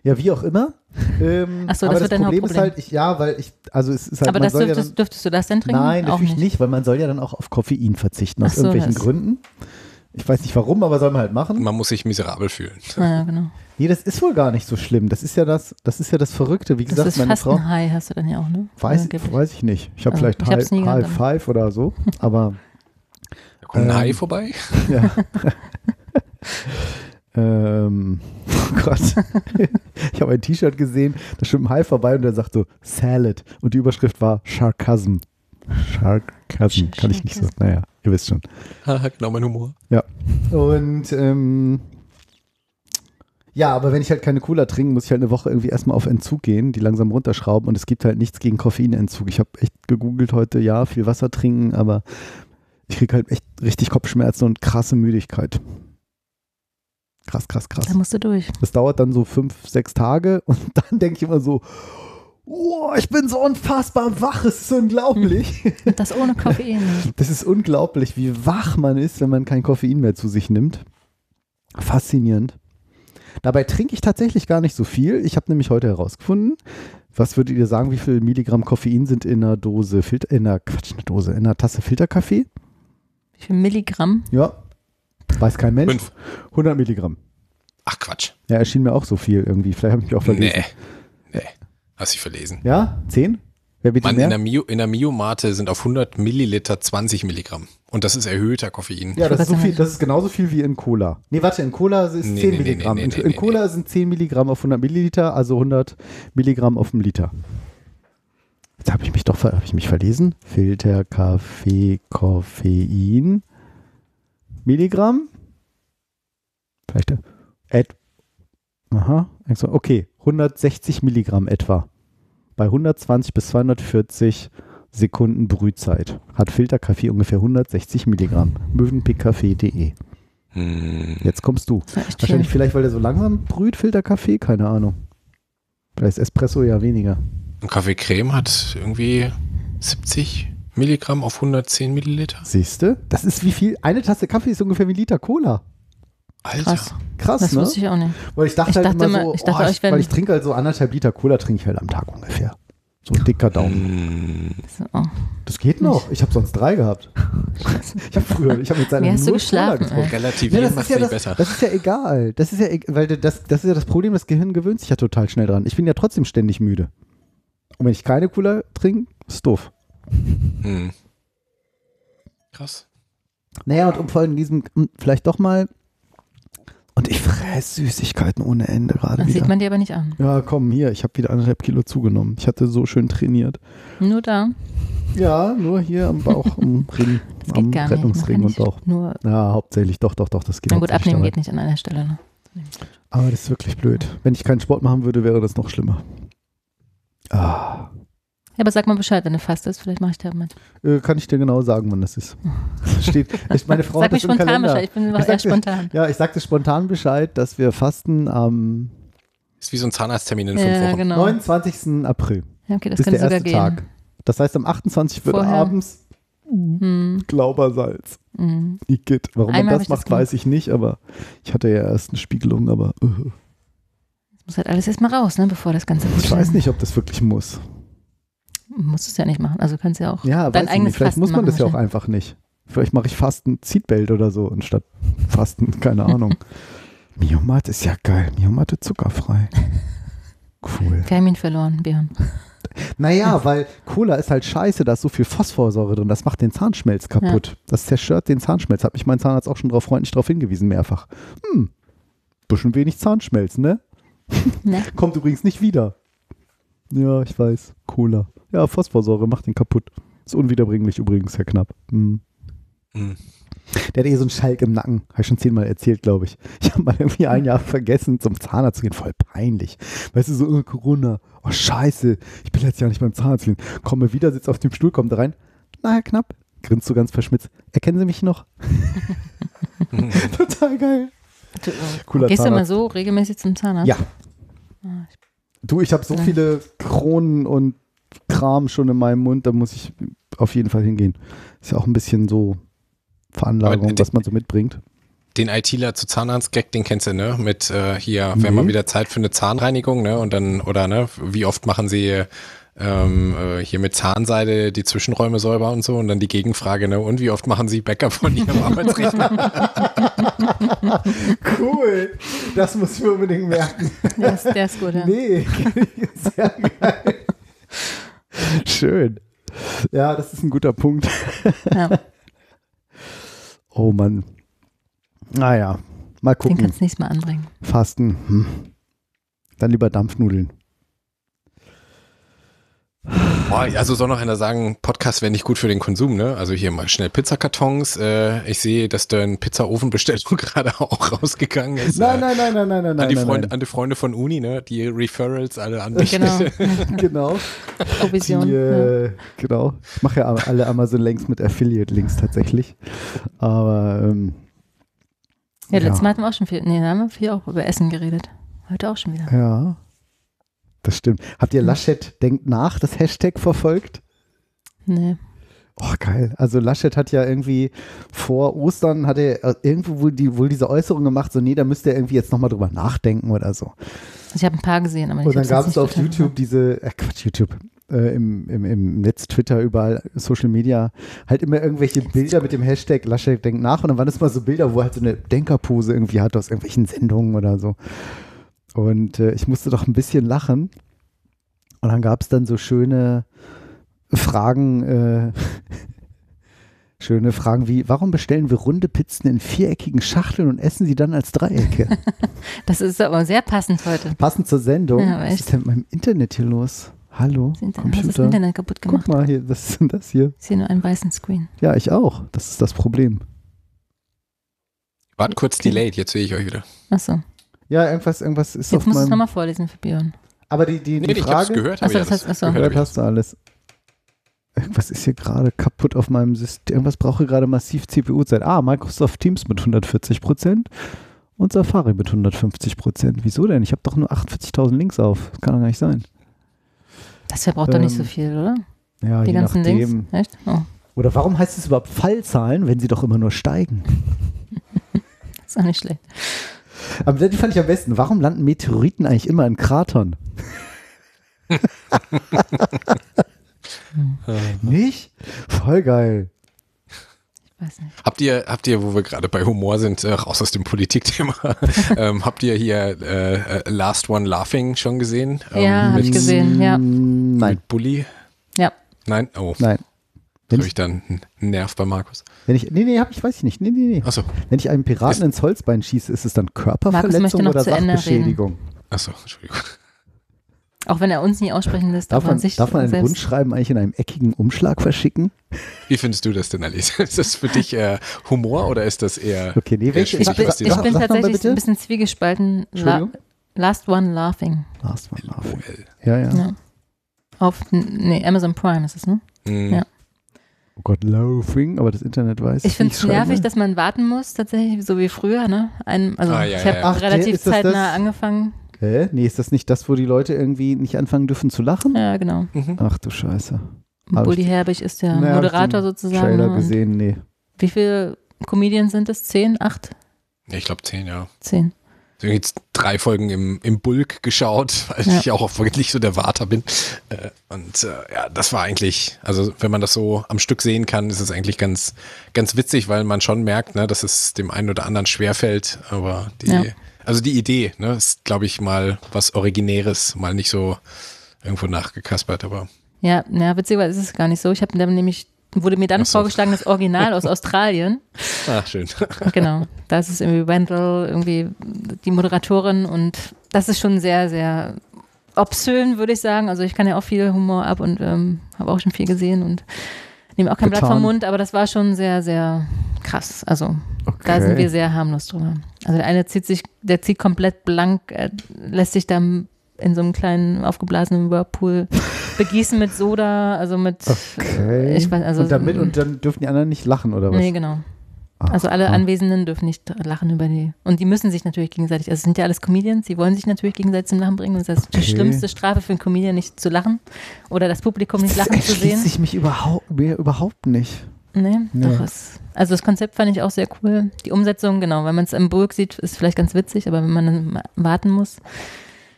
Ja, wie auch immer. Ähm, Ach so, das aber wird das dein Problem ist halt, ich, ja, weil ich, also es ist halt, Aber man das soll ja dürftest, dann, dürftest du das denn trinken? Nein, natürlich nicht. nicht. weil man soll ja dann auch auf Koffein verzichten, aus so, irgendwelchen das- Gründen. Ich weiß nicht warum, aber soll man halt machen. Man muss sich miserabel fühlen. Ja, genau. Nee, das ist wohl gar nicht so schlimm. Das ist ja das, das ist ja das Verrückte. Wie Das gesagt, ist meine fast Frau. ein High, hast du dann ja auch, ne? Weiß, Angeblich. weiß ich nicht. Ich habe Also, vielleicht ich High, gehabt, High Five oder so, aber Da kommt ein Ähm, Hai vorbei. ja. Ähm, oh Gott. ich habe ein T-Shirt gesehen, da schwimmt ein Hai vorbei und der sagt so Salad und die Überschrift war Sarcasm. Sarcasm, kann ich nicht so. Naja, ihr wisst schon. Haha, genau mein Humor. Und ähm, ja, aber wenn ich halt keine Cola trinke, muss ich halt eine Woche irgendwie erstmal auf Entzug gehen, die langsam runterschrauben und es gibt halt nichts gegen Koffeinentzug. Ich habe echt gegoogelt heute, ja, viel Wasser trinken, aber ich kriege halt echt richtig Kopfschmerzen und krasse Müdigkeit. Krass, krass, krass. Da musst du durch. Das dauert dann so fünf, sechs Tage und dann denke ich immer so, oh, ich bin so unfassbar wach, es ist unglaublich. Und das ohne Koffein. Das ist unglaublich, wie wach man ist, wenn man kein Koffein mehr zu sich nimmt. Faszinierend. Dabei trinke ich tatsächlich gar nicht so viel. Ich habe nämlich heute herausgefunden, was würdet ihr sagen, wie viel Milligramm Koffein sind in einer Dose Filter, in einer, Quatsch, eine Dose, in einer Tasse Filterkaffee? Wie viel Milligramm? Ja, weiß kein Mensch. Fünf. 100 Milligramm. Ach Quatsch. Ja, erschien mir auch so viel irgendwie. Vielleicht habe ich mich auch verlesen. Nee. Nee. Hast dich verlesen. Ja, 10? Wer bitte Mann, mehr? in der, Mio, in der Mio-Mate sind auf 100 Milliliter 20 Milligramm. Und das ist erhöhter Koffein. Ja, das ist, so viel, das ist genauso viel wie in Cola. Nee, warte, in Cola ist Nee, 10 nee, nee, Milligramm. nee, in, nee, in Cola sind 10 Milligramm auf 100 Milliliter, also 100 Milligramm auf einen Liter. Jetzt habe ich mich doch hab ich mich verlesen. Filter, Kaffee, Koffein. Milligramm? Vielleicht. äh, Et Aha. Okay, 160 Milligramm etwa. Bei 120 bis 240 Sekunden Brühzeit hat Filterkaffee ungefähr 160 Milligramm. Möwenpickkaffee.de. Hm. Jetzt kommst du. Wahrscheinlich schön. vielleicht, weil der so langsam brüht, Filterkaffee? Keine Ahnung. Vielleicht ist Espresso ja weniger. Und Kaffee Creme hat irgendwie 70 Milligramm auf 110 Milliliter. Siehst du? Das ist wie viel? Eine Tasse Kaffee ist ungefähr wie ein Liter Cola. Alter. Krass. Krass, Das ne? wusste ich auch nicht. Weil ich dachte Ich halt dachte immer immer- so, ich dachte, oh, werden- weil ich trinke halt so anderthalb Liter Cola, trinke ich halt am Tag ungefähr. So ein dicker Daumen. So, oh. Das geht noch. Ich habe sonst drei gehabt. ich habe früher, ich habe mit seiner hast du geschlafen, ey? Ja, das, macht ist ja das, besser. das ist ja egal. Das ist ja, e- weil das, das ist ja das Problem, das Gehirn gewöhnt sich ja total schnell dran. Ich bin ja trotzdem ständig müde. Und wenn ich keine Cola trinke, ist doof. Hm. Krass. Naja, und um vor allem in diesem, vielleicht doch mal. Und ich fresse Süßigkeiten ohne Ende gerade Das wieder. sieht man dir aber nicht an. ja, komm, hier, ich habe wieder anderthalb Kilo zugenommen. Ich hatte so schön trainiert. Nur da. Ja, nur hier am Bauch, am Ring, Das am Rettungsring und Bauch. Nur, Ja, hauptsächlich, doch, doch, doch, das geht na gut, abnehmen geht nicht an einer Stelle. Ne? Aber das ist wirklich blöd. Wenn ich keinen Sport machen würde, wäre das noch schlimmer. Ah, aber sag mal Bescheid, wenn du fastest. Vielleicht mache ich da mit. äh, kann ich dir genau sagen, wann das ist. Das steht, ich, meine Frau Sag hat mir das im spontan Kalender. Bescheid. Ich bin immer Ich eher dir- spontan. Ja, ich sagte spontan Bescheid, dass wir fasten am Ist wie so ein Zahnarzttermin in fünf Ja, Wochen. genau. 29. April. Ja, okay, das ist der sogar erste gehen. Tag. Das heißt, am 28 wird abends Hm, Glaubersalz. hm. Igitt. Warum Einmal man das ich das macht, weiß ich nicht, aber ich hatte ja erst eine Spiegelung, aber uh, Das muss halt alles erstmal raus, ne, bevor das Ganze ich weiß nicht, ob das wirklich muss. Musst es ja nicht machen. Also kannst du ja auch Ja, dein eigenes nicht. Vielleicht Fasten muss man das ja auch wahrscheinlich. einfach nicht. Vielleicht mache ich Fasten Seatbelt oder so anstatt Fasten, keine Ahnung. Miomat ist ja geil. Miomat zuckerfrei. Cool. Wir haben ihn verloren, Björn. Naja, weil Cola ist halt scheiße, da ist so viel Phosphorsäure drin, das macht den Zahnschmelz kaputt. Das zerstört den Zahnschmelz. Hat mich mein Zahnarzt auch schon drauf freundlich darauf hingewiesen, mehrfach. Hm, bisschen wenig Zahnschmelz, ne? Ne? Kommt übrigens nicht wieder. Ja, ich weiß. Cola. Ja, Phosphorsäure macht den kaputt. Ist unwiederbringlich übrigens, Herr Knapp. Hm. Hm. Der hat eh so einen Schalk im Nacken. Habe ich schon zehnmal erzählt, glaube ich. Ich habe mal irgendwie ein Jahr vergessen, zum Zahnarzt zu gehen. Voll peinlich. Weißt du, so oh, Corona. Oh, scheiße. Ich bin letztes Jahr nicht beim Zahnarzt gewesen. Komme wieder, sitze auf dem Stuhl, kommt da rein. Na, Herr Knapp. Grinst so ganz verschmitzt. Erkennen Sie mich noch? Total geil. Du, äh, Cooler gehst du mal Zahnarzt. so regelmäßig zum Zahnarzt? Ja. Ich- Du, ich habe so viele Kronen und Kram schon in meinem Mund, da muss ich auf jeden Fall hingehen. Ist ja auch ein bisschen so Veranlagung, Aber was man so mitbringt. Den ITler zu Zahnarzt-Gag, den kennst du, ne? Mit äh, hier, wenn mal Nee. wieder Zeit für eine Zahnreinigung, ne? Und dann, oder ne, wie oft machen sie ähm, äh, hier mit Zahnseide die Zwischenräume säuber und so und dann die Gegenfrage, ne, und wie oft machen Sie Backup von Ihrem Arbeitsrechner? Cool. Das muss ich mir unbedingt merken. Der ist, der ist gut, ja. Nee, sehr geil. Schön. Ja, das ist ein guter Punkt. ja. Oh Mann. Naja, mal Den gucken. kannst du nächstes Mal anbringen. Fasten. Hm. Dann lieber Dampfnudeln. Boah, also soll noch einer sagen, Podcast wäre nicht gut für den Konsum, ne? Also hier mal schnell Pizzakartons. Äh, ich sehe, dass dein Pizzaofenbestellung gerade auch rausgegangen ist. Nein, nein, nein, nein, nein, nein, An die, nein, Freunde, nein. an die Freunde von Uni, ne? Die Referrals alle an mich. Genau. genau. Provision. Die, ja. äh, Genau. Ich mache ja alle Amazon-Links mit Affiliate-Links tatsächlich. Aber ähm, ja, letztes ja. Mal hatten wir auch schon viel, nee, da haben wir viel auch über Essen geredet. Heute auch schon wieder. ja, das stimmt. Habt ihr Laschet denkt nach, das Hashtag verfolgt? Nee. Oh, geil. Also Laschet hat ja irgendwie vor Ostern, hat er äh, irgendwo wohl, die, wohl diese Äußerung gemacht, so nee, da müsste er irgendwie jetzt nochmal drüber nachdenken oder so. Ich habe ein paar gesehen, aber ich Und dann gab es auf nicht total- YouTube diese, äh, Quatsch, YouTube, äh, im, im, im Netz, Twitter, überall, Social Media, halt immer irgendwelche Bilder mit dem Hashtag Laschet denkt nach und dann waren das mal so Bilder, wo er halt so eine Denkerpose irgendwie hat aus irgendwelchen Sendungen oder so. Und äh, ich musste doch ein bisschen lachen. Und dann gab es dann so schöne Fragen, äh, schöne Fragen wie, warum bestellen wir runde Pizzen in viereckigen Schachteln und essen sie dann als Dreiecke? Das ist aber sehr passend heute. Passend zur Sendung. Ja, was ist denn mit meinem Internet hier los? Hallo, Das Internet, hast das Computer. Internet kaputt gemacht. Guck mal hier, was ist denn das hier? Ich sehe nur einen weißen Screen. Ja, ich auch. Das ist das Problem. Wart kurz delayed, jetzt sehe ich euch wieder. Achso. Ja, irgendwas, irgendwas ist Jetzt musst du es nochmal vorlesen für Björn. Aber die, die, die Nee, ich hab's Frage. gehört, Ach habe so, ich das heißt- ach so. gehört, Gehört ich hast du alles. Irgendwas ist hier gerade kaputt auf meinem System. Irgendwas brauche gerade massiv CPU-Zeit. Ah, Microsoft Teams mit 140 Prozent und Safari mit 150 Prozent. Wieso denn? Ich habe doch nur 48.000 Links auf. Das kann doch gar nicht sein. Das verbraucht doch nicht so Ähm, viel, oder? Ja, Die je ganzen nachdem. Links. Echt? Oh, Oder warum heißt es überhaupt Fallzahlen, wenn sie doch immer nur steigen? ist auch nicht schlecht. Aber die fand ich am besten. Warum landen Meteoriten eigentlich immer in Kratern? Nicht? Voll geil. Ich weiß nicht. Habt ihr, habt ihr, wo wir gerade bei Humor sind, äh, raus aus dem Politikthema, ähm, habt ihr hier äh, äh, Last One Laughing schon gesehen? Ähm, Ja, hab mit, ich gesehen, ja. Nein, Mit Bully? Ja. Nein? Oh, nein. Wenn habe ich, ich dann einen Nerv bei Markus. wenn ich, nee, nee, hab ich, weiß ich nicht. Nee, nee, nee. Achso, Wenn ich einem Piraten ins Holzbein schieße, ist es dann Körperverletzung oder Sachbeschädigung? achso, Entschuldigung. Auch wenn er uns nie aussprechen lässt, Darf aber man, sich darf man ein selbst. Rundschreiben eigentlich in einem eckigen Umschlag verschicken? Wie findest du das denn, Alice? Ist das für dich äh, Humor oder ist das eher, Okay, nee, welche- Ich schwierig, bin, ich bin tatsächlich ein bisschen zwiegespalten. La? Last One Laughing. Last one laughing. Ja, ja. Ja. Auf nee, Amazon Prime ist es, ne? Hm, Ja. Oh Gott, laughing, aber das Internet weiß. Ich finde es nervig, dass man warten muss, tatsächlich, so wie früher, ne? Ein, also Ah, ja, ich ja, habe ja. Ach, der- relativ das zeitnah das? angefangen. Hä? Nee, ist das nicht das, wo die Leute irgendwie nicht anfangen dürfen zu lachen? Ja, genau. Mhm. Ach du Scheiße. Hab Bully ich- Herbig ist der Nee, ich Moderator den sozusagen. Trailer ne? Gesehen, nee. Wie viele Comedians sind es? Zehn? Acht? Ja, ich glaube zehn, ja. Zehn. Jetzt drei Folgen im, im Bulk geschaut, weil Ja. ich auch wirklich so der Warter bin. Äh, und äh, ja, das war eigentlich, also wenn man das so am Stück sehen kann, ist es eigentlich ganz, ganz witzig, weil man schon merkt, ne, dass es dem einen oder anderen schwerfällt. Aber die, Ja. also die Idee, ne, ist, glaube ich, mal was Originäres, mal nicht so irgendwo nachgekaspert, aber Ja, ja, witzigerweise ist es gar nicht so. Ich habe nämlich, wurde mir dann Ach so. vorgeschlagen, das Original aus Australien. ah, schön. Genau. Da ist es irgendwie Wendell, irgendwie die Moderatorin und das ist schon sehr, sehr obszön, würde ich sagen. Also ich kann ja auch viel Humor ab und ähm, habe auch schon viel gesehen und nehme auch kein Blatt Getan. vom Mund, aber das war schon sehr, sehr krass. Also da sind wir sehr harmlos drüber. Also der eine zieht sich, der zieht komplett blank, äh, lässt sich dann in so einem kleinen aufgeblasenen Whirlpool begießen mit Soda, also mit Okay. ich weiß, also und, damit, und dann dürfen die anderen nicht lachen, oder was? Nee, genau. Also alle Aha. Anwesenden dürfen nicht lachen über die. Und die müssen sich natürlich gegenseitig, also es sind ja alles Comedians, die wollen sich natürlich gegenseitig zum Lachen bringen. Und das ist die Okay. schlimmste Strafe für einen Comedian, nicht zu lachen oder das Publikum nicht das lachen zu sehen. erschließt sich mich überhaupt, mir überhaupt nicht. Nee, Nee. doch. Es, also das Konzept fand ich auch sehr cool. Die Umsetzung, genau, wenn man es im Burg sieht, ist vielleicht ganz witzig, aber wenn man dann warten muss.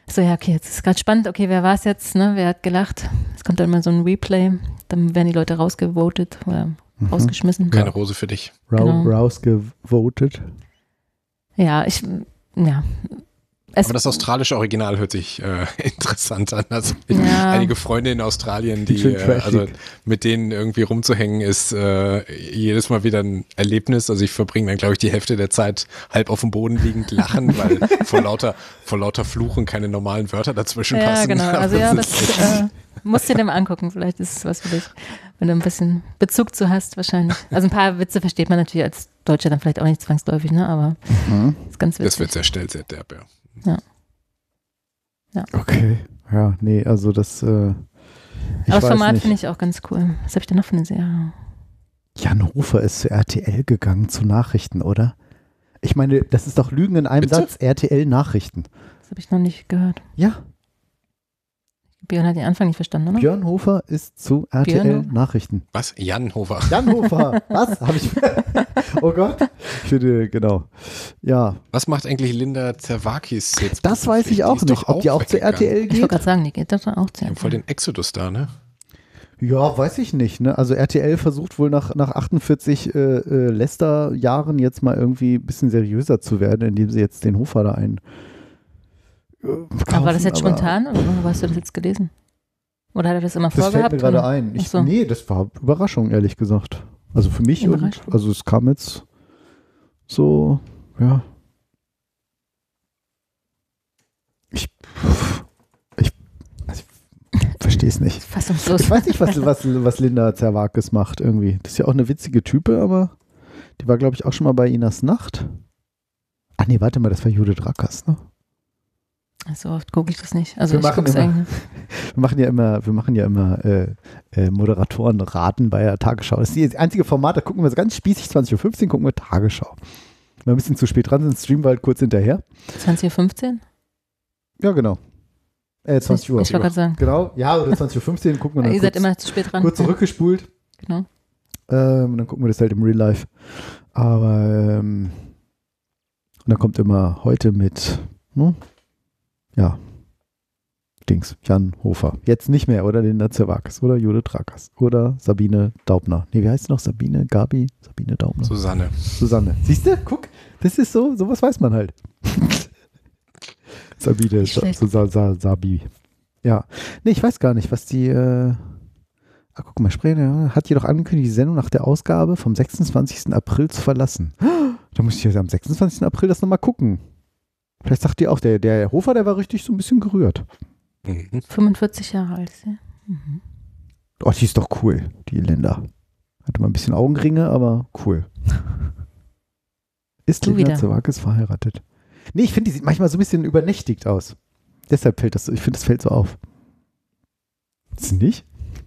So, ja, okay, jetzt ist gerade spannend. Okay, wer war es jetzt? Ne? Wer hat gelacht? Es kommt dann immer so ein Replay. Dann werden die Leute rausgevotet oder Mhm. rausgeschmissen. Keine Rose für dich. Ra Genau. Rausgevotet. Ja, ich, ja. Es, Aber das australische Original hört sich äh, interessant an. Also ich, Ja. einige Freunde in Australien, die äh, also mit denen irgendwie rumzuhängen, ist äh, jedes Mal wieder ein Erlebnis. Also ich verbringe dann, glaube ich, die Hälfte der Zeit halb auf dem Boden liegend lachen, weil vor lauter, vor lauter Fluchen keine normalen Wörter dazwischen ja, passen. genau. Also ja, das äh, musst du dir mal angucken. Vielleicht ist es was für dich, wenn du ein bisschen Bezug zu hast, wahrscheinlich. Also ein paar Witze versteht man natürlich als Deutscher dann vielleicht auch nicht zwangsläufig, ne? Aber Mhm. ist ganz witzig. das wird sehr schnell sehr derb, ja. Okay. Ja, nee, also das. Äh, Aber das Format finde ich auch ganz cool. Was habe ich denn noch für eine Serie? Jan Hofer ist zu RTL gegangen zu Nachrichten, oder? Ich meine, das ist doch Lügen in einem Bitte? Satz. RTL Nachrichten. Das habe ich noch nicht gehört. Ja, Björn hat den Anfang nicht verstanden, oder? Björn Hofer ist zu RTL Björn? Nachrichten. Was? Jan Hofer. Jan Hofer, was? Habe ich. oh Gott. Ich finde, genau. Ja, Was macht eigentlich Linda Zerwakis jetzt? das weiß ich auch nicht. Ob die auch zu. RTL Ich wollte geht? gerade sagen, die geht doch auch sehr. haben voll den Exodus da, ne? Ja, weiß ich nicht. Ne? Also RTL versucht wohl nach, nach 48 äh, äh, Lester-Jahren jetzt mal irgendwie ein bisschen seriöser zu werden, indem sie jetzt den Hofer da ein. Äh, Aber war das jetzt kaufen, spontan oder wo hast du das jetzt gelesen? Oder hat er das immer Das fällt vorgehabt? mir gerade ein. Ich, so. Nee, das war Überraschung, ehrlich gesagt. Also für mich und also es kam jetzt so, ja. Ich, ich, also ich verstehe es nicht. Fassungslos. Ich weiß nicht, was, was, was Linda Zerwakis macht irgendwie. Das ist ja auch eine witzige Type, aber die war, glaube ich, auch schon mal bei Inas Nacht. Ach nee, warte mal, das war Judith Rackers, ne? So oft gucke ich das nicht. Also Wir ich machen gucke es immer- eigentlich. Wir machen ja immer, wir machen ja immer äh, äh, Moderatorenraten bei der Tagesschau. Das ist das einzige Format, da gucken wir ganz spießig, 20.15 Uhr gucken wir Tagesschau. Wenn wir ein bisschen zu spät dran sind, streamen wir halt kurz hinterher. 20.15 Uhr? Ja, genau. Äh, 20 Uhr. Ich wollte gerade sagen. Genau, ja, oder 20.15 Uhr gucken wir dann Ihr seid kurz, immer zu spät dran. kurz zurückgespult. Genau. Ähm, und dann gucken wir das halt im Real Life. Aber ähm, und dann kommt immer heute mit, ne? Ja. Dings, Jan Hofer. Jetzt nicht mehr, oder Linda Zerwakis oder Judith Rackers oder Sabine Daubner. Nee, wie heißt sie noch? Sabine, Gabi, Sabine Daubner. Susanne. Susanne. Siehst du? Guck, das ist so, sowas weiß man halt. Sabine, Nicht Sa, schlecht. Sa, Sa, Sabi. Ja. Nee, ich weiß gar nicht, was die, äh, ah, guck mal, sprechen, ja, hat jedoch angekündigt, die Sendung nach der Ausgabe vom 26. April zu verlassen. Da muss ich jetzt am 26. April das nochmal gucken. Vielleicht sagt die auch, der, der Hofer, der war richtig so ein bisschen gerührt. Mhm. 45 Jahre alt ist sie. Mhm. Oh, die ist doch cool, die Linda. Hatte mal ein bisschen Augenringe, aber cool. Ist Du Linda wieder. Zerwakis verheiratet? Nee, ich finde, die sieht manchmal so ein bisschen übernächtigt aus. Deshalb fällt das so, ich finde, das fällt so auf. Ist sie nicht?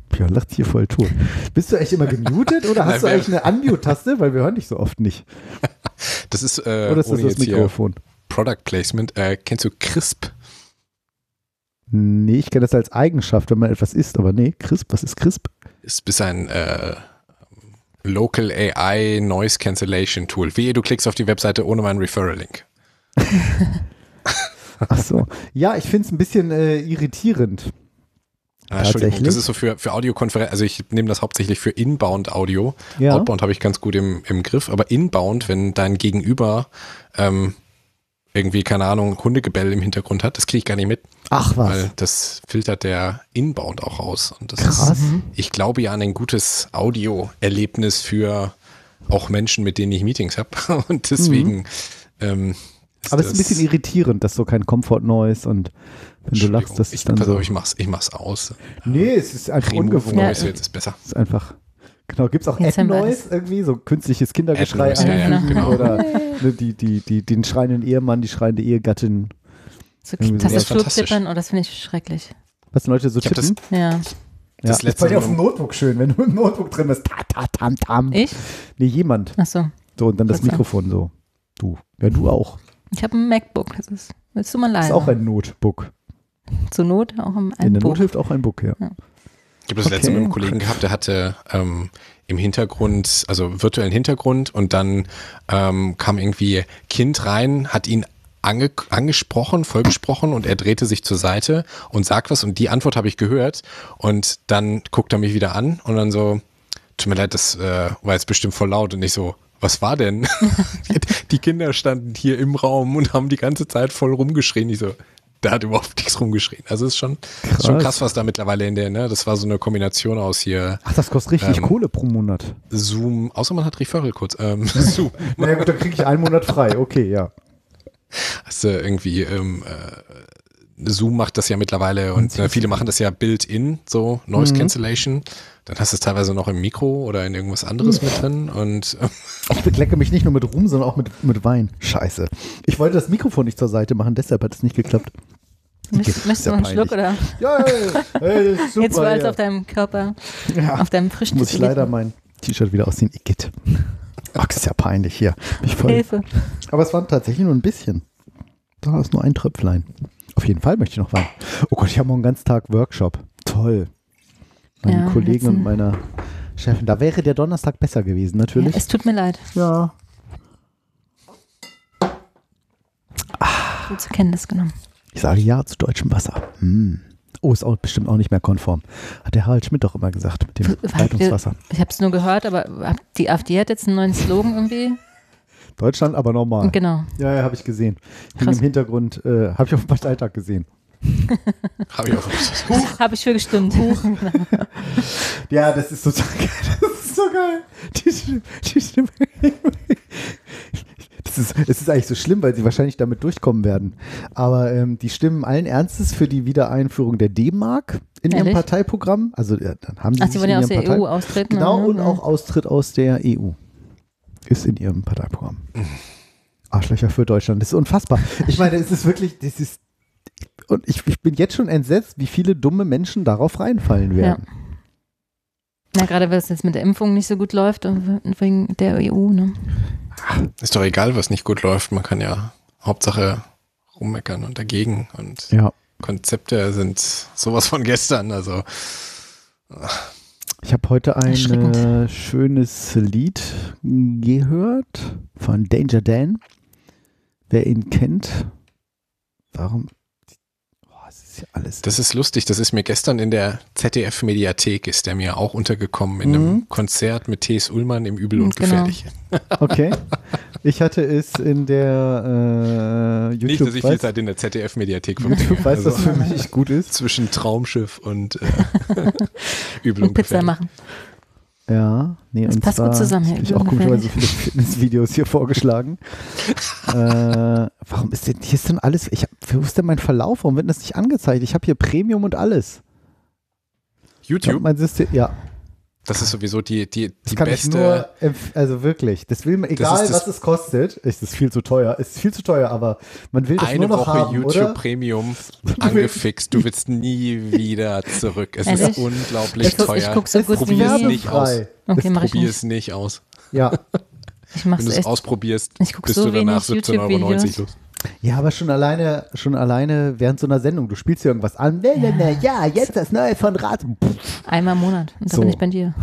Björn lacht hier voll tot. Bist du echt immer gemutet oder hast Nein, du eigentlich eine Unmute-Taste? Weil wir hören dich so oft nicht. Das ist, äh, Oder ist das ohne das jetzt hier Mikrofon? Product Placement. Äh, kennst du Crisp? Nee, ich kenne das als Eigenschaft, wenn man etwas isst, aber nee, Crisp, was ist Crisp? Ist bis ein äh, Local AI Noise Cancellation Tool. Wehe, du klickst auf die Webseite ohne meinen Referral-Link. Ach so. Ja, ich finde es ein bisschen äh, irritierend. Ah, Entschuldigung, das ist so für, für Audiokonferenz, also ich nehme das hauptsächlich für Inbound-Audio. Ja. Outbound habe ich ganz gut im, im Griff, aber Inbound, wenn dein Gegenüber ähm, irgendwie, keine Ahnung, Hundegebell im Hintergrund hat, das kriege ich gar nicht mit, Ach was. weil das filtert der Inbound auch aus. Und das Krass. ist, ich glaube ja an ein gutes Audio-Erlebnis für auch Menschen, mit denen ich Meetings habe. Und deswegen ähm, Aber es ist ein bisschen irritierend, dass so kein Comfort Noise und wenn du lachst, das ich, ist dann so. ich mach's, ich mach's aus. Nee, es ist einfach Remove ungewohnt. Noise, Ja. jetzt ist besser. Es ist einfach. Genau, gibt es auch Ad-Noise irgendwie, so künstliches Kindergeschrei ja, ja, einfügen genau. oder ne, die, die, die, den schreienden Ehemann, die schreiende Ehegattin. So. Tastaturzippern, oh, das finde ich schrecklich. Was Leute so Ich hab das- tippen? Ja. ja. das ist letzte bei dir auf dem Notebook schön, wenn du im Notebook drin bist. Ta, ta, tam, tam. Ich? Nee, jemand. Achso. So, und dann das. Mikrofon so. Du. Ja, du auch. Ich habe ein MacBook. Das ist, willst du mal Das leider? ist auch ein Notebook. Zur Not auch im In der. Not hilft auch ein Book, ja. Ich habe das letzte Okay. Mal mit einem Kollegen gehabt, der hatte ähm, im Hintergrund, also virtuellen Hintergrund und dann ähm, kam irgendwie Kind rein, hat ihn ange angesprochen, vollgesprochen und er drehte sich zur Seite und sagt was und die Antwort habe ich gehört und dann guckt er mich wieder an und dann so, tut mir leid, das äh, war jetzt bestimmt voll laut und ich so, was war denn? die Kinder standen hier im Raum und haben die ganze Zeit voll rumgeschrien. Ich so, da hat überhaupt nichts rumgeschrien. Also ist schon krass. schon krass, was da mittlerweile in der, ne? Das war so eine Kombination aus hier. Ach, das kostet richtig ähm, Kohle pro Monat. Zoom, außer man hat Referral kurz. Ähm, Zoom. Na naja, gut, dann kriege ich einen Monat frei. Okay, ja. Also irgendwie ähm, äh, Zoom macht das ja mittlerweile und äh, viele machen das ja Built-in, so Noise mhm. Dann hast du es teilweise noch im Mikro oder in irgendwas anderes mit drin und äh, ich beklecke mich nicht nur mit Ruhm, sondern auch mit, mit Wein. Scheiße. Ich wollte das Mikrofon nicht zur Seite machen, deshalb hat es nicht geklappt. Möchtest, du noch einen Schluck oder? Ja, ja, ja. super, Jetzt war es auf deinem Körper, ja. auf deinem frischen Muss ich leider mein T-Shirt wieder ausziehen. Igitt. Ach, ist ja peinlich hier. Hilfe. Aber es war tatsächlich nur ein bisschen. Da ist nur ein Tröpflein. Auf jeden Fall möchte ich noch Wein. Oh Gott, ich habe morgen einen ganzen Tag Workshop. Toll. Meine ja, Kollegen und meiner Chefin. Da wäre der Donnerstag besser gewesen, natürlich. Ja, es tut mir leid. Ja. Ah. zur Kenntnis genommen. Ich sage ja zu deutschem Wasser. Hm. Oh, ist auch bestimmt auch nicht mehr konform. Hat der Harald Schmidt doch immer gesagt mit dem Leitungswasser. Ich habe es nur gehört, aber die AfD hat jetzt einen neuen Slogan irgendwie. Deutschland aber normal. Genau. Ja, ja, habe ich gesehen. Hing im Hintergrund, äh, habe ich auf dem Parteitag gesehen. Habe ich auch. Habe ich für gestimmt. ja, das ist so geil. Das ist so geil. Die Stimme, die Stimme. Das ist, es ist eigentlich so schlimm, weil sie wahrscheinlich damit durchkommen werden. Aber ähm, die stimmen allen Ernstes für die Wiedereinführung der D-Mark in Ehrlich? ihrem Parteiprogramm. Also ja, dann haben sie Ach, sie wollen ja aus der Partei EU austreten. Genau, und auch Austritt aus der EU ist in ihrem Parteiprogramm. Arschlöcher für Deutschland. Das ist unfassbar. Ich meine, es ist wirklich, das ist, und ich, ich bin jetzt schon entsetzt, wie viele dumme Menschen darauf reinfallen werden. Ja. Ja, gerade weil es jetzt mit der Impfung nicht so gut läuft wegen der EU, ne? Ist doch egal, was nicht gut läuft. Man kann ja Hauptsache rummeckern und dagegen. Und ja. Konzepte sind sowas von gestern. Also. Ich habe heute ein äh, schönes Lied gehört von Danger Dan. Wer ihn kennt, warum ja alles. Das ist lustig, das ist mir gestern in der ZDF-Mediathek, ist der mir auch untergekommen, in mhm. einem Konzert mit T.S. Ullmann im Übel und genau. Gefährlich. Okay. Ich hatte es in der äh, YouTube. Nicht, dass ich viel Zeit in der ZDF-Mediathek verbringe. YouTube weiß, also, was für mich gut ist. Zwischen Traumschiff und äh, Übel und, und Pizza machen. Ja, nee, das und passt zwar, gut zusammen. Ich habe auch komischerweise so viele Fitnessvideos hier vorgeschlagen. äh, warum ist denn, hier ist denn alles, ich hab, wo ist denn mein Verlauf? Warum wird das nicht angezeigt? Ich habe hier Premium und alles. YouTube? Mein System, ja. Das ist sowieso die, die, die das kann beste. Ich nur, also wirklich, das will man, egal das was es kostet, ist es viel zu teuer, ist viel zu teuer, aber man will das Eine nur noch Woche haben, YouTube oder? Premium angefixt, du willst nie wieder zurück. Es Ehrlich? ist unglaublich ich teuer. Ich guck so gut Probier es nicht aus. Okay, Probier es nicht aus. Ja. Wenn du es ausprobierst, bist so du danach 17,90 Euro los. Ja, aber schon alleine, schon alleine während so einer Sendung, du spielst hier irgendwas an. Ja, ja jetzt das Neue von Rat. Einmal im Monat und dann so. bin ich bei dir.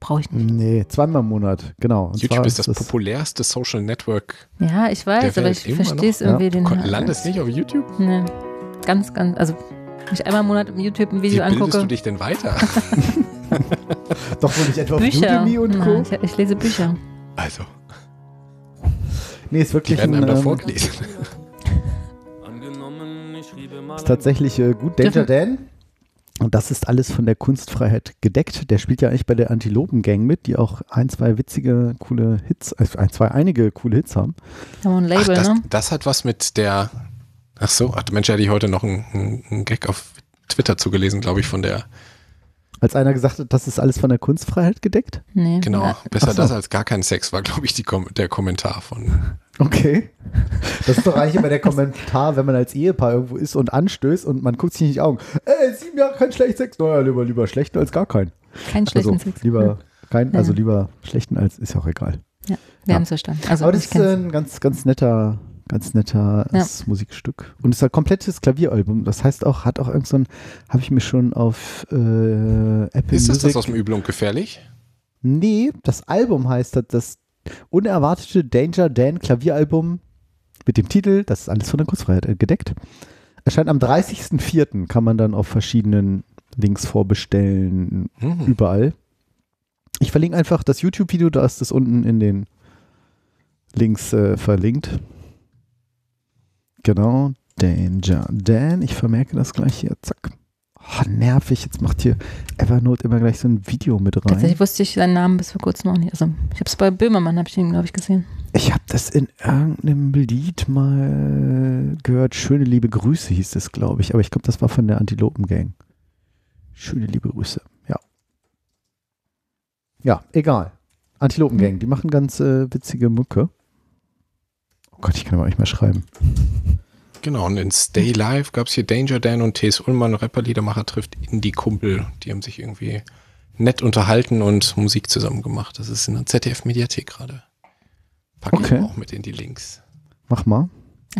Brauche ich nicht. Nee, zweimal im Monat, genau. Und YouTube ist das, das, populärste Social Network. Ja, ich weiß, aber ich verstehe es irgendwie. Ja. Den, landest nicht auf YouTube? Nee, ganz, ganz, also wenn ich einmal im Monat im YouTube ein Video Wie angucke. Wie bildest du dich denn weiter? Doch wohl nicht etwa Bücher. auf Udemy und Co. Nein, ich, ich, lese Bücher. Also. Nee, ist wirklich Die werden einem ein, ähm, vorgelesen. ist tatsächlich äh, gut. Danger Dan und das ist alles von der Kunstfreiheit gedeckt. Der spielt ja eigentlich bei der Antilopen-Gang mit, die auch ein, zwei witzige, coole Hits, also ein, zwei, einige coole Hits haben. Ja, ein Label, ach, das, ne? das hat was mit der, ach so, ach Mensch, hätte ich heute noch einen, einen Gag auf Twitter zugelesen, glaube ich, von der als einer gesagt hat, das ist alles von der Kunstfreiheit gedeckt? Nee. Genau, besser so. das als gar kein Sex, war, glaube ich, die, der Kommentar von. Okay. Das ist doch eigentlich immer der Kommentar, wenn man als Ehepaar irgendwo ist und anstößt und man guckt sich nicht in die Augen. Ey, sieben Jahre kein schlechten Sex. Naja, lieber, lieber schlechten als gar keinen. Kein schlechten also, Sex. Lieber kein, also lieber schlechten als, ist ja auch egal. Ja, wir ja. haben es verstanden. Also, Aber das ist ein ganz, ganz netter Ganz nettes ja. Musikstück. Und es ist ein komplettes Klavieralbum. Das heißt auch, hat auch irgend so ein, habe ich mir schon auf äh, Apple Ist das Music das aus dem Übel und Gefährlich? Nee, das Album heißt das, das unerwartete Danger Dan Klavieralbum mit dem Titel, das ist alles von der Kurzfreiheit äh, gedeckt. Erscheint am 30.04. kann man dann auf verschiedenen Links vorbestellen, Hm. überall. Ich verlinke einfach das YouTube-Video, da ist es unten in den Links äh, verlinkt. Genau, Danger Dan. Ich vermerke das gleich hier. Zack. Oh, nervig. Jetzt macht hier Evernote immer gleich so ein Video mit rein. Tatsächlich wusste ich seinen Namen bis vor kurzem noch nicht. Also ich habe es bei Böhmermann, habe ich ihn, glaube ich, gesehen. Ich habe das in irgendeinem Lied mal gehört. Schöne liebe Grüße hieß es, glaube ich. Aber ich glaube, das war von der Antilopen Gang. Schöne liebe Grüße. Ja. Ja, egal. Antilopen Gang, die machen ganz äh, witzige Mucke. Oh Gott, ich kann aber nicht mehr schreiben. Genau, und in Stay Live gab es hier Danger Dan und T.S. Ullmann, Rapper-Liedermacher trifft Indie-Kumpel. Die haben sich irgendwie nett unterhalten und Musik zusammen gemacht. Das ist in der ZDF-Mediathek gerade. Packe Okay. ich auch mit in die Links. Mach mal.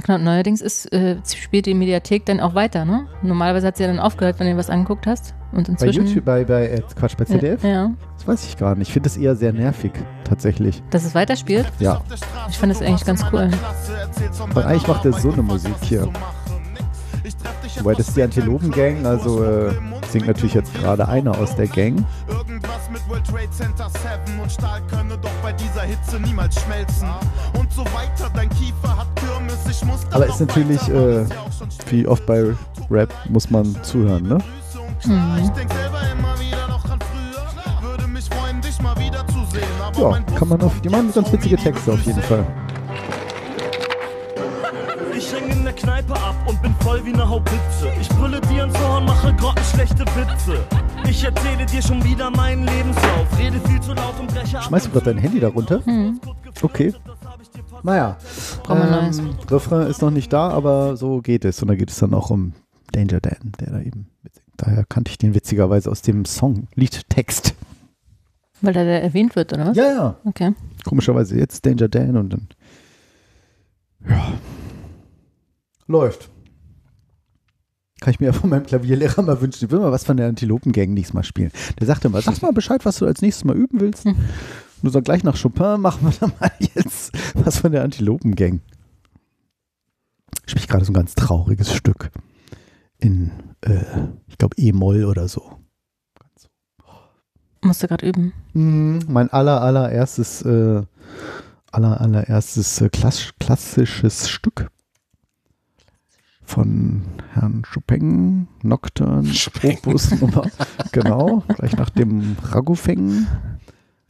Genau, neuerdings ist, äh, spielt die Mediathek dann auch weiter, ne? Normalerweise hat sie ja dann aufgehört, wenn du was angeguckt hast. Und Bei inzwischen. YouTube, bei, bei äh, Quatsch, bei ZDF? Ja, Das weiß ich gar nicht. Ich finde das eher sehr nervig, tatsächlich. dass es weiterspielt. Ja. Ich finde das eigentlich ganz cool. Weil eigentlich macht er so eine Musik hier. Wobei das ist die Antilopen Gang, also äh, singt natürlich jetzt gerade einer aus der Gang. Irgendwas mit World Trade Center 7 und Stahl könne doch bei dieser Hitze niemals schmelzen. Und so weiter, dein Kiefer hat Da Aber ist natürlich, äh, wie oft bei Rap, muss man zuhören, ne? Mhm. Ja, kann man auf, die machen ganz witzige Texte auf jeden Fall. Ich häng in der Kneipe ab und bin voll wie ne Haubitze. Ich brülle dir ins Ohr und mache grottenschlechte Witze. Ich erzähle dir schon wieder meinen Lebenslauf. Rede viel zu laut und breche ab. Schmeißt du gerade dein Handy darunter? Mhm. Okay. Naja. Ähm, Refrain ist noch nicht da, aber so geht es. Und da geht es dann auch um Danger Dan, der da eben mitsingt. Daher kannte ich den witzigerweise aus dem Song, Liedtext. Weil da der erwähnt wird, oder was? Ja, ja. Okay. Komischerweise jetzt Danger Dan und dann. Ja. Läuft. Kann ich mir ja von meinem Klavierlehrer mal wünschen. Ich will mal was von der Antilopen-Gang nächstes Mal spielen. Der sagte mal, sag mal Bescheid, was du als nächstes Mal üben willst. Hm. Nur so gleich nach Chopin machen wir dann mal jetzt was von der Antilopen-Gang. Spiele ich gerade so ein ganz trauriges Stück. In, äh, ich glaube, E-Moll oder so. Musst du gerade üben. Mhm, mein aller, allererstes, äh, aller, allererstes äh, klass klassisches Stück von Herrn Chopin, Nocturne, Chopin. Opus Nummer, genau, gleich nach dem Ragofeng.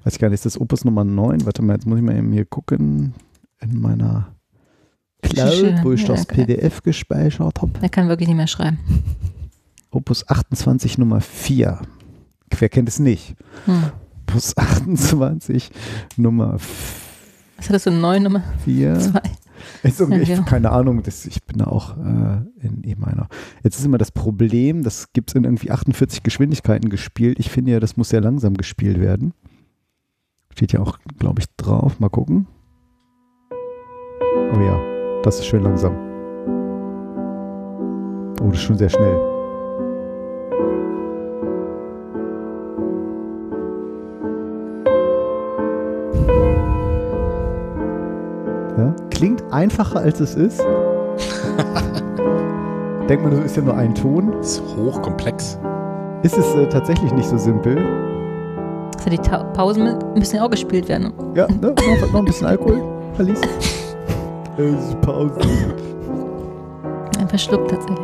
Weiß ich gar nicht, ist das Opus Nummer 9? Warte mal, jetzt muss ich mal eben hier gucken in meiner Cloud, wo ich Ja, das. PDF gespeichert habe. Er kann wirklich nicht mehr schreiben. Opus 28 Nummer 4. Wer kennt es nicht? Hm. Opus 28 Nummer Was hattest du? Neun Nummer 4. zwei? Also, ich, ja. keine Ahnung, das, ich bin da auch äh, in E meiner. Jetzt ist immer das Problem, das gibt es in irgendwie 48 Geschwindigkeiten gespielt. Ich finde ja, das muss sehr langsam gespielt werden. Steht ja auch, glaube ich, drauf. Mal gucken. Oh ja, das ist schön langsam. Oh, das ist schon sehr schnell. Ja? Klingt einfacher, als es ist. Denkt man, das ist ja nur ein Ton. Das ist hochkomplex. Ist es äh, tatsächlich nicht so simpel. Also die Ta Pausen müssen ja auch gespielt werden. Ja, ne? noch, noch ein bisschen Alkohol, Alice. Äh, Pause. Einfach schluckt tatsächlich.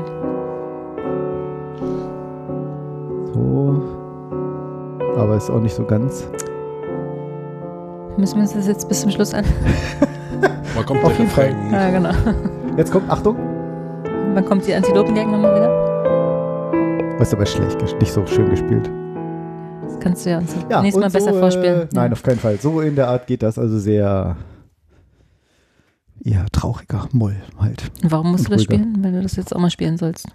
So. Aber ist auch nicht so ganz. Müssen wir uns das jetzt bis zum Schluss an. Man kommt Auf jeden Fall. Ja, genau. Jetzt kommt, Achtung. Wann kommt die Antilopengang nochmal wieder? Ist aber schlecht, nicht so schön gespielt. Das kannst du ja uns Ja, nächstes Mal und besser so, vorspielen. Äh, nein, auf keinen Fall. So in der Art geht das also sehr. Ja, trauriger Moll halt. Warum musst und du das ruhiger. spielen? Weil du das jetzt auch mal spielen sollst.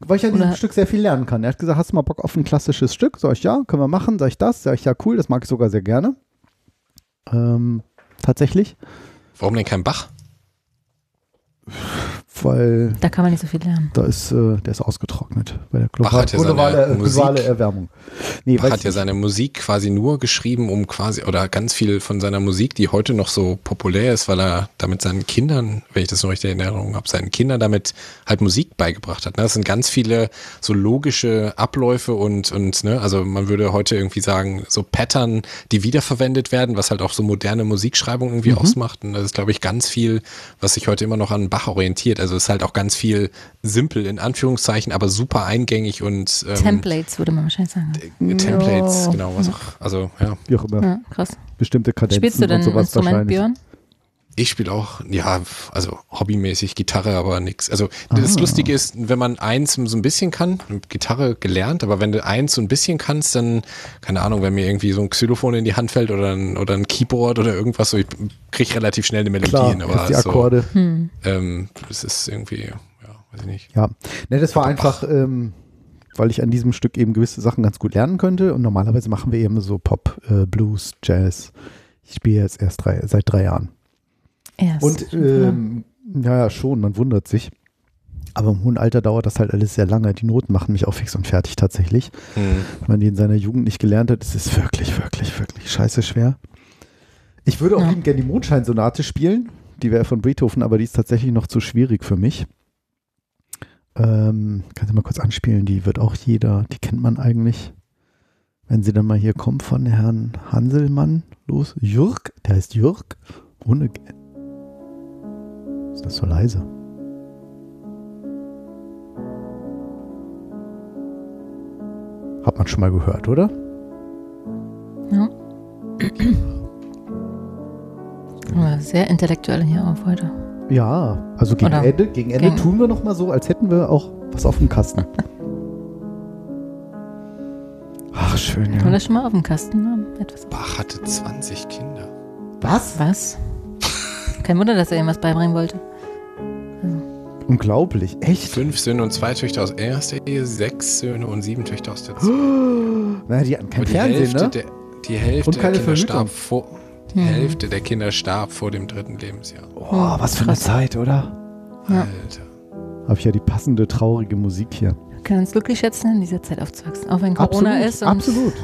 Weil ich an diesem Oder- Stück sehr viel lernen kann. Er hat gesagt, hast du mal Bock auf ein klassisches Stück? Sag ich, ja, können wir machen. Sag ich das? Sag ich, ja, cool, das mag ich sogar sehr gerne. Ähm, tatsächlich. Warum denn kein Bach? Weil Da kann man nicht so viel lernen. da ist, äh, der ist ausgetrocknet bei der Bach hat ja seine globale, Musik- globale Erwärmung. Nee, Bach hat ja seine Musik quasi nur geschrieben, um quasi, oder ganz viel von seiner Musik, die heute noch so populär ist, weil er damit seinen Kindern, wenn ich das noch richtig in Erinnerung habe, seinen Kindern damit halt Musik beigebracht hat. Ne? Das sind ganz viele so logische Abläufe und, und ne, also man würde heute irgendwie sagen, so Pattern, die wiederverwendet werden, was halt auch so moderne Musikschreibung irgendwie Mhm. ausmacht. Und das ist, glaube ich, ganz viel, was sich heute immer noch an Bach orientiert. Also es ist halt auch ganz viel simpel in Anführungszeichen, aber super eingängig und ähm, Templates würde man wahrscheinlich sagen. Templates, Ja. genau, was auch, also ja. Wie auch immer. Ja, krass. Bestimmte Kadenzen Spielst du denn und ein sowas Instrument, wahrscheinlich. Björn? Ich spiele auch, ja, also hobbymäßig Gitarre, aber nix. Also das Ah. Lustige ist, wenn man eins so ein bisschen kann, Gitarre gelernt, aber wenn du eins so ein bisschen kannst, dann, keine Ahnung, wenn mir irgendwie so ein Xylophon in die Hand fällt oder ein, oder ein Keyboard oder irgendwas, so ich krieg relativ schnell eine Melodie Klar, hin, aber die so, Akkorde. Hm. ähm, das ist irgendwie, ja, weiß ich nicht. Ja, ne, das war einfach, ähm, weil ich an diesem Stück eben gewisse Sachen ganz gut lernen könnte. Und normalerweise machen wir eben so Pop, äh, Blues, Jazz. Ich spiele jetzt erst drei, seit drei Jahren. Erst. Und ähm, ja, ja, schon, man wundert sich. Aber im hohen Alter dauert das halt alles sehr lange. Die Noten machen mich auch fix und fertig tatsächlich. Hm. Wenn man die in seiner Jugend nicht gelernt hat, ist es wirklich, wirklich, wirklich scheiße schwer. Ich würde auch Ja. liebend gerne die Mondscheinsonate spielen. Die wäre von Beethoven, aber die ist tatsächlich noch zu schwierig für mich. Ähm, kannst du mal kurz anspielen? Die wird auch jeder, die kennt man eigentlich. Wenn sie dann mal hier kommt von Herrn Hanselmann los. Jürg, der heißt Jürg. Ohne. Ist das so leise? Hat man schon mal gehört, oder? Ja. Sehr intellektuell hier auf heute. Ja, also gegen Oder Ende, gegen Ende gegen- tun wir noch mal so, als hätten wir auch was auf dem Kasten. Ach, schön, Haben wir ja. das schon mal auf dem Kasten haben? Etwas. Bach hatte 20 Kinder. Was? Was? Kein Wunder, dass er ihm was beibringen wollte. Unglaublich, echt? Fünf Söhne und zwei Töchter aus erster Ehe, sechs Söhne und sieben Töchter aus der zweiten. Naja, die hatten kein Aber die Fernsehen, Hälfte ne? Der, die Hälfte Und keine der Kinder starb vor. Die Hm. Hälfte der Kinder starb vor dem dritten Lebensjahr. Oh, was für eine Zeit, oder? Ja. Alter. Habe ich ja die passende traurige Musik hier. Wir können uns glücklich schätzen, in dieser Zeit aufzuwachsen. Auch wenn Corona absolut, ist. Und, absolut.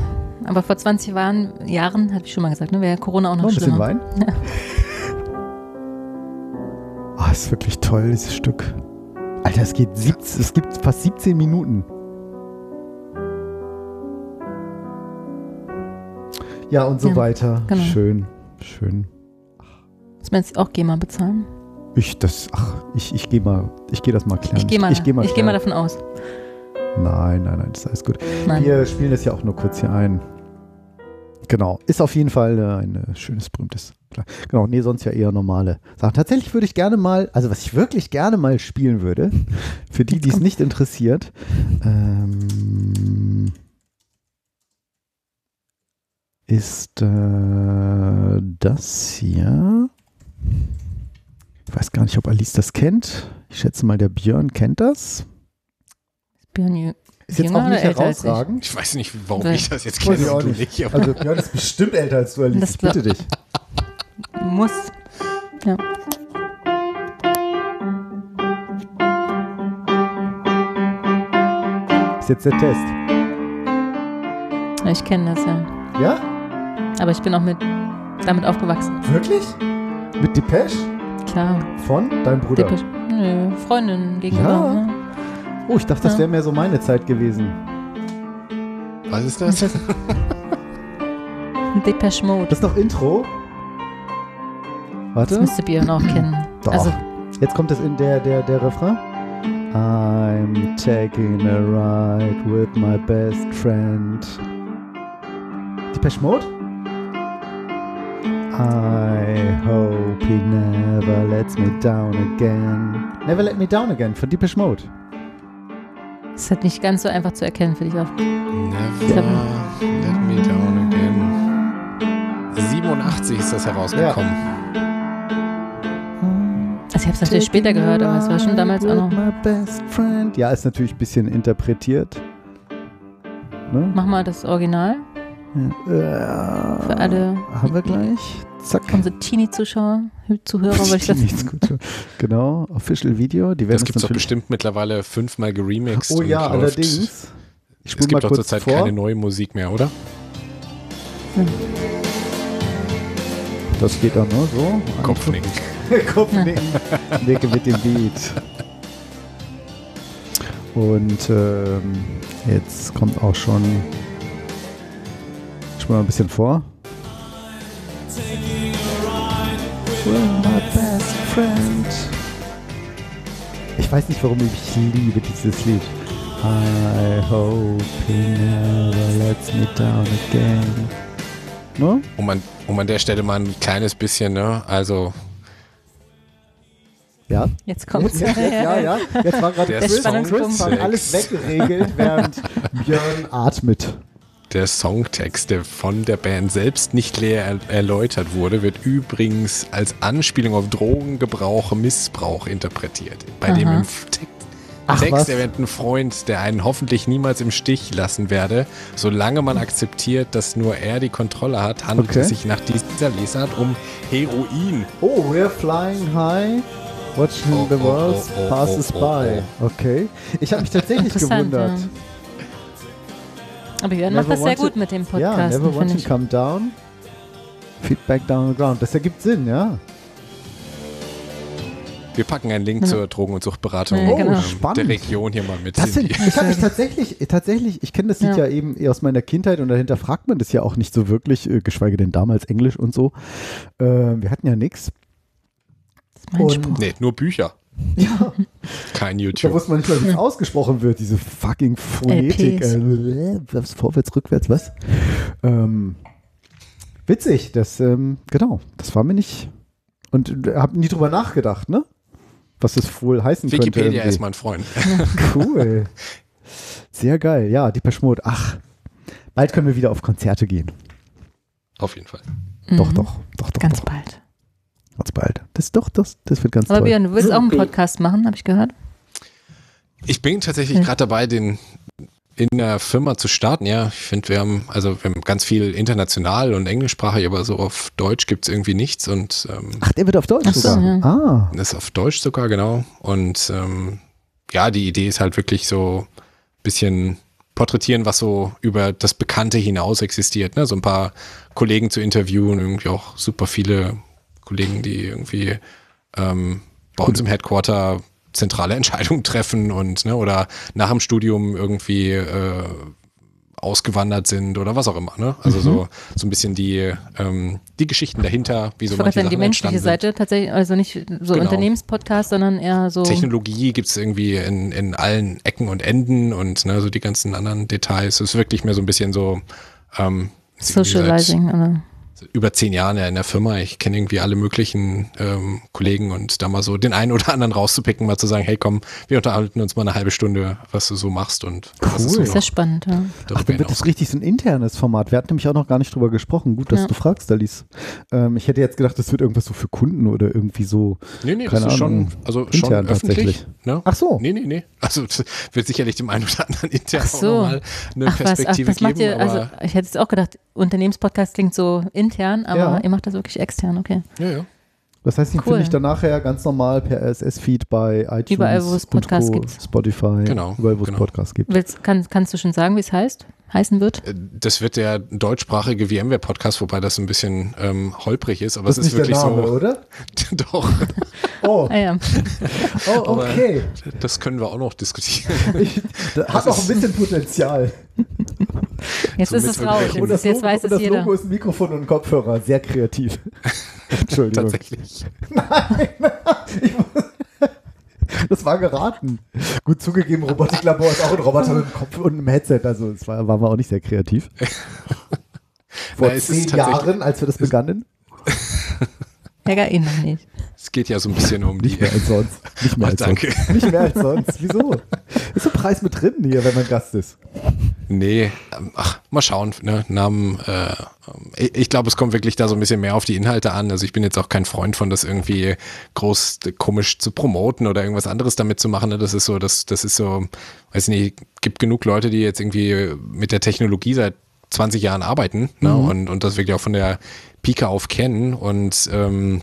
Aber vor 20 Jahren, Jahren, habe ich schon mal gesagt, ne, wäre Corona auch noch, Noch ein bisschen schlimmer. Wein? Ja. Ah, ist wirklich toll, dieses Stück. Alter, es geht 17, es gibt fast 17 Minuten. Ja, und so Ja, weiter. genau. Schön, schön. Muss man jetzt auch GEMA bezahlen? Ich, das, ach, ich, ich gehe mal, ich gehe das mal klären. Ich gehe mal, ich geh mal, ich geh mal davon aus. Nein, nein, nein, das ist alles gut. Nein. Wir spielen das ja auch nur kurz hier ein. Genau, ist auf jeden Fall äh, ein äh, schönes, berühmtes. Klar. Genau, nee, sonst ja eher normale Sachen. Tatsächlich würde ich gerne mal, also was ich wirklich gerne mal spielen würde, für die, die es nicht interessiert, ähm, ist äh, das hier. Ich weiß gar nicht, ob Alice das kennt. Ich schätze mal, der Björn kennt das. Björn Ist jetzt jünger auch nicht als ich? herausragend. Ich weiß nicht, warum Weil- ich das jetzt kenne und du nicht. nicht. aber- Also Björn ist bestimmt älter als du, Alice. Das Ich bitte dich. Muss. Ja. Ist jetzt der Test. Ich kenne das ja. Ja? Aber ich bin auch mit damit aufgewachsen. Wirklich? Mit Depeche? Klar. Von deinem Bruder? Depeche. Nö, Freundin gegenüber. Ja. Ne? Oh, ich dachte, das wäre mehr so meine Zeit gewesen. Was ist das? Depeche Mode. Das ist noch Intro. Das Warte. müsste Björn auch kennen. Doch. Also, Jetzt kommt das in der, der, der Refrain. I'm taking a ride with my best friend. Depeche Mode? I hope he never lets me down again. Never let me down again von Depeche Mode. Ist halt nicht ganz so einfach zu erkennen, finde ich auch. Never let me down again. 87 ist das herausgekommen. Also ich habe es natürlich später gehört, aber es war schon damals auch noch. My best friend. Ja, ist natürlich ein bisschen interpretiert. Ne? Mach mal das Original Ja. für alle. Haben wir gleich. Zack. Unsere Teenie-Zuschauer, Zuhörer, wollte ich das. Genau, Official Video. Die werden Das es gibt es doch bestimmt mittlerweile fünfmal geremixed. Oh ja, allerdings. Ich Es gibt doch zurzeit vor. keine neue Musik mehr, oder? Das geht auch nur so. Kopfnicken. Kopfnicken. Nicke mit dem Beat. Und ähm, jetzt kommt auch schon. Mal ein bisschen vor. Ich weiß nicht, warum ich liebe dieses Lied. I hope he never lets me down again. Ne? Um an, um an der Stelle mal ein kleines bisschen, ne? Also, Ja. Jetzt kommt's. Jetzt, jetzt, ja, ja. Jetzt war gerade Der Chris. Chris hat alles weggeregelt, während Björn atmet. Der Songtext, der von der Band selbst nicht leer er erläutert wurde, wird übrigens als Anspielung auf Drogengebrauch, Missbrauch interpretiert. Bei dem Aha. im F- Te- Ach, Text was? erwähnt ein Freund, der einen hoffentlich niemals im Stich lassen werde. Solange man akzeptiert, dass nur er die Kontrolle hat, handelt Okay. es sich nach dieser Lesart um Heroin. Oh, we're flying high. Watching Oh, the oh, world oh, oh, passes oh, oh, by. Okay. Ich habe mich tatsächlich gewundert. ja. Aber Jörn macht das sehr gut mit dem Ja, Podcast, never want to come down. Feedback down the ground. Das ergibt Sinn, ja. Wir packen einen Link zur Drogen- und Suchtberatung Ja, genau. spannend. der Region hier mal mit. Das sind, ich habe mich tatsächlich, tatsächlich, ich kenne das Lied ja. Ja. eben eher aus meiner Kindheit und dahinter fragt man das ja auch nicht so wirklich, äh, geschweige denn damals Englisch und so. Äh, wir hatten ja nichts. Das ist mein Und- Spruch. Nee, nur Bücher. Ja, Kein da YouTube. wusste man nicht mal, wie es ausgesprochen wird, diese fucking Phonetik. LPs. Äh, was, vorwärts, rückwärts, was? Ähm, witzig, das, ähm, genau, das war mir nicht. Und äh, hab nie drüber nachgedacht, ne? Was das wohl heißen könnte. Wikipedia ist mein Freund. Cool. Sehr geil. Ja, die Peschmod. Ach, bald können wir wieder auf Konzerte gehen. Auf jeden Fall. Doch, Mhm. doch, doch, doch. Ganz doch. bald. Ganz bald. Das doch, das, das wird ganz Aber toll. Björn, du willst auch einen Podcast machen, habe ich gehört. Ich bin tatsächlich Hm. gerade dabei, den in der Firma zu starten. Ja, ich finde, wir haben, also wir haben ganz viel international und englischsprachig, aber so auf Deutsch gibt es irgendwie nichts und ähm, Ach, der wird auf Deutsch Ach so, sogar. ja. Ah, ist auf Deutsch sogar, genau. Und ähm, ja, die Idee ist halt wirklich so ein bisschen porträtieren, was so über das Bekannte hinaus existiert. Ne? So ein paar Kollegen zu interviewen, irgendwie auch super viele Kollegen, die irgendwie ähm, bei uns im Headquarter zentrale Entscheidungen treffen und ne, oder nach dem Studium irgendwie äh, ausgewandert sind oder was auch immer. Ne? Also Mhm. so, so ein bisschen die, ähm, die Geschichten dahinter, wie so manche sagen, die Sachen menschliche entstanden sind. Seite tatsächlich, also nicht so Genau. Unternehmenspodcast, sondern eher so. Technologie gibt es irgendwie in, in allen Ecken und Enden und ne, so die ganzen anderen Details. Es ist wirklich mehr so ein bisschen so ähm, Socializing. Oder? Über zehn Jahren ja in der Firma. Ich kenne irgendwie alle möglichen ähm, Kollegen und da mal so den einen oder anderen rauszupicken, mal zu sagen, hey komm, wir unterhalten uns mal eine halbe Stunde, was du so machst und was es so Cool. Sehr spannend, ja. ach, dann wird das richtig so ein internes Format. Wir hatten nämlich auch noch gar nicht drüber gesprochen. Gut, dass Ja. du fragst, Alice. Ähm, ich hätte jetzt gedacht, das wird irgendwas so für Kunden oder irgendwie so. Nee, nee, Keine das ist schon, also schon Intern öffentlich. tatsächlich. Ne? Ach so. Nee, nee, nee. Also das wird sicherlich dem einen oder anderen intern Ach auch so. nochmal eine Ach was, ach, Perspektive das macht geben. ihr, also ich hätte jetzt auch gedacht, Unternehmenspodcast klingt so intern, aber Ja. ihr macht das wirklich extern, okay. ja, ja. Das heißt, den Cool. finde ich dann nachher ganz normal per RSS-Feed bei iTunes. Überall, wo es Podcasts gibt. Spotify. Genau, Überall, wo es genau. Podcasts gibt. Willst, kann, kannst du schon sagen, wie es heißt? Heißen wird? Äh, Das wird der deutschsprachige VMware-Podcast, wobei das ein bisschen ähm, holprig ist, aber Das es ist ist nicht der wirklich Name, so. oder? Doch, Oh, Ah ja. oh okay. das können wir auch noch diskutieren. Ich, das hat auch ein bisschen Potenzial. Jetzt ist es raus. Und Jetzt, das, jetzt Logo, weiß und es das jeder. Logo ist ein Mikrofon und ein Kopfhörer. Sehr kreativ. Entschuldigung. Tatsächlich. Das war geraten. Gut zugegeben, Robotiklabor ist auch ein Roboter mit einem Kopf und einem Headset. Also es war, waren wir auch nicht sehr kreativ. Vor Na, zehn Jahren, als wir das begannen. Ärger ihn noch nicht. Es geht ja so ein bisschen um die. Nicht mehr als sonst. Nicht mehr Oh, als danke. sonst. Nicht mehr als sonst. Wieso? Ist ein Preis mit drin hier, wenn man Gast ist. Nee, ähm, ach, mal schauen. Ne? Namen, äh, ich, glaube, es kommt wirklich da so ein bisschen mehr auf die Inhalte an. Also ich bin jetzt auch kein Freund von das irgendwie groß komisch zu promoten oder irgendwas anderes damit zu machen. Ne? Das ist so, das, das ist so, weiß nicht, gibt genug Leute, die jetzt irgendwie mit der Technologie seit 20 Jahren arbeiten ne? Mhm. und, und das wirklich auch von der Pike auf kennen und ähm,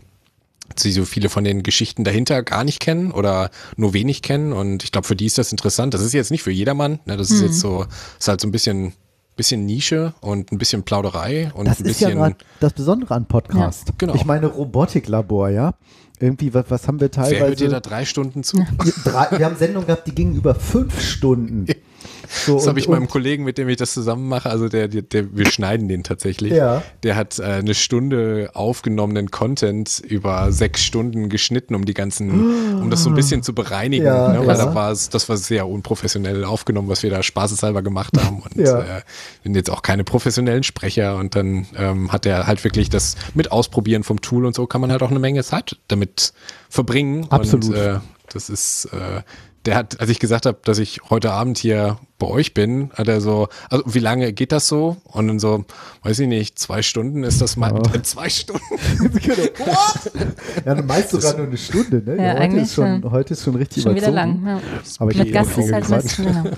sie so viele von den Geschichten dahinter gar nicht kennen oder nur wenig kennen und ich glaube, für die ist das interessant. Das ist jetzt nicht für jedermann, ne? das ist Mhm. jetzt so, ist halt so ein bisschen, bisschen Nische und ein bisschen Plauderei und Das ein ist ja bisschen gerade das Besondere an Podcast. Ja, genau. Ich meine, Robotiklabor, ja. Irgendwie, was, was haben wir Wer hört dir teilweise? da drei Stunden zu? Drei, wir haben Sendungen gehabt, die gingen über fünf Stunden. So, Das habe ich meinem Kollegen, mit dem ich das zusammen mache, also der, der, der wir schneiden den tatsächlich. Ja. Der hat äh, eine Stunde aufgenommenen Content über sechs Stunden geschnitten, um die ganzen, um das so ein bisschen zu bereinigen, Ja, ne? weil ja. da war es, das war sehr unprofessionell aufgenommen, was wir da spaßeshalber gemacht haben und Ja. äh, sind jetzt auch keine professionellen Sprecher und dann ähm, hat er halt wirklich das mit Ausprobieren vom Tool und so kann man halt auch eine Menge Zeit damit verbringen Absolut. und äh, das ist äh, der hat, als ich gesagt habe, dass ich heute Abend hier bei euch bin, hat er so, also wie lange geht das so? Und dann so, weiß ich nicht, zwei Stunden ist das mal, zwei Stunden. ja, meist sogar nur eine Stunde, ne? Ja, heute, eigentlich ist schon, schon. heute ist schon richtig Schon wieder lang. Ja. Aber ich Mit Gast ist halt meistens, genau.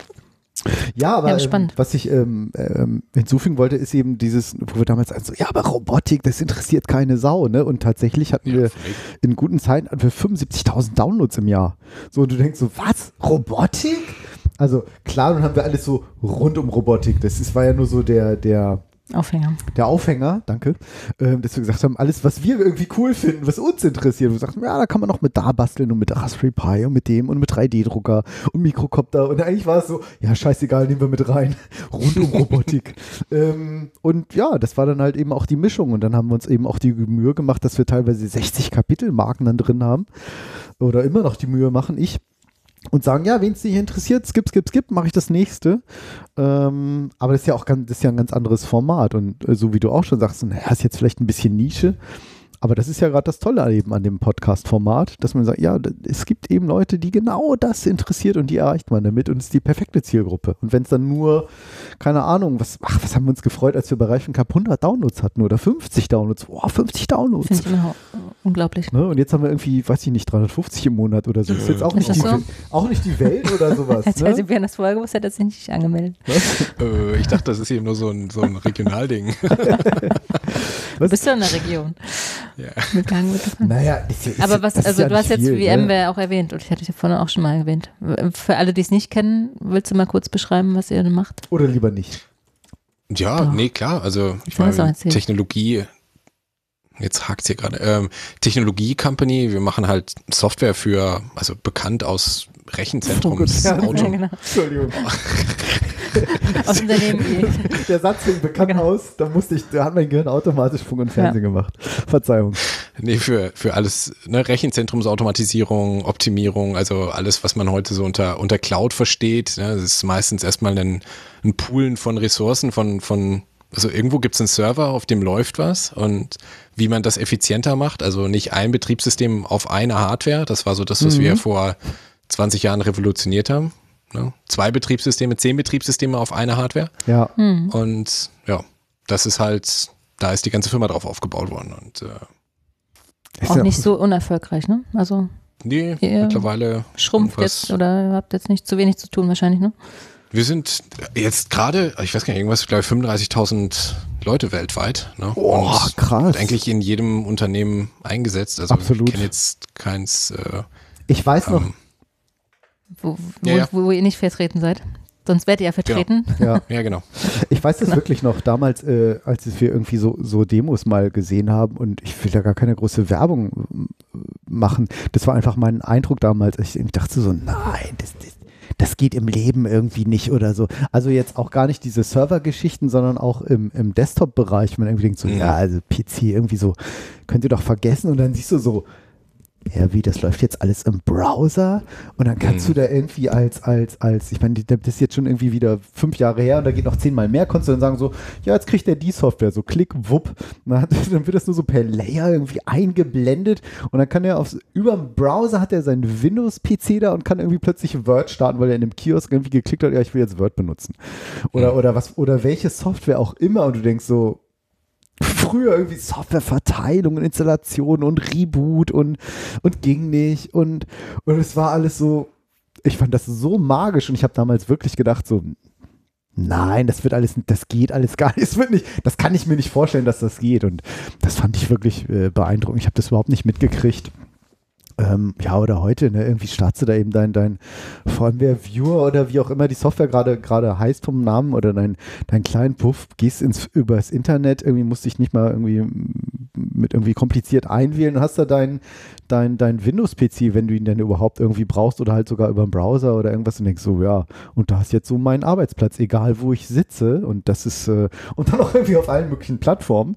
Ja, aber Ja, ähm, was ich ähm, ähm, hinzufügen wollte, ist eben dieses, wo wir damals also, ja, aber Robotik, das interessiert keine Sau, ne? Und tatsächlich hatten wir in guten Zeiten hatten wir 75.000 Downloads im Jahr. So, und du denkst so, was? Robotik? Also klar, nun haben wir alles so rund um Robotik. Das ist, war ja nur so der, der, Aufhänger. der Aufhänger, danke, ähm, dass wir gesagt haben, alles, was wir irgendwie cool finden, was uns interessiert, wir sagten, ja, da kann man noch mit da basteln und mit Raspberry Pi und mit dem und mit 3D-Drucker und Mikrocopter und eigentlich war es so, ja, scheißegal, nehmen wir mit rein, rund um Robotik. ähm, und ja, das war dann halt eben auch die Mischung. Und dann haben wir uns eben auch die Mühe gemacht, dass wir teilweise 60 Kapitelmarken dann drin haben. Oder immer noch die Mühe machen, ich und sagen, ja, wen es nicht interessiert, skip, skip, skip, mache ich das nächste. Ähm, aber das ist ja auch ganz, das ist ja ein ganz anderes Format. Und äh, so wie du auch schon sagst, ist jetzt vielleicht ein bisschen Nische. Aber das ist ja gerade das Tolle eben an dem Podcast-Format, dass man sagt, ja, es gibt eben Leute, die genau das interessiert und die erreicht man damit und es ist die perfekte Zielgruppe. Und wenn es dann nur, keine Ahnung, was, ach, was haben wir uns gefreut, als wir bei Reifen Cup 100 Downloads hatten oder 50 Downloads. Boah, 50 Downloads. Finde ich immer unglaublich. Ne? Und jetzt haben wir irgendwie, weiß ich nicht, 350 im Monat oder so. Ist jetzt auch, Ist nicht, das die, so? Auch nicht die Welt oder sowas. Jetzt ne? wer das vorher gewusst hat, hat sich nicht angemeldet. äh, ich dachte, das ist eben nur so ein, so ein Regionalding. Du bist ja in der Region. Ja. Mitgehangen wird. Naja, ist ja- ist Aber was, das ist also ja du hast jetzt viel, WM ne? auch erwähnt und ich hatte es ja vorhin auch schon mal erwähnt. Für alle, die es nicht kennen, willst du mal kurz beschreiben, was ihr denn macht? Oder lieber nicht. Ja, Doch. nee, klar. Also ich meine, erzählen? Technologie, jetzt hakt's hier gerade. Ähm, Technologie-Company, wir machen halt Software für, also bekannt aus Rechenzentrums. Ja, Auto. genau. Entschuldigung. Aus Unternehmen. Der Satz fing bekannt Genau. aus, da musste ich, da hat mein Gehirn automatisch Funk und Fernsehen gemacht. Verzeihung. Nee, für, für alles, ne, Rechenzentrumsautomatisierung, Optimierung, also alles, was man heute so unter, unter Cloud versteht. Ne, das ist meistens erstmal ein, ein Poolen von Ressourcen, von, von, also irgendwo gibt es einen Server, auf dem läuft was und wie man das effizienter macht, also nicht ein Betriebssystem auf einer Hardware, das war so das, was Mhm. wir vor 20 Jahren revolutioniert haben. Ne? Zwei Betriebssysteme, zehn Betriebssysteme auf einer Hardware. Ja. Hm. Und ja, das ist halt, da ist die ganze Firma drauf aufgebaut worden. Und äh, Ist Auch nicht so unerfolgreich, ne? Also nee, mittlerweile schrumpft jetzt oder habt jetzt nicht zu wenig zu tun wahrscheinlich, ne? Wir sind jetzt gerade, ich weiß gar nicht, irgendwas, glaube ich, 35.000 Leute weltweit. Ne? Oh, krass. Eigentlich in jedem Unternehmen eingesetzt. Also Absolut. ich kenne jetzt keins. Äh, Ich weiß noch, ähm, Wo, wo, Ja, ja. wo ihr nicht vertreten seid. Sonst werdet ihr ja vertreten. ja, ja, genau. ich weiß das wirklich noch damals, äh, als wir irgendwie so, so Demos mal gesehen haben und ich will da gar keine große Werbung äh, machen. Das war einfach mein Eindruck damals. Ich dachte so, nein, das, das, das geht im Leben irgendwie nicht oder so. Also jetzt auch gar nicht diese Server-Geschichten, sondern auch im, im Desktop-Bereich. Man irgendwie denkt so, Mhm. ja, also PC irgendwie so, könnt ihr doch vergessen und dann siehst du so, ja, wie, das läuft jetzt alles im Browser und dann kannst Mhm. du da irgendwie als, als, als, ich meine, das ist jetzt schon irgendwie wieder fünf Jahre her und da geht noch zehnmal mehr, konntest du dann sagen so, ja, jetzt kriegt der die Software, so klick, wupp, dann, hat- dann wird das nur so per Layer irgendwie eingeblendet und dann kann er aufs, über dem Browser hat er seinen Windows-PC da und kann irgendwie plötzlich Word starten, weil er in dem Kiosk irgendwie geklickt hat, ja, ich will jetzt Word benutzen. Oder, Mhm. oder was, oder welche Software auch immer und du denkst so, früher irgendwie Softwareverteilung und Installation und Reboot und, und ging nicht und, und es war alles so, ich fand das so magisch und ich habe damals wirklich gedacht so, Nein, das wird alles, das geht alles gar nicht. Das wird nicht, das kann ich mir nicht vorstellen, dass das geht. Und das fand ich wirklich äh, beeindruckend. Ich habe das überhaupt nicht mitgekriegt. Ähm, ja, oder heute, ne? irgendwie startest du da eben dein, dein VMware Viewer oder wie auch immer die Software gerade heißt vom Namen oder dein, dein kleinen Puff, gehst ins, übers Internet, irgendwie musst dich nicht mal irgendwie mit irgendwie kompliziert einwählen und hast da dein, dein, dein Windows-PC, wenn du ihn denn überhaupt irgendwie brauchst oder halt sogar über einen Browser oder irgendwas und denkst so, ja, und da ist jetzt so mein Arbeitsplatz, egal wo ich sitze und das ist, äh, und dann auch irgendwie auf allen möglichen Plattformen.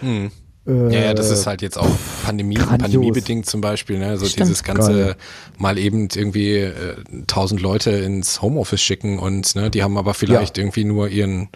Hm. Ja, ja, das ist halt jetzt auch Pandemie, pandemiebedingt zum Beispiel, ne? So Stimmt. dieses ganze Geil. mal eben irgendwie äh, tausend äh, Leute ins Homeoffice schicken und ne, die haben aber vielleicht ja. irgendwie nur ihren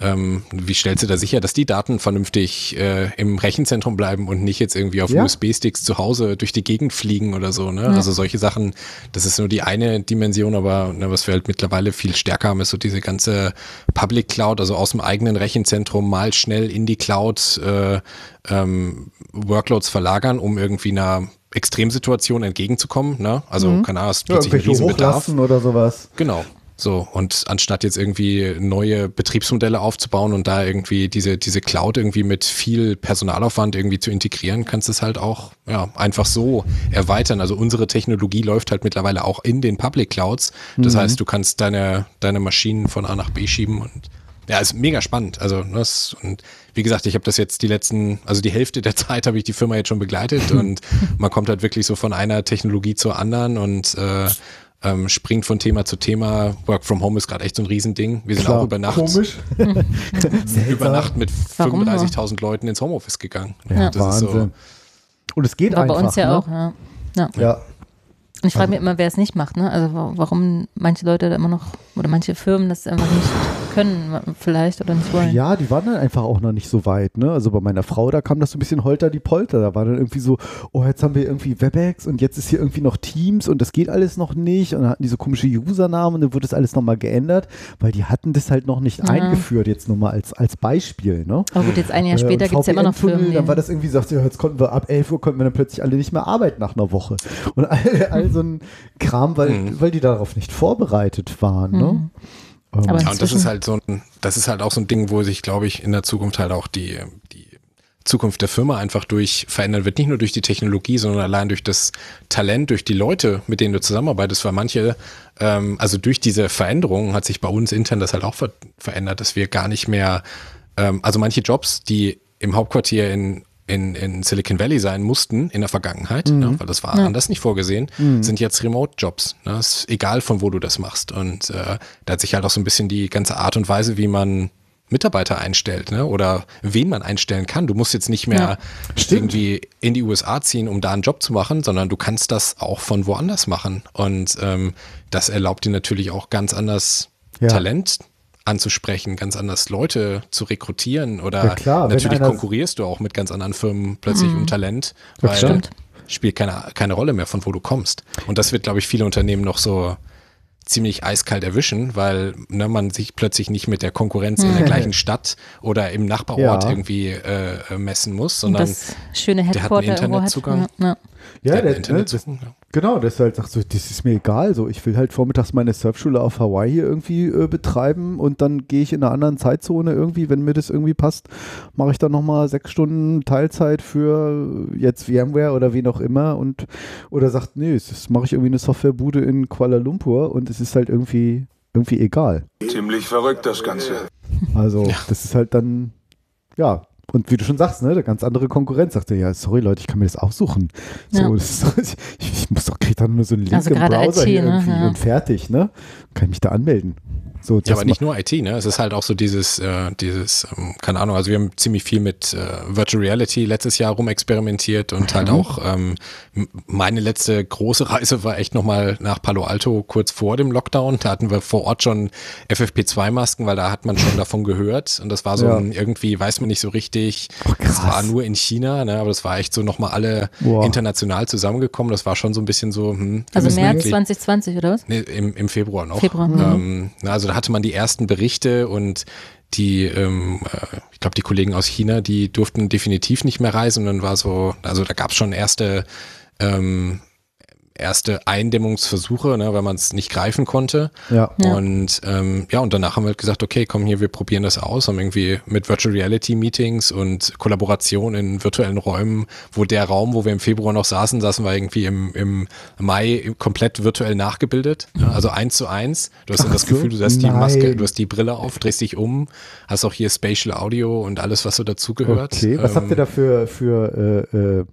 ähm, wie stellst du da sicher, dass die Daten vernünftig äh, im Rechenzentrum bleiben und nicht jetzt irgendwie auf ja. USB-Sticks zu Hause durch die Gegend fliegen oder so? Ne? Ja. Also solche Sachen, das ist nur die eine Dimension, aber ne, was wir halt mittlerweile viel stärker haben, ist so diese ganze Public Cloud, also aus dem eigenen Rechenzentrum mal schnell in die Cloud äh, ähm, Workloads verlagern, um irgendwie einer Extremsituation entgegenzukommen. Ne? Also mhm. keine Ahnung, es plötzlich ja, ein Riesenbedarf. oder sowas. Genau. So, und anstatt jetzt irgendwie neue Betriebsmodelle aufzubauen und da irgendwie diese, diese Cloud irgendwie mit viel Personalaufwand irgendwie zu integrieren, kannst du es halt auch ja, einfach so erweitern. Also unsere Technologie läuft halt mittlerweile auch in den Public Clouds. Das mhm. heißt, du kannst deine, deine Maschinen von A nach B schieben und ja, ist mega spannend. Also das, und wie gesagt, ich habe das jetzt die letzten, also die Hälfte der Zeit habe ich die Firma jetzt schon begleitet und man kommt halt wirklich so von einer Technologie zur anderen und äh, ähm, springt von Thema zu Thema. Work from Home ist gerade echt so ein Riesending. Wir sind Klar, auch über Nacht, komisch. über Nacht mit 35.000 Leuten ins Homeoffice gegangen. Ja, das Wahnsinn. So. Und es geht War einfach. Bei uns ja ne? auch, ja. ja. ja. Und ich frage also, mich immer, wer es nicht macht, ne? Also warum manche Leute da immer noch oder manche Firmen das einfach nicht können, vielleicht oder nicht wollen. Ja, die waren dann einfach auch noch nicht so weit, ne? Also bei meiner Frau, da kam das so ein bisschen holter die Polter. Da war dann irgendwie so, oh, jetzt haben wir irgendwie Webex und jetzt ist hier irgendwie noch Teams und das geht alles noch nicht. Und dann hatten die so komische Usernamen und dann wurde das alles nochmal geändert, weil die hatten das halt noch nicht ja. eingeführt, jetzt nur mal als, als Beispiel, ne? Aber gut, jetzt ein Jahr äh, später äh, gibt es ja immer noch Firmen. Dann war das irgendwie, sagt ja, jetzt konnten wir ab 11 Uhr konnten wir dann plötzlich alle nicht mehr arbeiten nach einer Woche. Und all, all so ein Kram, weil, mhm. weil die darauf nicht vorbereitet waren. Ne? Mhm. Aber ja, und das ist halt so ein, das ist halt auch so ein Ding, wo sich, glaube ich, in der Zukunft halt auch die, die Zukunft der Firma einfach durch verändern wird. Nicht nur durch die Technologie, sondern allein durch das Talent, durch die Leute, mit denen du zusammenarbeitest, weil manche, ähm, also durch diese Veränderungen hat sich bei uns intern das halt auch ver verändert, dass wir gar nicht mehr, ähm, also manche Jobs, die im Hauptquartier in in, in Silicon Valley sein mussten in der Vergangenheit, mhm. ne, weil das war ja. anders nicht vorgesehen, mhm. sind jetzt Remote-Jobs. Ne, ist egal, von wo du das machst. Und äh, da hat sich halt auch so ein bisschen die ganze Art und Weise, wie man Mitarbeiter einstellt, ne? Oder wen man einstellen kann. Du musst jetzt nicht mehr ja, irgendwie in die USA ziehen, um da einen Job zu machen, sondern du kannst das auch von woanders machen. Und ähm, das erlaubt dir natürlich auch ganz anders ja. Talent anzusprechen, ganz anders Leute zu rekrutieren oder ja, klar, natürlich konkurrierst du auch mit ganz anderen Firmen plötzlich mhm. um Talent, weil stimmt. spielt keine, keine Rolle mehr, von wo du kommst. Und das wird, glaube ich, viele Unternehmen noch so ziemlich eiskalt erwischen, weil ne, man sich plötzlich nicht mit der Konkurrenz in der gleichen Stadt oder im Nachbarort ja. irgendwie äh, messen muss, sondern das schöne Headquarter der hat einen Internetzugang. Hat, ja. Ja, der, der Internetzugang, ne, das, Genau, das ist halt sagt so, das ist mir egal. So, ich will halt vormittags meine Surfschule auf Hawaii hier irgendwie äh, betreiben und dann gehe ich in einer anderen Zeitzone irgendwie, wenn mir das irgendwie passt, mache ich dann nochmal sechs Stunden Teilzeit für jetzt VMware oder wen auch immer und oder sagt, nee, das mache ich irgendwie eine Softwarebude in Kuala Lumpur und es ist halt irgendwie irgendwie egal. Ziemlich verrückt das Ganze. Also, ja. das ist halt dann, ja, und wie du schon sagst, ne, eine ganz andere Konkurrenz sagte, ja, sorry Leute, ich kann mir das aussuchen. Ja. So, das ist, ich, ich, muss doch, krieg dann nur so einen Link also im Browser IT, hier ne? irgendwie ja. und fertig, ne? Kann ich mich da anmelden. So, ja, aber nicht nur IT, ne? Es ist halt auch so dieses, äh, dieses, ähm, keine Ahnung, also wir haben ziemlich viel mit äh, Virtual Reality letztes Jahr rumexperimentiert und halt mhm. halt auch ähm, meine letzte große Reise war echt nochmal nach Palo Alto kurz vor dem Lockdown. Da hatten wir vor Ort schon FFP2-Masken, weil da hat man schon davon gehört und das war so ja. ein, irgendwie, weiß man nicht so richtig. Oh, das war nur in China, ne? Aber das war echt so nochmal alle Boah. international zusammengekommen. Das war schon so ein bisschen so, hm, Also März 2020 oder was? Nee, im, im Februar noch. Februar. Ähm, also da hatte man die ersten Berichte und die, ähm, äh, ich glaube, die Kollegen aus China, die durften definitiv nicht mehr reisen. Und dann war so, also da gab es schon erste ähm, erste Eindämmungsversuche, ne, weil man es nicht greifen konnte. Ja. Ja. Und ähm, ja, und danach haben wir halt gesagt, okay, komm hier, wir probieren das aus, haben irgendwie mit Virtual Reality Meetings und Kollaboration in virtuellen Räumen, wo der Raum, wo wir im Februar noch saßen, saßen wir irgendwie im, im Mai komplett virtuell nachgebildet. Ja, also eins zu eins. Du hast dann das so, Gefühl, du hast die Maske, du hast die Brille auf, drehst dich um, hast auch hier Spatial Audio und alles, was so dazugehört. Okay, was Ähm, habt ihr da für, für äh, äh,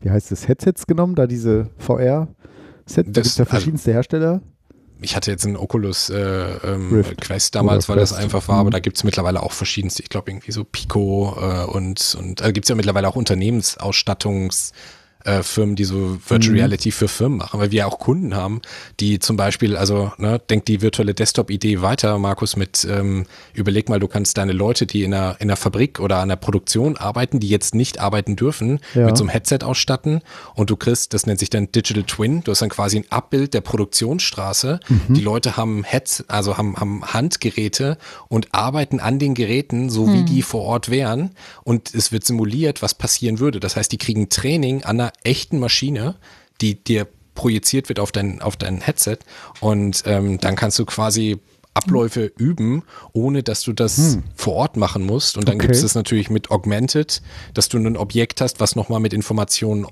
wie heißt es, Headsets genommen? Da diese VR-Sets? Da Das- gibt es ja also- verschiedenste Hersteller. ich hatte jetzt einen Oculus äh, ähm, Quest damals, weil das Quest. einfach war, aber Mhm. da gibt's mittlerweile auch verschiedenste, ich glaube irgendwie so Pico äh, und, und äh, gibt's ja mittlerweile auch Unternehmensausstattungs äh, Firmen, die so Virtual Mhm. Reality für Firmen machen, weil wir ja auch Kunden haben, die zum Beispiel, also ne, denkt die virtuelle Desktop-Idee weiter, Markus, mit ähm, überleg mal, du kannst deine Leute, die in einer, in einer Fabrik oder an der Produktion arbeiten, die jetzt nicht arbeiten dürfen, Ja. mit so einem Headset ausstatten und du kriegst, das nennt sich dann Digital Twin, du hast dann quasi ein Abbild der Produktionsstraße. Mhm. Die Leute haben Heads, also haben, haben Handgeräte und arbeiten an den Geräten, so wie Hm. die vor Ort wären und es wird simuliert, was passieren würde. Das heißt, die kriegen Training an einer echten Maschine, die dir projiziert wird auf dein, auf dein Headset und ähm, dann kannst du quasi Abläufe üben, ohne dass du das vor Ort machen musst. Und dann Okay. gibt es das natürlich mit Augmented, dass du ein Objekt hast, was nochmal mit Informationen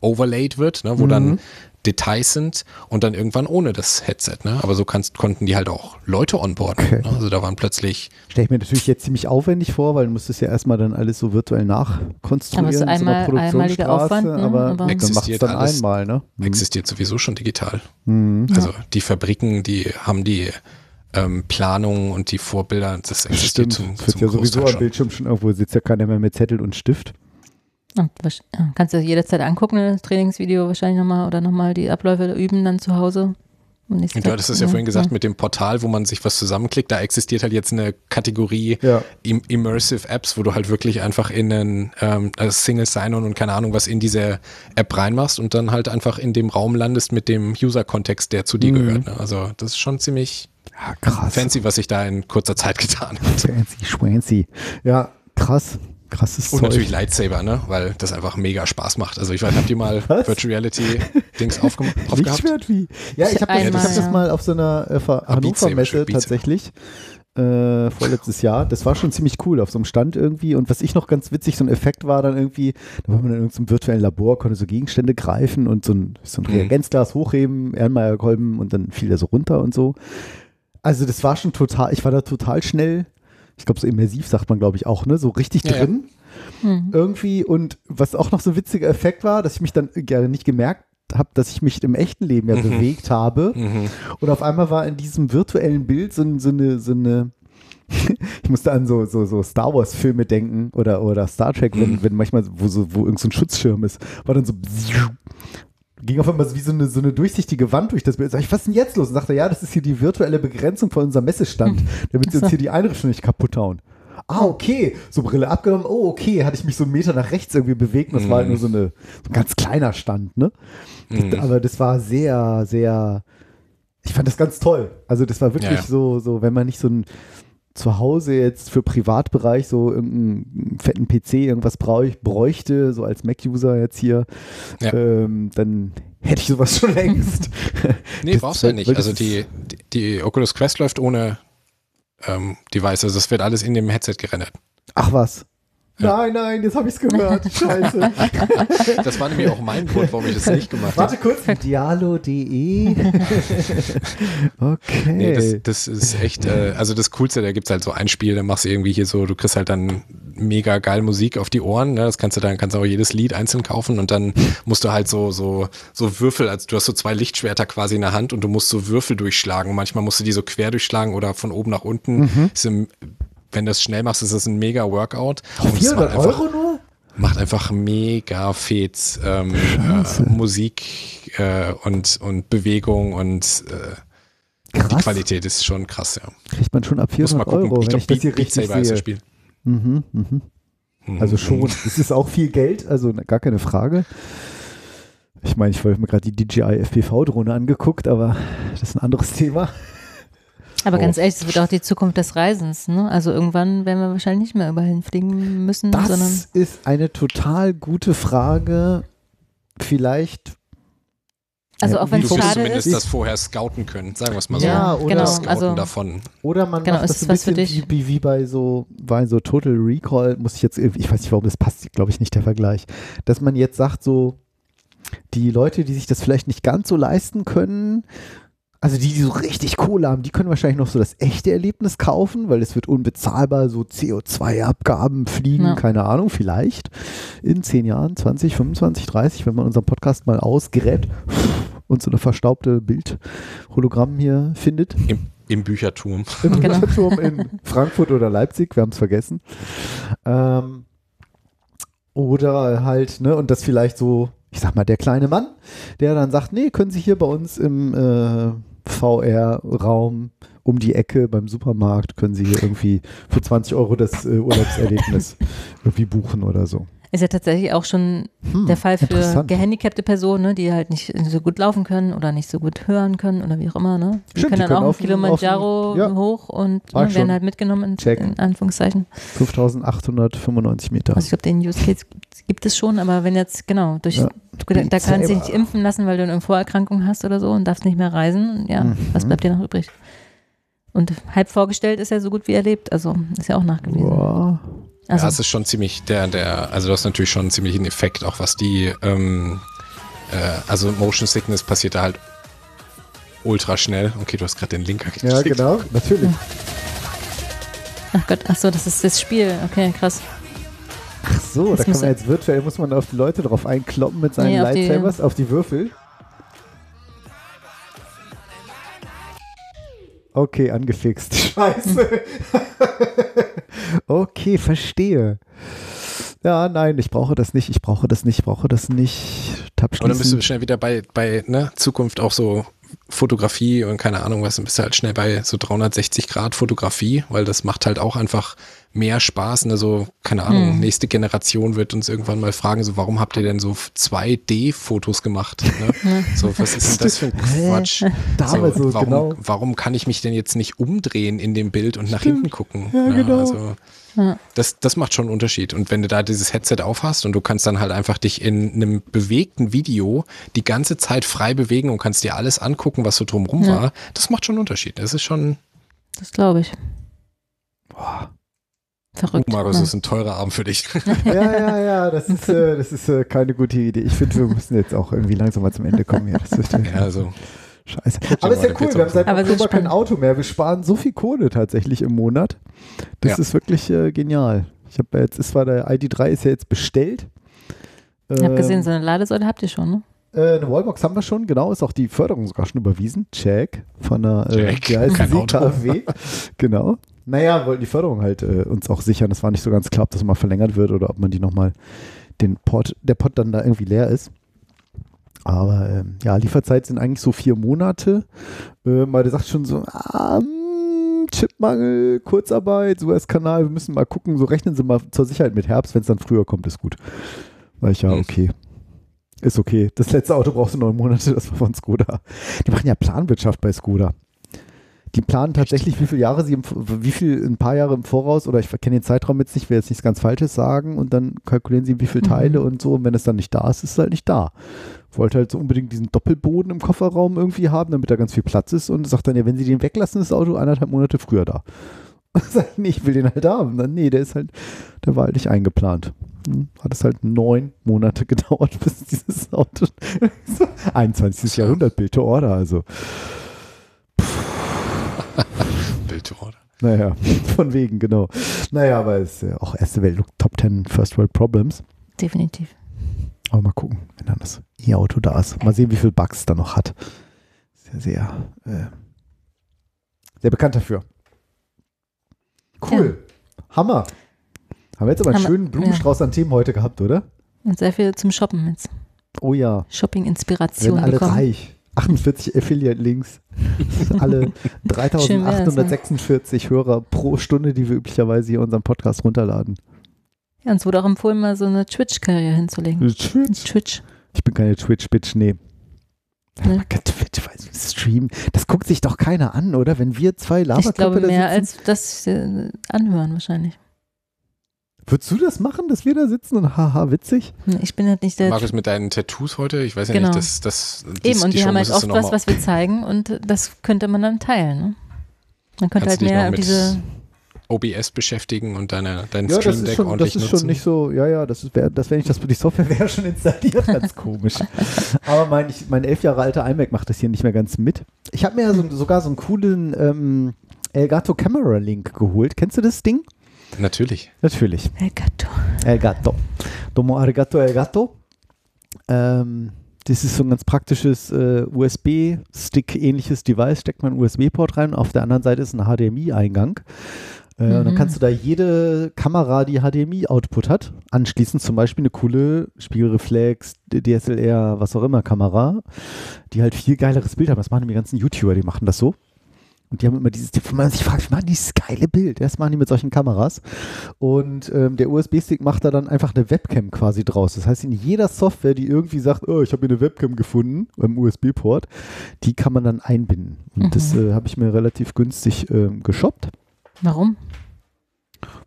overlaid wird, ne, wo dann Details sind und dann irgendwann ohne das Headset. Ne? Aber so kannst, konnten die halt auch Leute onboarden. Okay. Ne? Also da waren plötzlich Stelle ich mir natürlich jetzt ziemlich aufwendig vor, weil du musst es ja erstmal dann alles so virtuell nachkonstruieren. Aber es ist in so einer einmal- einmaliger Produktionsstraße, Aufwand, ne? aber, Aber- dann macht es Existiert dann alles. einmal, ne? existiert sowieso schon digital. Mhm. Also die Fabriken, die haben die ähm, Planungen und die Vorbilder, das existiert Stimmt, zum, es wird zum ja sowieso am schon. Bildschirm schon irgendwo, sitzt ja keiner mehr mit Zettel und Stift. Kannst du jederzeit angucken, das Trainingsvideo wahrscheinlich nochmal oder nochmal die Abläufe üben dann zu Hause. du hattest es ja vorhin gesagt mit dem Portal, wo man sich was zusammenklickt. Da existiert halt jetzt eine Kategorie Ja. Im Immersive Apps, wo du halt wirklich einfach in einen ähm, also Single Sign-On und keine Ahnung was in diese App reinmachst und dann halt einfach in dem Raum landest mit dem User-Kontext, der zu dir Mhm. gehört. Ne? Also das ist schon ziemlich Ja, krass. fancy, was sich da in kurzer Zeit getan hat. Fancy, schwancy. Ja, krass. Krasses Und Zeug. natürlich Lightsaber, ne? Weil das einfach mega Spaß macht. Also ich weiß, habt ihr mal Was? Virtual Reality Dings aufgem aufgehabt? Lichtschwert wie? Ja, ich habe das, ich hab das ja. mal auf so einer äh, Ver- Beat Saber, Hannover-Messe Beat Saber. tatsächlich. Äh, vorletztes Jahr. Das war schon ziemlich cool auf so einem Stand irgendwie. Und was ich noch ganz witzig, so ein Effekt war dann irgendwie, da war man in irgendeinem virtuellen Labor, konnte so Gegenstände greifen und so ein, so ein Mhm. Reagenzglas hochheben, Ehrenmeierkolben und dann fiel der so runter und so. Also das war schon total, ich war da total schnell, ich glaube so immersiv sagt man glaube ich auch, ne, so richtig Ja, ja. drin Mhm. irgendwie. Und was auch noch so ein witziger Effekt war, dass ich mich dann gerne nicht gemerkt habe, dass ich mich im echten Leben ja Mhm. bewegt habe. Mhm. Und auf einmal war in diesem virtuellen Bild so, so eine, so eine ich musste an so, so, so Star Wars Filme denken oder, oder Star Trek, wenn, Mhm. wenn manchmal, wo so, wo irgend so ein Schutzschirm ist, war dann so ging auf einmal wie so eine, so eine durchsichtige Wand durch das Bild. Sag ich, was ist denn jetzt los? Und sagte, ja, das ist hier die virtuelle Begrenzung von unserem Messestand, damit sie uns hier die Einrichtung nicht kaputt hauen. Ah, okay. So Brille abgenommen. Oh, okay. Hatte ich mich so einen Meter nach rechts irgendwie bewegt und das war halt nur so, eine, so ein ganz kleiner Stand, ne? Mhm. Aber das war sehr, sehr, ich fand das ganz toll. Also das war wirklich ja. so, so, wenn man nicht so ein zu Hause jetzt für Privatbereich so irgendeinen fetten PC irgendwas brauch, bräuchte, so als Mac-User jetzt hier, Ja. ähm, dann hätte ich sowas schon längst. Nee, Das- brauchst du ja weil- nicht. das Also die, die, die Oculus Quest läuft ohne ähm, Device. Also das wird alles in dem Headset gerendert. Ach was. Nein, nein, jetzt habe ich es gehört. Scheiße. Das war nämlich auch mein Grund, warum ich das nicht gemacht habe. Warte kurz. Dialo.de. okay. Nee, das, das ist echt, äh, also das Coolste, da gibt's halt so ein Spiel, da machst du irgendwie hier so, du kriegst halt dann mega geil Musik auf die Ohren, ne? das kannst du dann, kannst du auch jedes Lied einzeln kaufen und dann musst du halt so, so, so Würfel, also du hast so zwei Lichtschwerter quasi in der Hand und du musst so Würfel durchschlagen. Manchmal musst du die so quer durchschlagen oder von oben nach unten. Mhm. Ist im, wenn du das schnell machst, ist das ein mega Workout. Und es 400 macht einfach- Euro nur? macht einfach mega Fets ähm, äh, Musik äh, und, und Bewegung und äh, die. Qualität ist schon krass, ja. Kriegt man schon ab Muss 400 mal gucken. Euro, ich glaube, Beat, Beat Saber ist das. Spiel. Mhm, mhm. Mhm. Also schon. Es ist auch viel Geld, also gar keine Frage. Ich meine, ich habe mir gerade die DJI FPV-Drohne angeguckt, aber das ist ein anderes Thema. Aber Oh. ganz ehrlich, das wird auch die Zukunft des Reisens. Ne? Also irgendwann werden wir wahrscheinlich nicht mehr überall hinfliegen müssen, sondern Das ist eine total gute Frage. Vielleicht Also Ja, auch wenn es schade zumindest ist. das vorher scouten können, sagen wir es mal so. Ja, oder- genau. Scouten Also davon. Oder man Genau, macht ist das ein was für bisschen dich? wie, wie, wie bei so, bei so Total Recall, muss ich jetzt irgendwie, ich weiß nicht warum, das passt, glaube ich, nicht der Vergleich, dass man jetzt sagt so, die Leute, die sich das vielleicht nicht ganz so leisten können, also die, die so richtig Kohle haben, die können wahrscheinlich noch so das echte Erlebnis kaufen, weil es wird unbezahlbar, so CO2-Abgaben fliegen, Ja. keine Ahnung, vielleicht in 10 Jahren, 20, 25, 30, wenn man unseren Podcast mal ausgräbt und so eine verstaubte Bildhologramm hier findet. Im, Im Bücherturm. Im Genau. Bücherturm in Frankfurt oder Leipzig, wir haben es vergessen. Ähm, oder halt, ne, und das vielleicht so, ich sag mal, der kleine Mann, der dann sagt, nee, können Sie hier bei uns im äh, VR-Raum um die Ecke beim Supermarkt, können Sie hier irgendwie für 20 Euro das äh, Urlaubserlebnis irgendwie buchen oder so. Ist ja tatsächlich auch schon Hm, der Fall für gehandicapte Personen, ne, die halt nicht so gut laufen können oder nicht so gut hören können oder wie auch immer. Ne? Die Stimmt, können die dann können auch auf Kilimanjaro auf ja. hoch und ne, werden halt mitgenommen, in, in Anführungszeichen. 5895 Meter. Also ich glaube, den Use Case gibt- es schon, aber wenn jetzt, genau, durch, Ja. du, da kannst du dich nicht impfen lassen, weil du eine Vorerkrankung hast oder so und darfst nicht mehr reisen, ja, Mhm. was bleibt dir noch übrig? Und halb vorgestellt ist ja so gut wie erlebt, also ist ja auch nachgewiesen. Boah. Also, ja, es ist schon ziemlich der, der, also du hast natürlich schon einen ziemlichen Effekt, auch was die, ähm, äh, also Motion Sickness passiert da halt ultra schnell. Okay, du hast gerade den Link geklickt. Ja, genau, natürlich. ach Gott, ach so, das ist das Spiel, okay, krass. Ach so, Das da kann man jetzt virtuell, muss man auf die Leute drauf einkloppen mit seinen Nee, auf die- Lightsabers, auf die Würfel. Okay, angefixt. Scheiße. okay, verstehe. Ja, nein, ich brauche das nicht, ich brauche das nicht, ich brauche das nicht. Tab Und dann bist du schnell wieder bei, bei ne, Zukunft auch so Fotografie und keine Ahnung was, dann bist du halt schnell bei so 360 Grad Fotografie, weil das macht halt auch einfach mehr Spaß. Ne? So, keine Ahnung, Hm. nächste Generation wird uns irgendwann mal fragen, so warum habt ihr denn so 2D-Fotos gemacht? Ne? so, was ist denn das für ein Quatsch? Damals so, warum, genau. warum kann ich mich denn jetzt nicht umdrehen in dem Bild und nach Stimmt. hinten gucken? Ja, Ne? genau. Also, Ja. das, das macht schon einen Unterschied. Und wenn du da dieses Headset aufhast und du kannst dann halt einfach dich in einem bewegten Video die ganze Zeit frei bewegen und kannst dir alles angucken, was so drumrum Ja. war, das macht schon einen Unterschied. Das ist schon, Das glaube ich. Boah. Verrückt. uh, Markus, ja. das ist ein teurer Abend für dich. Ja, ja, ja, das ist, äh, das ist äh, keine gute Idee. Ich finde, wir müssen jetzt auch irgendwie langsam mal zum Ende kommen hier. Das wird ja, also, Scheiße. Aber ist ja cool, wir haben seit Aber es ist Oktober kein. Auto mehr. Wir sparen so viel Kohle tatsächlich im Monat. Das Ja. ist wirklich äh, genial. Ich habe jetzt, ist zwar der ID3 ist ja jetzt bestellt. Ich habe gesehen, Ähm, so eine Ladesäule habt ihr schon, ne? äh, eine Wallbox haben wir schon, genau, ist auch die Förderung sogar schon überwiesen. Check. Von der, äh, Check. Auto. KfW. genau. Naja, wollten die Förderung halt äh, uns auch sichern. Das war nicht so ganz klar, ob das mal verlängert wird oder ob man die nochmal, den Port, der Port dann da irgendwie leer ist. Aber ähm, ja, Lieferzeit sind eigentlich so vier Monate. Äh, mal der sagt schon so, ah, mm, Chipmangel, Kurzarbeit, Suezkanal, wir müssen mal gucken, so rechnen Sie mal zur Sicherheit mit Herbst, wenn es dann früher kommt, ist gut. Sag ich, ja, Hm. okay. Ist okay. Das letzte Auto brauchte neun Monate, das war von Skoda. Die machen ja Planwirtschaft bei Skoda. Die planen tatsächlich, wie viele Jahre sie, im, wie viel, ein paar Jahre im Voraus, oder ich kenne den Zeitraum jetzt nicht, will jetzt nichts ganz Falsches sagen, und dann kalkulieren sie, wie viele Mhm. Teile und so, und wenn es dann nicht da ist, ist es halt nicht da. Wollte halt so unbedingt diesen Doppelboden im Kofferraum irgendwie haben, damit da ganz viel Platz ist, und sagt dann, ja, wenn sie den weglassen, ist das Auto eineinhalb Monate früher da. Nee, ich will den halt haben. Dann, nee, der ist halt, der war halt nicht eingeplant. Hm, Hat es halt neun Monate gedauert, bis dieses Auto. 21. Jahrhundert, Bild to Order, also. Bild oder? Naja, von wegen, genau. Naja, aber es ist ja auch erste Welt, Top 10 First World Problems. Definitiv. Aber mal gucken, wenn dann das E-Auto da ist. Mal sehen, wie viel Bugs es da noch hat. Ja sehr, äh, sehr bekannt dafür. Cool. Hammer. Haben wir jetzt aber einen Hammer, schönen Blumenstrauß an Themen heute gehabt, oder? Und sehr viel zum Shoppen jetzt. Oh ja. Shopping-Inspiration alle bekommen. reich. 48 Affiliate-Links. alle Schön wär's, ne? 3846 Hörer pro Stunde, die wir üblicherweise hier unseren Podcast runterladen. Ja, uns wurde auch empfohlen, mal so eine Twitch-Karriere hinzulegen. Twitch. Twitch. Ich bin keine Twitch-Bitch, nee. Aber Twitch, weil Stream, das guckt sich doch keiner an, oder? Wenn wir zwei Ich glaube Laberköpfe mehr sitzen. als das äh, anhören wahrscheinlich. Würdest du das machen, dass wir da sitzen und haha, witzig? Ich bin halt nicht der. Markus mit deinen Tattoos heute, ich weiß ja Genau. nicht, dass das Eben, und wir haben halt oft was, was wir zeigen und das könnte man dann teilen. Ne? Man könnte Kannst halt mehr diese. OBS beschäftigen und deine, deinen Ja, Stream das ist Deck schon, das ordentlich ist nutzen. schon nicht so, ja, ja, das wäre, das wäre nicht das, die Software wäre schon installiert, ganz komisch. Aber mein, ich, mein elf Jahre alter iMac macht das hier nicht mehr ganz mit. Ich habe mir ja so, sogar so einen coolen ähm, Elgato Camera Link geholt. Kennst du das Ding? Natürlich. Natürlich. Elgato. Elgato. Domo arigato Elgato. Ähm, das ist so ein ganz praktisches äh, USB-Stick-ähnliches Device. Steckt man einen USB-Port rein. Auf der anderen Seite ist ein HDMI-Eingang. Äh, Und dann Mhm. kannst du da jede Kamera, die HDMI-Output hat, anschließen. Zum Beispiel eine coole Spiegelreflex, DSLR, was auch immer Kamera, die halt viel geileres Bild haben. Das machen die ganzen YouTuber, die machen das so. Und die haben immer dieses, wo man sich fragt, wie machen die dieses geile Bild? Das machen die mit solchen Kameras. Und ähm, der USB-Stick macht da dann einfach eine Webcam quasi draus. Das heißt, in jeder Software, die irgendwie sagt, oh, ich habe hier eine Webcam gefunden beim USB-Port, die kann man dann einbinden. Und Mhm. das äh, habe ich mir relativ günstig ähm, geshoppt. Warum?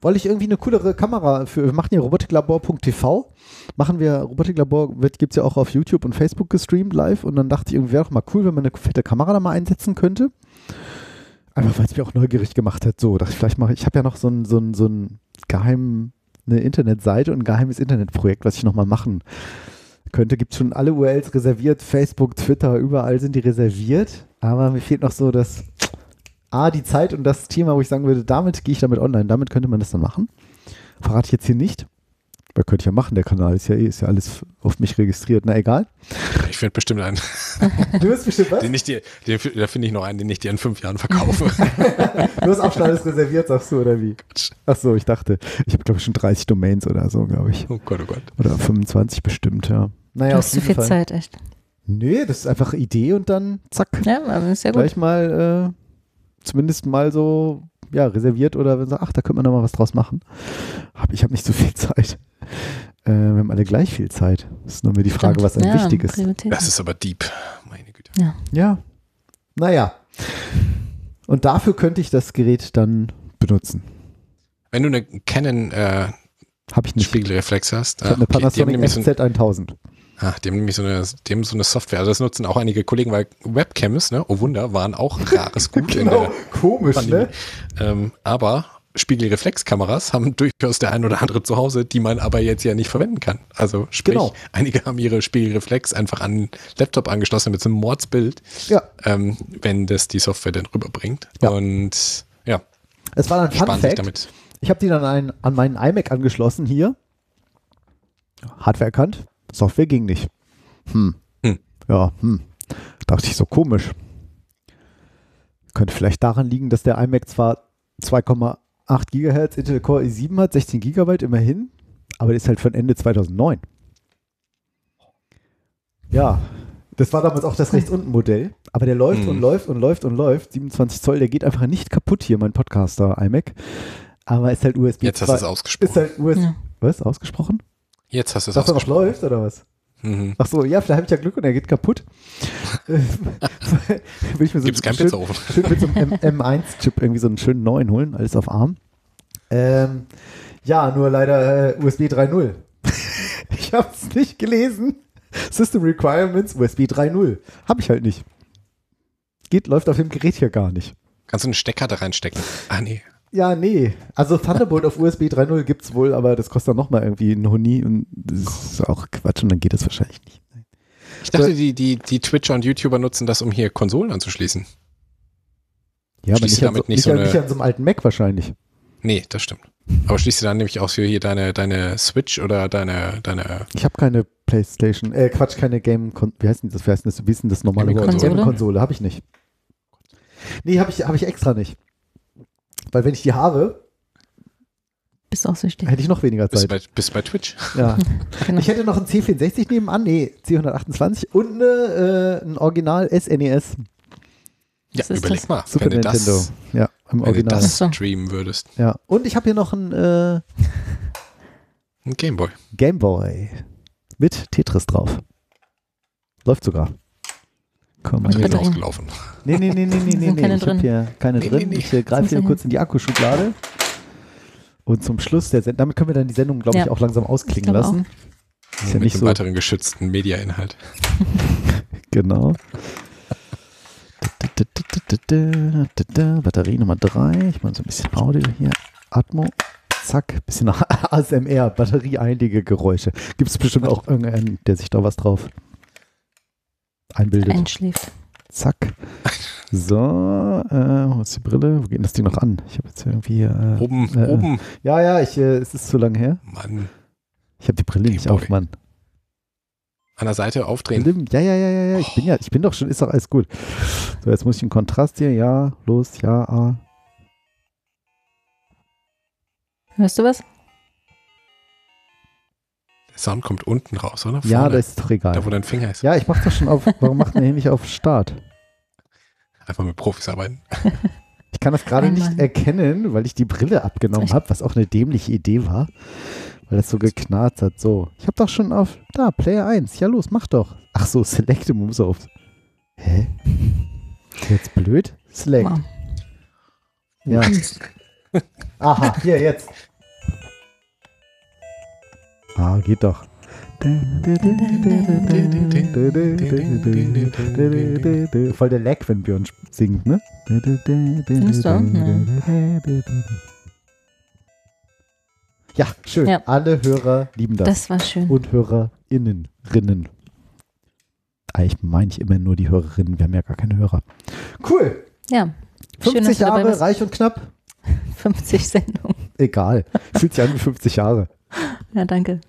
Weil ich irgendwie eine coolere Kamera für, wir machen ja robotiklabor.tv, machen wir, Robotiklabor gibt es ja auch auf YouTube und Facebook gestreamt live und dann dachte ich, irgendwie wäre doch mal cool, wenn man eine fette Kamera da mal einsetzen könnte. Einfach weil es mich auch neugierig gemacht hat. So, dachte ich, vielleicht mache ich, habe ja noch so ein, so ein, so ein geheim, eine Internetseite und ein geheimes Internetprojekt, was ich nochmal machen könnte. Gibt schon alle URLs reserviert, Facebook, Twitter, überall sind die reserviert. Aber mir fehlt noch so das, A, die Zeit und das Thema, wo ich sagen würde, damit gehe ich damit online, damit könnte man das dann machen. Verrate ich jetzt hier nicht. Weil könnte ich ja machen, der Kanal ist ja eh, ist ja alles auf mich registriert. Na egal. Ich finde bestimmt einen. Du hast bestimmt was? Den ich dir, den, da finde ich noch einen, den ich dir in fünf Jahren verkaufe. Du hast auch schon alles reserviert, sagst du, oder wie? Ach so, ich dachte, ich habe glaube ich schon 30 Domains oder so, glaube ich. oh Gott, oh Gott. Oder 25 bestimmt, ja. Naja, du auf hast zu viel Fall. Zeit, echt. Nee, das ist einfach Idee und dann zack. Ja, aber ist ja gut. Gleich mal, äh, zumindest mal so, ja, reserviert oder wenn sagt, ach, da könnte man noch mal was draus machen. Hab, ich habe nicht so viel Zeit. Äh, wir haben alle gleich viel Zeit. Das ist nur mir die Frage, Stimmt. was einem ja, wichtig ist. Das ist aber deep. Meine Güte. Ja. Naja. Und dafür könnte ich das Gerät dann benutzen. Wenn du eine Canon äh, Habe ich nicht. Spiegelreflex hast, Ich habe eine die haben Panasonic nämlich so, FZ1000. Ah, die haben nämlich so eine, die haben so eine Software. Also das nutzen auch einige Kollegen, weil Webcams, ne, oh Wunder, waren auch rares Gut in der komisch, Pandemie. Ähm, aber Spiegelreflexkameras haben durchaus der ein oder andere zu Hause, die man aber jetzt ja nicht verwenden kann. Also sprich, Genau. einige haben ihre Spiegelreflex einfach an den Laptop angeschlossen mit so einem Mordsbild, Ja. ähm, wenn das die Software dann rüberbringt. Ja. Und ja, Es war dann Fun Fact. damit. Ich habe die dann ein, an meinen iMac angeschlossen hier. Hardware erkannt. Software ging nicht. Hm. Hm. Ja, hm. Dachte ich so komisch. Könnte vielleicht daran liegen, dass der iMac zwar 2,8 Gigahertz Intel Core i7 hat, 16 Gigabyte immerhin, aber der ist halt von Ende 2009. Ja, das war damals auch das rechts unten Modell, aber der läuft Hm. und läuft und läuft und läuft. 27 Zoll, der geht einfach nicht kaputt hier, mein Podcaster iMac. Aber ist halt USB Jetzt hast du es 2 ausgesprochen. Ist halt USB. Ja. Was? Ausgesprochen? Jetzt hast du es Dass er noch läuft oder was? Mhm. Ach so, ja, vielleicht habe ich ja Glück und er geht kaputt. Will ich mir so Gibt's keinen schön, Pizzaofen. schön mit so einem M- M1-Chip irgendwie so einen schönen neuen holen, alles auf ARM. Ähm, ja, nur leider äh, USB 3.0. ich habe es nicht gelesen. System Requirements USB 3.0. Habe ich halt nicht. Geht, läuft auf dem Gerät hier gar nicht. Kannst du eine Steckkarte reinstecken? Ah, nee. Ja, nee. Also Thunderbolt auf USB 3.0 gibt's wohl, aber das kostet dann nochmal irgendwie ein Huni und das ist auch Quatsch und dann geht das wahrscheinlich nicht. Ich dachte, die, die, die Twitcher und YouTuber nutzen das, um hier Konsolen anzuschließen. Ja, aber nicht, du an damit so, nicht so eine- nicht an so einem alten Mac wahrscheinlich. Nee, das stimmt. Aber schließt du dann nämlich auch für hier deine, deine Switch oder deine, deine Ich habe keine Playstation, äh Quatsch, keine Game, Kon wie heißt denn das, wie heißt denn das, wie ist denn das normale Wort? Gaming-Konsole? Gaming-Konsole, habe ich nicht. Nee, habe ich, hab ich extra nicht. Weil wenn ich die habe, Bist auch süchtig. hätte ich noch weniger bist, du Zeit. bei, bist du bei Twitch. Ja. Genau. Ich hätte noch einen C64 nebenan, nee, C128 und eine, äh, ein Original SNES. Ja, Was ist überleg das? mal, Super wenn du Nintendo. das, ja, im wenn du Original. das Ach so. streamen würdest. Ja. Und ich habe hier noch einen äh, Ein Gameboy. Gameboy mit Tetris drauf. Läuft sogar. Komm, Also drin. drauf. ausgelaufen. Nee, nee, nee, nee, nee, nee, nee. keine ich habe drin. hier keine Nee, drin. nee, nee. Ich äh, greife hier kurz in die Akkuschublade Und zum Schluss der Sendung, damit können wir dann die Sendung, glaube ich, Ja. auch langsam ausklingen Ich lassen. Ist ja mit nicht so. weiteren geschützten Mediainhalt. Genau. Batterie Nummer 3. Ich mache so ein bisschen Audio hier. Atmo. Zack. Bisschen ASMR. Batterieeinige Geräusche. Gibt es bestimmt auch irgendeinen, der sich da was drauf einbildet. Einschläft. Zack. So. Äh, wo ist die Brille? Wo geht denn das Ding noch an? Ich habe jetzt irgendwie. Äh, Oben, äh, oben. Ja, ja, ich, äh, es ist zu lange her. Mann. Ich habe die Brille nicht auf, Mann. An der Seite aufdrehen. Ja, ja, ja, ja, ja. Ich bin ja, ich bin doch schon, ist doch alles gut. So, jetzt muss ich einen Kontrast hier. Ja, los, ja, ah. Hörst du was? Sound kommt unten raus, oder? Ja, Vorne. das ist doch egal. Da, wo dein Finger ist. Ja, ich mach doch schon auf. Warum macht man hier nicht auf Start? Einfach mit Profis arbeiten. Ich kann das gerade nicht erkennen, weil ich die Brille abgenommen habe, was auch eine dämliche Idee war, weil das so geknarrt hat. So, ich habe doch schon auf. Da, Player 1. Ja, los, mach doch. Ach so, Select muss auf. Hä? Ist jetzt blöd? Select. Wow. Ja. Aha, hier, jetzt. Ah, geht doch. Voll der Lag, wenn Björn singt, ne? Du? Ja, schön. Ja. Alle Hörer lieben das. Das war schön. Und Hörerinnen. Rinnen. Eigentlich meine ich immer nur die Hörerinnen. Wir haben ja gar keine Hörer. Cool. Ja. Schön, 50 dass du dabei Jahre, reich und knapp. 50 Sendungen. Egal. Fühlt sich an wie 50 Jahre. Ja, danke.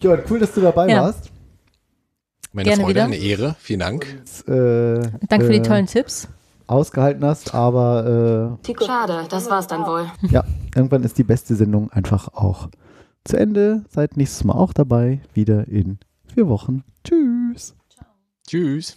Björn, cool, dass du dabei Ja. warst. Meine Gerne Freude, wieder. eine Ehre. Vielen Dank. Äh, Danke für äh, die tollen Tipps. Ausgehalten hast, aber Schade, das war's dann wohl. äh, ja, irgendwann ist die beste Sendung einfach auch zu Ende. Seid nächstes Mal auch dabei. Wieder in vier Wochen. Tschüss. Tschüss.